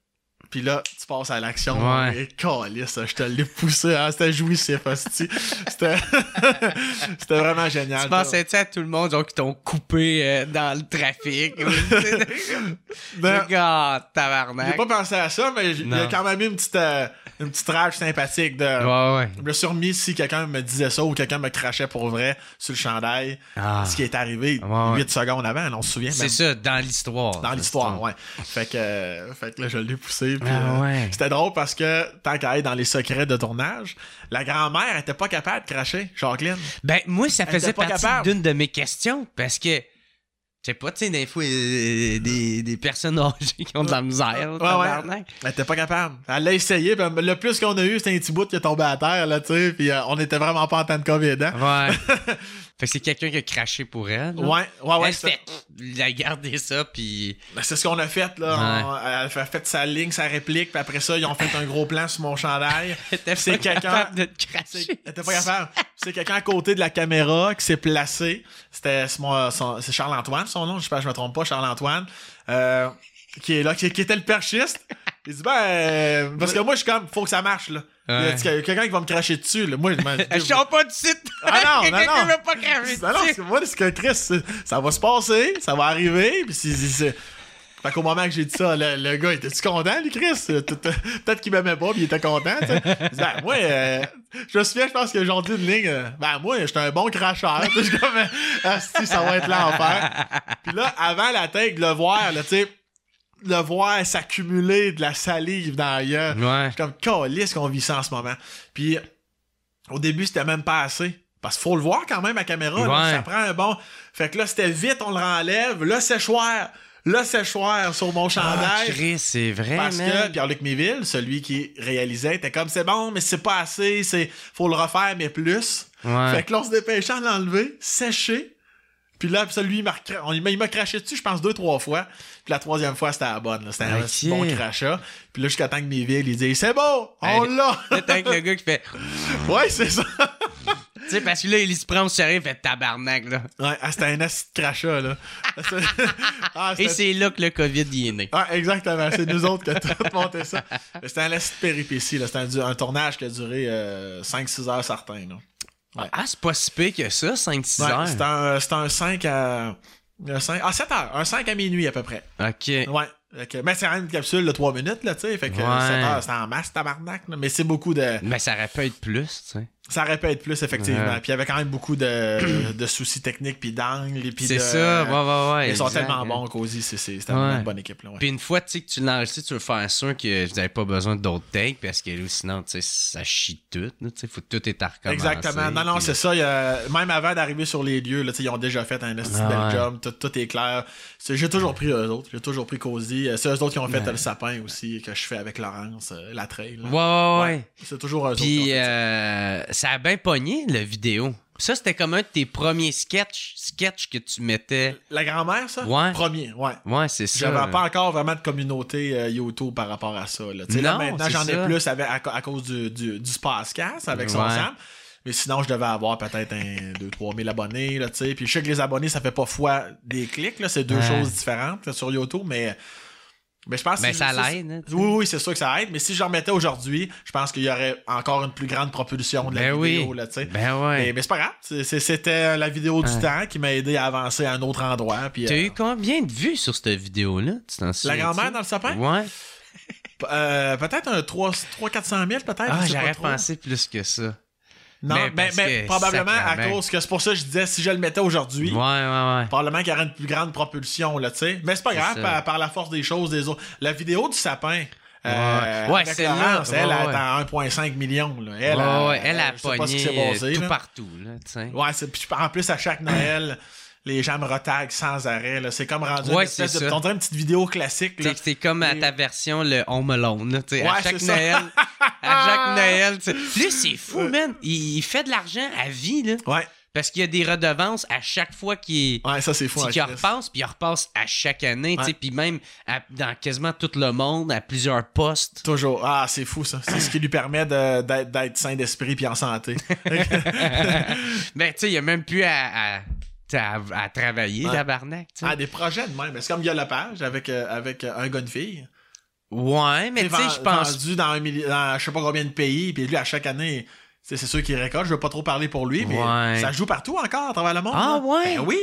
puis là, tu passes à l'action. Ouais. Et calisse, je te l'ai poussé. Hein, c'était jouissif. C'était. c'était vraiment génial. Tu pensais-tu à tout le monde genre, qui t'ont coupé euh, dans le trafic? Ben, J'ai tabarnak. pas pensé à ça, mais il y a quand même eu une petite, euh, une petite rage sympathique de. Ouais, ouais. Je me suis remis si quelqu'un me disait ça ou quelqu'un me crachait pour vrai sur le chandail. Ah. Ce qui est arrivé Ouais, ouais. 8 secondes avant, on se souvient. C'est ça, dans l'histoire. Dans l'histoire, ouais. Fait que, euh, fait que là, je l'ai poussé. Puis, Ah ouais. C'était drôle parce que, tant qu'à être dans les secrets de tournage, la grand-mère était pas capable de cracher, Jacqueline. Ben, moi, ça faisait partie d'une de mes questions parce que, je sais pas, tu sais, des fois, euh, des, des personnes âgées qui ont de la misère, Ouais, tabarnak. Elle était pas capable. Elle l'a essayé, le plus qu'on a eu, c'était un petit bout qui est tombé à terre, là, tu sais, puis euh, on était vraiment pas en temps de COVID, hein. Ouais. fait que c'est quelqu'un qui a craché pour elle. là. Ouais, ouais, ouais. elle fait, il a gardé ça, puis... Ben, c'est ce qu'on a fait, là. On- elle a fait sa ligne, sa réplique, puis après ça, ils ont fait un gros plan sur mon chandail. C'est quelqu'un- capable de te C'est- cracher. Elle était pas capable. C'est quelqu'un à côté de la caméra qui s'est placé. C'était c'est Charles-Antoine, son nom, je sais pas, je me trompe pas, Charles-Antoine. Euh, qui est là, qui, qui était le perchiste. Il dit, ben, euh, parce que moi, je suis comme, faut que ça marche, là. Il y a Ouais. quelqu'un qui va me cracher dessus, là. Moi, je me Je sors pas du site. Ah non, non, Quelqu'un non. veut pas cracher Non, non, dessus. c'est moi, c'est que Chris, ça va se passer, ça va arriver, puis c'est. Fait qu'au moment que j'ai dit ça, le, le gars, était-tu content, lui, Chris? Peut-être qu'il m'aimait pas, puis il était content, tu sais. Ben, moi, euh, je me souviens, je pense que j'ai dit une ligne, euh, ben, moi, j'étais un bon cracheur. Je suis comme, ah, si, ça va être l'enfer. Puis là, avant la tête, de le voir, là, tu sais, le voir s'accumuler de la salive dans la gueule. Ouais. Comme, calisse qu'on vit ça en ce moment. Puis, au début, c'était même pas assez. Parce qu'il faut le voir quand même à caméra. là. Ça prend un bon. Fait que là, c'était vite, on le renlève. Le séchoir. Le séchoir sur mon Ah, chandail. Chris, c'est vrai, parce man. que Pierre-Luc Méville, celui qui réalisait, était comme c'est bon, mais c'est pas assez, c'est faut le refaire, mais plus. Ouais. Fait que là, on se dépêchait à l'enlever, sécher. Puis là, puis ça, lui, il m'a, il craché dessus, je pense, deux, trois fois. Puis la troisième fois, c'était la bonne. là. C'était un bon crachat. Puis là, jusqu'à temps que mes villes, il dit C'est bon, on Hey. l'a! T'as avec le gars qui fait. ouais, c'est ça. Tu sais, parce que là, il se prend au sérieux, il fait tabarnak, là. Ouais, ah, c'était un acide crachat, là. ah, Et c'est là que le COVID y est né. Ah, exactement. C'est nous autres qui avons tout monté ça. C'était un acide péripétie, là. C'était un, tournage qui a duré euh, 5-6 heures certains, là. Ouais. Ah, c'est pas si pire que ça, 5-6 Ouais, heures. c'était un, c'était un 5 à. un 5, ah, 7 heures. Un 5 à minuit à peu près. Ok. Ouais. Que- mais c'est une capsule de 3 minutes, là, tu sais. Fait que Ouais. 7 heures, c'était en masse, tabarnak. là. Mais c'est beaucoup de. Mais ça aurait pu être plus, tu sais. Ça aurait pu être plus, effectivement. Ouais. Puis il y avait quand même beaucoup de, de soucis techniques, puis d'angles, et puis C'est de. ça, ouais, ouais, ouais. Ils sont exact. tellement bons, Cozy. C'est, Ouais. une bonne équipe, là. Puis une fois tu sais, que tu l'enregistres, tu veux faire sûr que vous n'avez pas besoin d'autres takes parce que sinon, tu sais, ça chie tout. là, Tu sais, faut que tout est à recommencer. Exactement. Non, non, puis- c'est ça. il y a- même avant d'arriver sur les lieux, là, tu sais, ils ont déjà fait un esti Ah job. Tout, tout est clair. J'ai toujours pris eux autres. J'ai toujours pris Cozy. Euh, C'est eux autres qui ont fait euh, le sapin aussi, que je fais avec Laurence, euh, la trail. Ouais, ouais, ouais. C'est toujours eux autres. Puis fait ça. a bien pogné, le vidéo. Ça, c'était comme un de tes premiers sketchs, sketchs que tu mettais. La grand-mère, ça? Ouais. Premier, ouais. Ouais, c'est ça. J'avais pas encore vraiment de communauté euh, YouTube par rapport à ça. Là. Là, maintenant, j'en ai plus avec, à, à cause du, du, du Spacecast avec son Ouais. Sam. Mais sinon, je devais avoir peut-être un 2-3 000 abonnés. Là, tu sais. Puis je sais que les abonnés, ça fait pas fois des clics. Là. C'est deux Ouais. choses différentes là, sur YouTube. Mais, mais je pense Ben, que ça l'aide, hein. Oui, oui, c'est sûr que ça aide. Mais si je remettais aujourd'hui, je pense qu'il y aurait encore une plus grande propulsion de la Ben vidéo. oui. Là. Ben ouais. mais, mais c'est pas grave. C'était la vidéo du temps qui m'a aidé à avancer à un autre endroit. Puis, T'as euh, eu combien de vues sur cette vidéo-là? Tu t'en la grand-mère dans le sapin? Ouais. Euh, peut-être un 300-400 000, peut-être. Ah, j'aurais pensé plus que ça. Non, Mais probablement à cause que c'est pour ça que je disais si je le mettais aujourd'hui, Ouais, ouais, ouais. probablement qu'il y aurait une plus grande propulsion, là, tu sais. Mais c'est pas C'est grave, par, par la force des choses, des autres. La vidéo du sapin. Euh, Ouais. Laurence, elle, elle est à 1,5 million. Là. Elle, a, elle a pas qui s'est pogné passé, tout là. partout, là. Ouais, c'est, puis en plus, à chaque Noël, les gens me retaguent sans arrêt. Là. C'est comme rendu Ouais, une espèce c'est de... ça. On dirait une petite vidéo classique. C'est comme à ta version, le Home Alone. T'sais, à Ouais, chaque. Noël. à chaque Noël. Lui, c'est fou, man. Il, il fait de l'argent à vie, là. Ouais, Parce qu'il y a des redevances à chaque fois qu'il ouais, ça c'est fou. qu'il hein, Chris. repasse, puis il repasse à chaque année, Ouais. puis même à- dans quasiment tout le monde, à plusieurs postes. Toujours. Ah, c'est fou ça. C'est ce qui lui permet de- d'être, sain d'esprit puis en santé. ben, tu sais, il a même plus à, à- à travailler, Ouais. tabarnak, ah, des projets de même. C'est comme Guy Lepage avec, euh, avec euh, un gars de fille. Ouais, mais tu sais, je pense. Vendu dans, un dans je sais pas combien de pays. Puis lui, à chaque année, c'est sûr qu'il récolte. Je veux pas trop parler pour lui, mais Ouais. ça joue partout encore à travers le monde. Ah, là. ouais? Ben oui,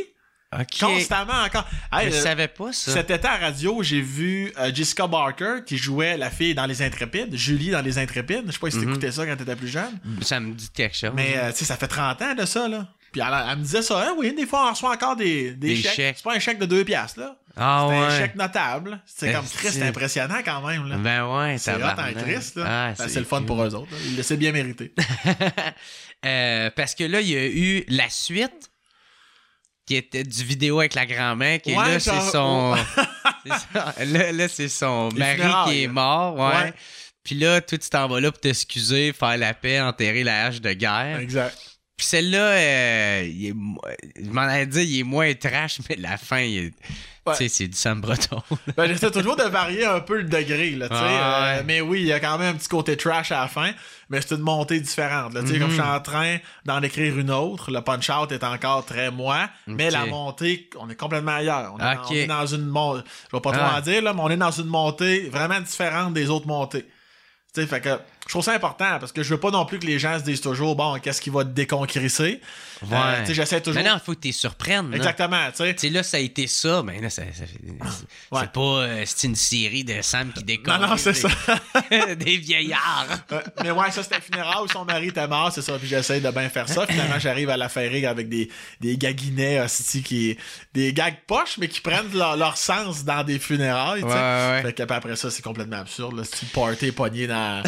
constamment encore. Hey, je euh, savais pas ça. Cet été à radio, j'ai vu euh, Jessica Barker qui jouait la fille dans Les Intrépides, Julie dans Les Intrépides. Je sais pas si Mhm. t'écoutais ça quand t'étais plus jeune. Ça me dit quelque chose. Mais euh, tu sais, ça fait 30 ans de ça, là. Puis elle, elle me disait ça, hein, oui, des fois on reçoit encore des, des, Des chèques. chèques. C'est pas un chèque de 2 piastres, là. ah c'est ouais. un chèque notable. C'est comme triste, impressionnant quand même, là. Ben ouais, c'est triste, là. Ah, Ben, c'est le fun cool. pour eux autres. là. Ils le bien mérité. Euh, parce que là, il y a eu la suite qui était du vidéo avec la grand-mère, qui Ouais, là, c'est son. Là, là, c'est son Les mari funérailles, qui est mort, ouais. Ouais. Puis là, toi, tu t'en vas là pour t'excuser, faire la paix, enterrer la hache de guerre. exact. Puis celle-là, euh, il est je m'en allais dire, il est moins trash, mais la fin, il Ouais. sais, c'est du Sam Breton. Ben, j'essaie toujours de varier un peu le degré, là, tu sais. Ah, euh, mais oui, il y a quand même un petit côté trash à la fin, mais c'est une montée différente, là. Tu sais, comme Mhm. je suis en train d'en écrire une autre, le punch-out est encore très moi, mais Ok. la montée, on est complètement ailleurs. On est, dans, Ok. on est dans une montée, je vais pas trop Ah. en dire, là, mais on est dans une montée vraiment différente des autres montées. Tu sais, fait que je trouve ça important parce que je veux pas non plus que les gens se disent toujours, bon, qu'est-ce qui va te déconquérisser? Ouais. Euh, tu sais, j'essaie toujours. Mais non, il faut que tu surprennes. Exactement, tu sais. Là, ça a été ça, mais là, ça, ça fait- c'est Ouais. pas euh, c'est une série de Sam qui décolle. Non, non, c'est ça. des vieillards. Ouais, mais ouais, ça c'était funérailles où son mari était mort, c'est ça. Puis j'essaie de bien faire ça. Finalement, j'arrive à la faire avec des, des gaguinets hostie, qui des gags poches, mais qui prennent leur, leur sens dans des funérailles. Ouais, ouais. Fait que après ça, c'est complètement absurde. Là, c'est party pogné dans,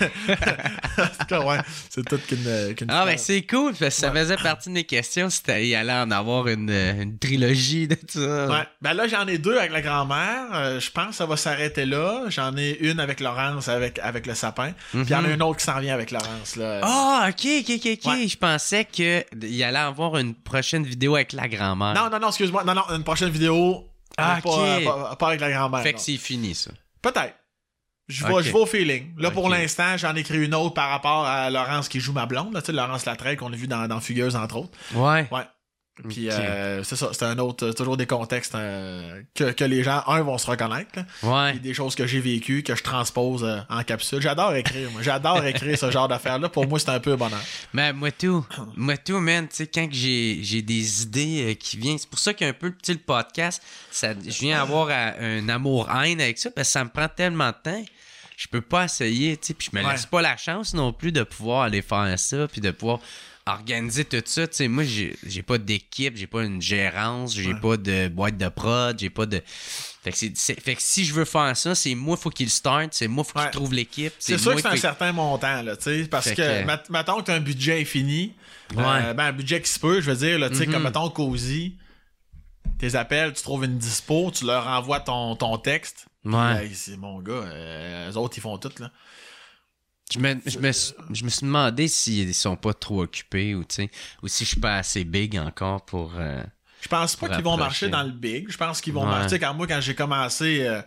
ouais, c'est tout qu'une. Ah, ben c'est cool, parce que ça faisait partie de mes questions si t'allais aller en avoir une, euh, une trilogie de ça. Ouais. Ben là, j'en ai deux avec la grand-mère. Euh, je pense que ça va s'arrêter là. J'en ai une avec Laurence, avec, avec le sapin. Puis il y en a une autre qui s'en vient avec Laurence. Là. Mhm. Ah, ok, ok, ok, ok. Ouais. Je pensais qu'il allait avoir une prochaine vidéo avec la grand-mère. Non, non, non, excuse-moi. Non, non, une prochaine vidéo. Ah, pas, euh, pas, pas avec la grand-mère. Fait non. que c'est fini, ça. Peut-être. Je vais, je vais au feeling. Là, pour l'instant, j'en ai écrit une autre par rapport à Laurence qui joue ma blonde. Là, tu sais, Laurence Latrelle qu'on a vu dans, dans Fugueuse, entre autres. Ouais. Ouais. Puis euh, c'est ça, c'est un autre, euh, toujours des contextes euh, que, que les gens, un, vont se reconnaître. Ouais. Puis des choses que j'ai vécues, que je transpose euh, en capsule. J'adore écrire, moi. J'adore écrire ce genre d'affaires-là. Pour moi, c'est un peu un bonheur. Mais moi tout, moi tout, man, tu sais, quand j'ai, j'ai des idées qui viennent, c'est pour ça qu'un peu, le podcast, ça, je viens avoir un amour-haine avec ça, parce que ça me prend tellement de temps, je peux pas essayer, tu sais, puis je me Ouais. laisse pas la chance non plus de pouvoir aller faire ça, puis de pouvoir organiser tout ça, tu sais, moi, j'ai, pas d'équipe, j'ai pas une gérance, j'ai Ouais. pas de boîte de prod, j'ai pas de... Fait que, fait si je veux faire ça, c'est moi, faut qu'il start, c'est moi, faut qu'il Ouais. trouve l'équipe. C'est sûr moi que c'est un certain montant, là, tu sais, parce Fait que, que- mettons que t'as un budget infini, Ouais. euh, ben, un budget qui se peut, je veux dire, là, tu sais, comme, mettons, Cozy, tes appels, tu trouves une dispo, tu leur envoies ton, ton texte, Ouais. c'est mon gars, euh, eux autres, ils font tout, là. Je me, je, me, suis- je me suis demandé s'ils sont pas trop occupés ou, ou si je suis pas assez big encore pour. euh, Je pense pas qu'ils vont marcher dans le big, je pense qu'ils vont Ouais. marcher, quand moi, quand j'ai commencé, euh,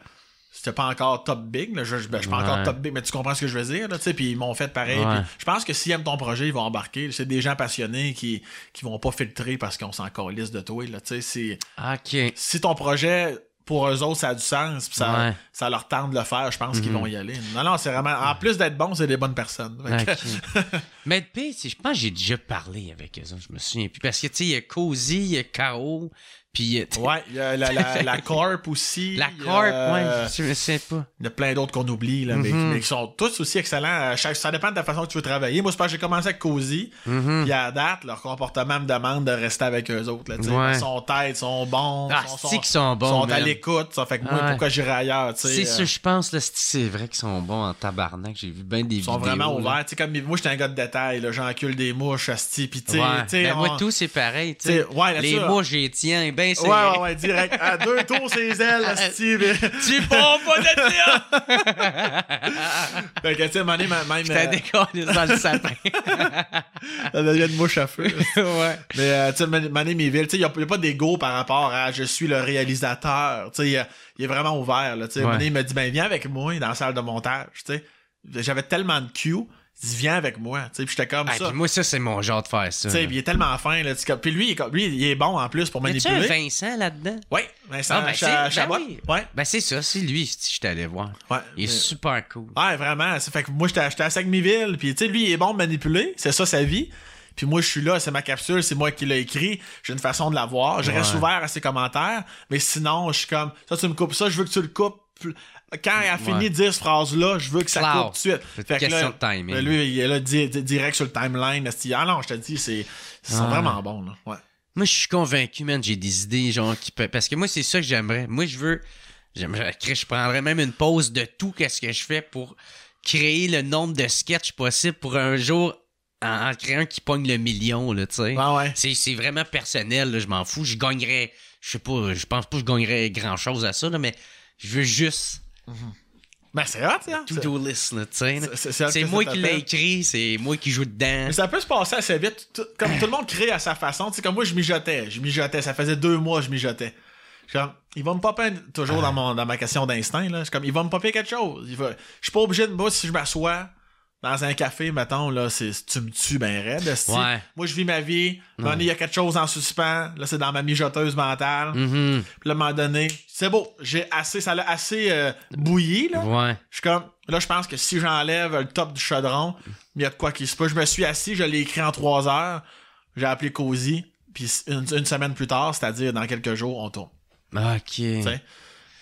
c'était pas encore top big, là, je, je, ben, je suis pas encore top big, mais tu comprends ce que je veux dire, là, puis ils m'ont fait pareil, Ouais. je pense que s'ils aiment ton projet, ils vont embarquer, c'est des gens passionnés qui, qui vont pas filtrer parce qu'on s'en calisse de toi, là, si ton projet pour eux autres ça a du sens puis ça, Ouais. ça leur tente de le faire je pense qu'ils Mhm. vont y aller non non c'est vraiment en plus d'être bon c'est des bonnes personnes Fait que- Ok. Mais c'est- je pense que j'ai déjà parlé avec eux autres, je me souviens plus. Parce que, tu sais, il y a Cozy, il y a K.O., puis a- ouais il y a la, la, la corp aussi la Corp, euh, ouais, je me souviens pas. il y a plein d'autres qu'on oublie là, mais, mais qui sont tous aussi excellents Euh, chaque- ça dépend de la façon que tu veux travailler moi c'est parce que j'ai commencé avec Cozy Mhm. puis à date leur comportement me demande de rester avec eux autres là, sais. Ouais. ils sont têtes ils sont bons Ah, ils sont, sont bons, sont à l'écoute ça fait que moi Ouais. pourquoi j'irais ailleurs tu sais, C'est euh, ça, je pense, là, c'est- vrai qu'ils sont bons en tabarnak? J'ai vu bien des Ils sont vidéos. vraiment ouverts. Tu sais, comme moi, j'étais un gars de détail, là, j'encule des mouches, asti, pis tu sais, Ouais. sais, Ben, on- moi, tout, c'est pareil, tu sais, sais. ouais, Les mots, j'y tiens, ben, c'est. Ouais, ouais, ouais, direct. À deux tours, ses ailes, mais... Tu prends pas de dire! Fait que, tu sais, même, Je t'ai euh, dans le sapin. ça devient une mouche à feu. ouais. Mais, euh, tu sais, Man- Mané Méville, tu sais, il n'y a, a pas d'ego par rapport à je suis le réalisateur. Tu sais, il, est vraiment ouvert, là. Tu sais, Ouais. Mané, il m'a dit, ben, viens avec moi dans la salle de montage, tu sais. J'avais tellement de cues. Dit, viens avec moi, tu sais, puis j'étais comme Ah, ça. puis moi, ça, c'est mon genre de faire ça. Tu sais, là. il est tellement fin, là. tu Puis lui, il est, comme- lui, il est bon en plus pour manipuler. Vincent là-dedans? Oui, Vincent Ah, ben, Cha- ben oui. Ouais, Ben, c'est ça, c'est lui, si je t'allais voir. ouais. Il est Mais- super cool. Ouais, vraiment. Ça fait que moi, j'étais à Saguenayville, puis tu sais, lui, il est bon de manipuler, c'est ça sa vie. Puis moi, je suis là, c'est ma capsule, c'est moi qui l'ai écrit. J'ai une façon de la voir. Je reste ouvert à ses commentaires, mais sinon, je suis comme, ça, tu me coupes ça, je veux que tu le coupes. Quand il a fini de dire cette phrase-là, je veux que ça Clair. coupe tout de suite. C'est Fait que question là, de timing. là, Lui, il est là di- di- direct sur le timeline. Ah non, je te dis, c'est, sont Ouais. vraiment bons, là. Ouais. Moi, je suis convaincu, man, j'ai des idées, genre, qui peuvent. Parce que moi, c'est ça que j'aimerais. Moi, je veux. J'aimerais. Je prendrais même une pause de tout, qu'est-ce que je fais pour créer le nombre de sketchs possible pour un jour en, en créer un qui pogne le million, là, tu sais. Ouais. C'est, c'est vraiment personnel, là, je m'en fous. Je gagnerais. Je sais pas, je pense pas que je gagnerais grand chose à ça, là, mais je veux juste Ben, c'est hot, hein. C'est- to-do list, là, tu sais. c'est- moi ça qui l'ai écrit, c'est moi qui joue dedans. Mais ça peut se passer assez vite. Tout- comme tout le monde crée à sa façon. Tu sais, comme moi, je mijotais. Je mijotais. Ça faisait deux mois que je mijotais. Comme, il va me popper, toujours dans, mon, dans ma question d'instinct, là. Je suis comme, il va me popper quelque chose. Il va, je suis pas obligé de moi, si je m'assois dans un café, mettons, là, c'est, tu me tues ben raide. Ouais. Moi, je vis ma vie. Il y a quelque chose en suspens. Là, c'est dans ma mijoteuse mentale. Mhm. Puis là, à un moment donné, c'est beau. J'ai assez, ça l'a assez euh, bouilli, là. Ouais. Je suis comme, là, je pense que si j'enlève le top du chaudron, il y a de quoi qui se peut. Je me suis assis, je l'ai écrit en trois heures. J'ai appelé Cozy. Puis une, une semaine plus tard, c'est-à-dire dans quelques jours, on tourne. Ok.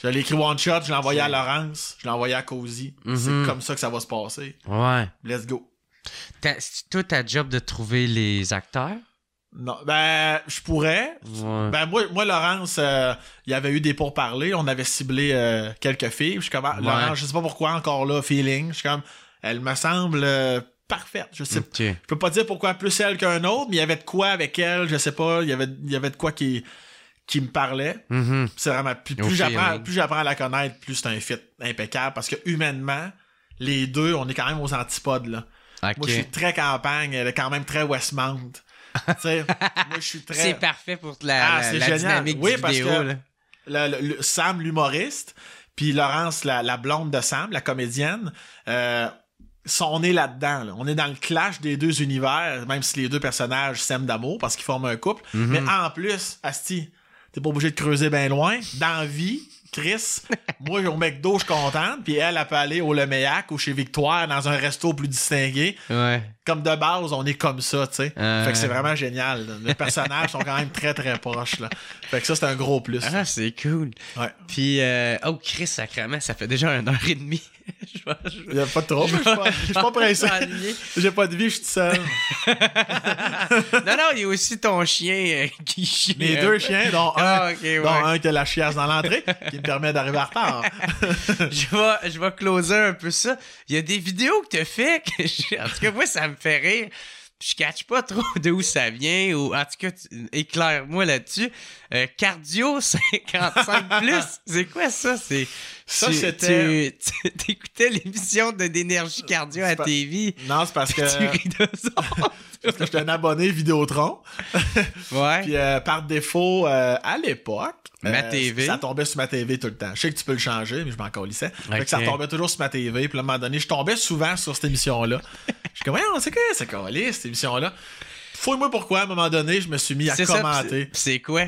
Je l'ai écrit one shot, je l'ai envoyé à Laurence, je l'ai envoyé à Cozy. Mhm. C'est comme ça que ça va se passer. Ouais. Let's go. C'est toi ta job de trouver les acteurs? Non, ben, je pourrais. Ouais. Ben, moi, moi Laurence, euh, il y avait eu des pourparlers. On avait ciblé euh, quelques filles. Je suis comme, ah, Ouais. Laurence, je sais pas pourquoi, encore là, feeling. Je suis comme, Elle me semble euh, parfaite. Je sais. Je peux pas dire pourquoi plus elle qu'un autre, mais il y avait de quoi avec elle, je sais pas, il y avait, il y avait de quoi qui, qui me parlait. Mhm. C'est vraiment, plus, j'apprends, plus j'apprends à la connaître, plus c'est un fit impeccable, parce que humainement, les deux, on est quand même aux antipodes, là. Moi, je suis très campagne, elle est quand même très Westmount. moi, je suis très... C'est parfait pour la, Ah, la- c'est la génial. dynamique Oui, du parce vidéo. que- là. le- le- le- Sam l'humoriste, puis Laurence la, la blonde de Sam, la comédienne, euh, sont- on est là-dedans. là. On est dans le clash des deux univers, même si les deux personnages s'aiment d'amour parce qu'ils forment un couple. Mhm. Mais en plus, Asti, t'es pas obligé de creuser bien loin. Dans la vie, Chris, moi au McDo, je suis contente, puis elle, elle peut aller au Leméac ou chez Victoire dans un resto plus distingué. Ouais. Comme de base, on est comme ça, tu sais. Euh. Fait que c'est vraiment génial. là. Les personnages sont quand même très très proches. Là. Fait que ça, c'est un gros plus. Ah, c'est cool. Ouais. Puis, euh, oh, Chris, sacrement, ça fait déjà une heure et demie. je Il y a pas de trouble, je suis pas, pressé. J'ai pas de vie, je suis tout seul. non, non, il y a aussi ton chien euh, qui chie. Les un deux chiens, dont un, Ah, ouais. dont un qui a la chiasse dans l'entrée, qui me permet d'arriver en retard. je vais, je vais closer un peu ça. Il y a des vidéos que tu fait que en tout cas moi ça me fait rire. Je catch pas trop d'où ça vient ou en tout cas éclaire-moi là-dessus. Euh, cardio 55 plus, c'est quoi ça? C'est Ça, tu- c'était- tu tu- t'écoutais l'émission de d'énergie cardio à pas- TV. Non, c'est parce que, Tu ris de ça. parce que j'étais un abonné Vidéotron. ouais. Puis euh, par défaut, euh, à l'époque, Ma euh, TV. ça tombait sur ma TV tout le temps. Je sais que tu peux le changer, mais je m'en colissais. Fait Ok. que ça tombait toujours sur ma TV. Puis à un moment donné, je tombais souvent sur cette émission-là. Je suis comme, ouais, c'est quoi, c'est calé, cette émission-là? Fouille-moi pourquoi, à un moment donné, je me suis mis à C'est ça, commenter. pis c'est- pis c'est quoi?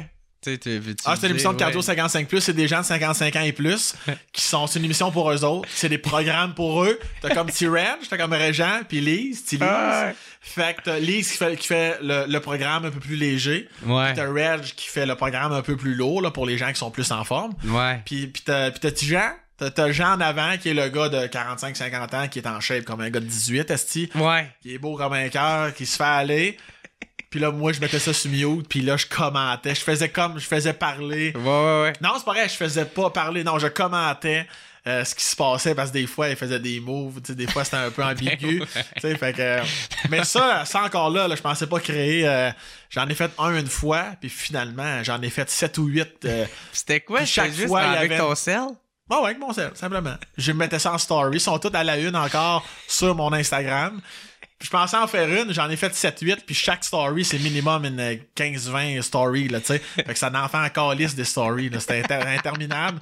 Tu- Ah, c'est une dire, émission de cardio ouais. 55 plus, c'est des gens de 55 ans et plus qui sont c'est une émission pour eux autres, c'est des programmes pour eux. T'as comme T-Reg, t'as comme Régent, puis Lise, T Lise. Ah. Fait que t'as Lise qui fait, qui fait le, le programme un peu plus léger. Ouais. T'as Reg qui fait le programme un peu plus lourd là, pour les gens qui sont plus en forme. Ouais. Puis, puis t'as, T-Jean, t'as, t'as Jean en avant qui est le gars de 45-50 ans qui est en shape comme un gars de 18, esti, Ouais. qui est beau comme un cœur, qui se fait aller. Puis là, moi, je mettais ça sur mute, puis là, je commentais. Je faisais comme, je faisais parler. Ouais, ouais, ouais. Non, c'est pas vrai, je faisais pas parler. Non, je commentais euh, ce qui se passait parce que des fois, il faisait des moves. Des fois, c'était un peu ambigu. Ben sais, fait que... Mais ça, ça encore là, là je pensais pas créer. euh, j'en ai fait un une fois, puis finalement, j'en ai fait sept ou huit. euh, C'était quoi? chaque juste fois, avec avait- ton sel? Bon, ouais, avec mon sel, simplement. Je mettais ça en story. Ils sont toutes à la une encore sur mon Instagram. Puis je pensais en faire une, j'en ai fait 7-8, puis chaque story, c'est minimum une euh, 15-20 stories, là, tu sais. Fait que ça en fait encore liste des stories, là. C'était inter- interminable.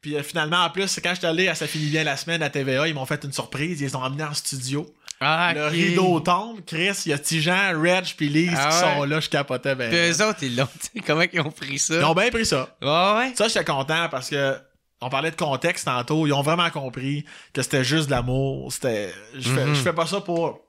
Puis euh, finalement, en plus, quand j'étais allé à Ça finit bien la semaine à TVA, ils m'ont fait une surprise, ils les ont emmenés en studio. Ah, Le rideau tombe, Chris, il y a Tijan, Reg, puis Lise Ah qui ouais. sont là, je capotais ben. Puis eux autres, ils l'ont. tu sais, Comment ils ont pris ça? Ils ont bien pris ça. Ouais, ouais. Ça, j'étais content parce que on parlait de contexte tantôt. Ils ont vraiment compris que c'était juste de l'amour. C'était. Je fais, Mhm. je fais pas ça pour.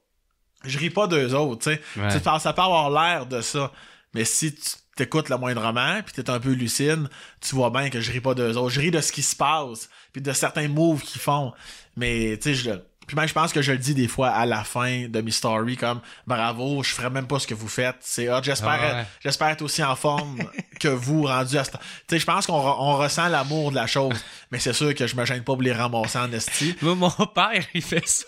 Je ris pas d'eux autres, tu sais. Ouais. Ça peut avoir l'air de ça. Mais si tu t'écoutes le moindrement, puis t'es un peu lucide, tu vois bien que je ris pas d'eux autres. Je ris de ce qui se passe, puis de certains moves qu'ils font. Mais, tu sais, je. Puis même, je pense que je le dis des fois à la fin de mes stories, comme bravo, je ferais même pas ce que vous faites. C'est. J'espère, Ah ouais. être- j'espère être aussi en forme que vous rendu à ce. Tu sais, je pense qu'on re- on ressent l'amour de la chose, mais c'est sûr que je me gêne pas pour les ramasser en esti. Moi, mon père, il fait ça.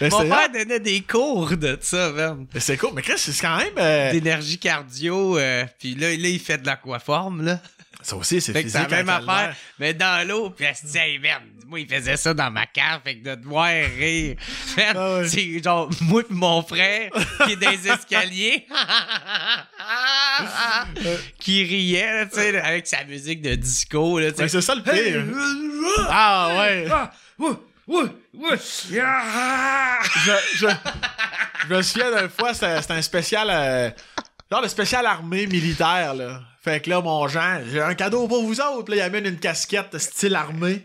Mon père donnait des cours de ça, mais c'est cool. Mais Chris, c'est quand même. euh, D'énergie cardio. euh, puis là, là, il fait de l'aquaforme, là. Ça aussi, c'est Fait que c'est physique. la même affaire, mais dans l'eau, pis elle se dit, hey, merde, moi, il faisait ça dans ma cave, fait que de devoir rire. Man, Ah ouais. C'est genre, moi pis mon frère, qui est dans les escaliers, qui riait, tu sais, avec sa musique de disco, là, tu sais. Mais c'est ça le pire. Ah ouais. Ouais, ouais, ouais. Yeah. je, je, je me souviens d'une fois, c'était c'était un spécial. euh, genre le spécial armée militaire, là. Fait que là, mon Jean, j'ai un cadeau pour vous autres. Là, il amène une casquette style armée.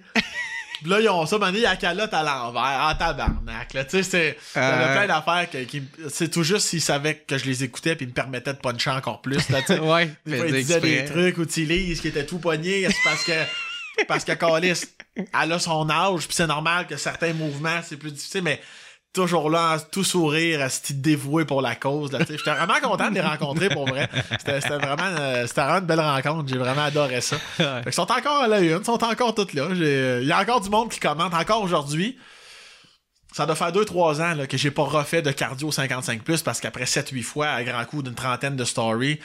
Puis là, ils ont ça, maintenant, il y a la calotte à l'envers. Ah, tabarnak, là. Tu sais, c'est. Il y avait Euh. plein d'affaires que- qui. C'est tout juste s'ils savaient que je les écoutais puis ils me permettaient de puncher encore plus, là, tu sais. Ouais, Des fois, trucs ou Tilly, qui était tout pogné, c'est parce que parce que Calis, elle a son âge, puis c'est normal que certains mouvements, c'est plus difficile, mais toujours là, tout sourire, à se dévoué pour la cause. Là. J'étais vraiment content de les rencontrer pour vrai. C'était c'était vraiment, euh, c'était vraiment une belle rencontre. J'ai vraiment adoré ça. Qu'ils sont encore à la une, ils sont encore toutes là. J'ai- Il y a encore du monde qui commente encore aujourd'hui. ça doit faire 2-3 ans là, que j'ai pas refait de cardio 55+, parce qu'après 7-8 fois, à grand coup d'une trentaine de stories,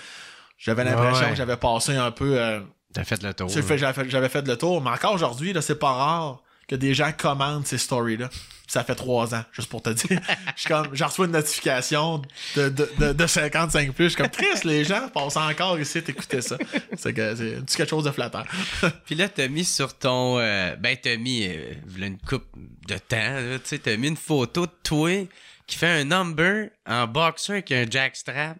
j'avais l'impression Ouais. que j'avais passé un peu... euh, T'as fait le tour. J'avais fait, j'avais fait le tour, mais encore aujourd'hui, là, c'est pas rare que des gens commandent ces stories-là. Ça fait trois ans, juste pour te dire. Je suis comme, j'en reçois une notification de, de, de, de 55 plus. Je suis comme, Chris, les gens passent encore ici t'écouter ça. C'est que c'est quelque chose de flatteur. Puis là, t'as mis sur ton. euh, ben, t'as mis. euh, une coupe de temps, tu sais, t'as mis une photo de toi qui fait un number en boxer avec un jackstrap.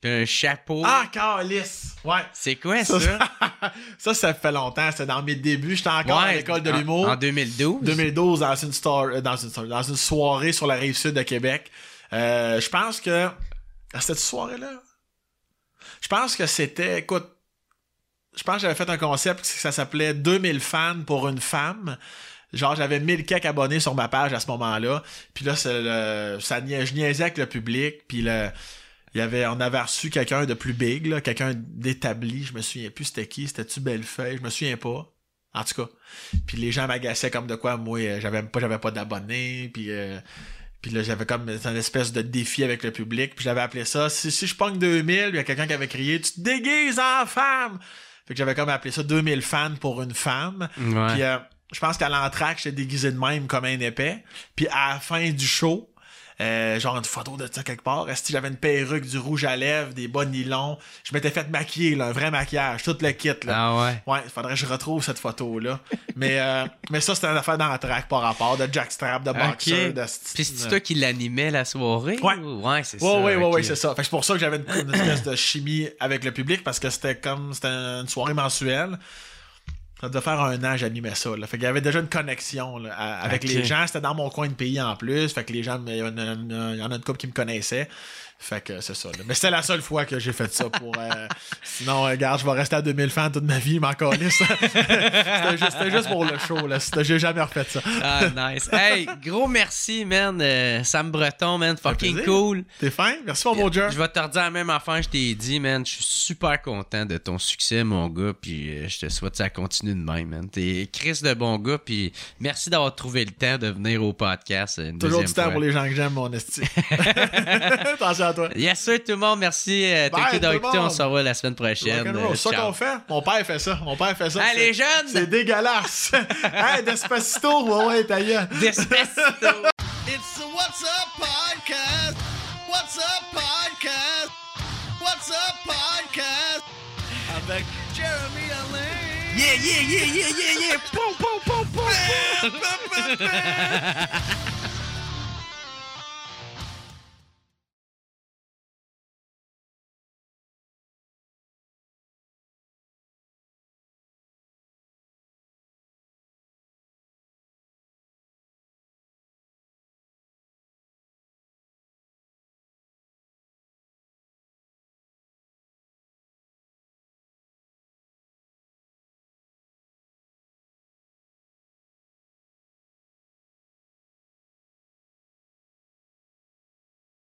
Puis un chapeau. ah, calice! Ouais. C'est quoi Ça, ça? ça, ça fait longtemps. C'était dans mes débuts. J'étais encore à l'école de l'humour. En, 2012. 2012 dans une, star, euh, dans, une, dans une soirée sur la rive sud de Québec. Euh, je pense que. C'était cette soirée-là? Je pense que c'était. Écoute. Je pense que j'avais fait un concept que ça s'appelait 2000 fans pour une femme. Genre, j'avais 1000 quelques abonnés sur ma page à ce moment-là. Puis là, le- ça je niaisais avec le public. Puis le, il y avait, on avait reçu quelqu'un de plus big, quelqu'un d'établi. Je me souviens plus c'était qui. C'était-tu Bellefeuille? Je me souviens pas. En tout cas. Puis les gens m'agaçaient comme de quoi, moi, euh, j'avais pas, j'avais pas d'abonnés. Puis, euh, puis là, j'avais comme une espèce de défi avec le public. Puis j'avais appelé ça, si, si je pogne 2000, il y a quelqu'un qui avait crié, tu te déguises en femme! Fait que j'avais comme appelé ça 2000 fans pour une femme. Ouais. Puis euh, je pense qu'à l'entraque, j'étais déguisé de même comme un épais. Puis à la fin du show, euh, genre une photo de ça quelque part, est-ce que j'avais une perruque, du rouge à lèvres, des bas nylons? Je m'étais fait maquiller, là, un vrai maquillage, tout le kit. Là. Ah ouais. Ouais, il faudrait que je retrouve cette photo-là. mais, euh, mais ça, c'était une affaire d'entraque par rapport, de jackstrap, de boxer, Ok. de... Puis c'est toi qui l'animais la soirée? Ouais. ou- Ouais, c'est Ouais, ça. ouais, ouais, ouais, c'est ça. Fait que c'est pour ça que j'avais une, une espèce de chimie avec le public parce que c'était comme, c'était une soirée mensuelle. Ça devait faire un an j'animais ça. Là. Fait qu'il y avait déjà une connexion là, à- avec les gens. C'était dans mon coin de pays en plus. Fait que les gens, il y en a, une- il y en a une couple qui me connaissaient. Fait que c'est ça. là. Mais c'était la seule fois que j'ai fait ça pour. euh, sinon, euh, regarde, je vais rester à 2000 fans toute ma vie, m'en calisse. c'était, juste, c'était juste pour le show. Là. J'ai jamais refait ça. Ah, nice. Hey, gros merci, man. euh, Sam Breton, man. Fucking cool. T'es fin? Merci, mon beau Jer. Je vais te redire la même affaire je t'ai dit, man. Je suis super content de ton succès, mon gars. Puis je te souhaite que ça continue de même, man. T'es Chris de bon gars. Puis merci d'avoir trouvé le temps de venir au podcast. Une Toujours du temps fois. pour les gens que j'aime, mon esti. Attention à toi. Yes, sir, tout le monde. Merci. Euh, Bye, tout le. On se revoit la semaine prochaine. Euh, C'est ça qu'on fait? Mon père fait ça. Mon père fait ça. Ah, C'est- les jeunes! C'est dégueulasse. hey, Despacito, ouais, ouais, ta gueule. Despacito. It's the What's Up Podcast. What's Up Podcast. What's Up Podcast. Avec Jeremy Alain. yeah, yeah, yeah, yeah, yeah, yeah. Poum, poum, poum, poum.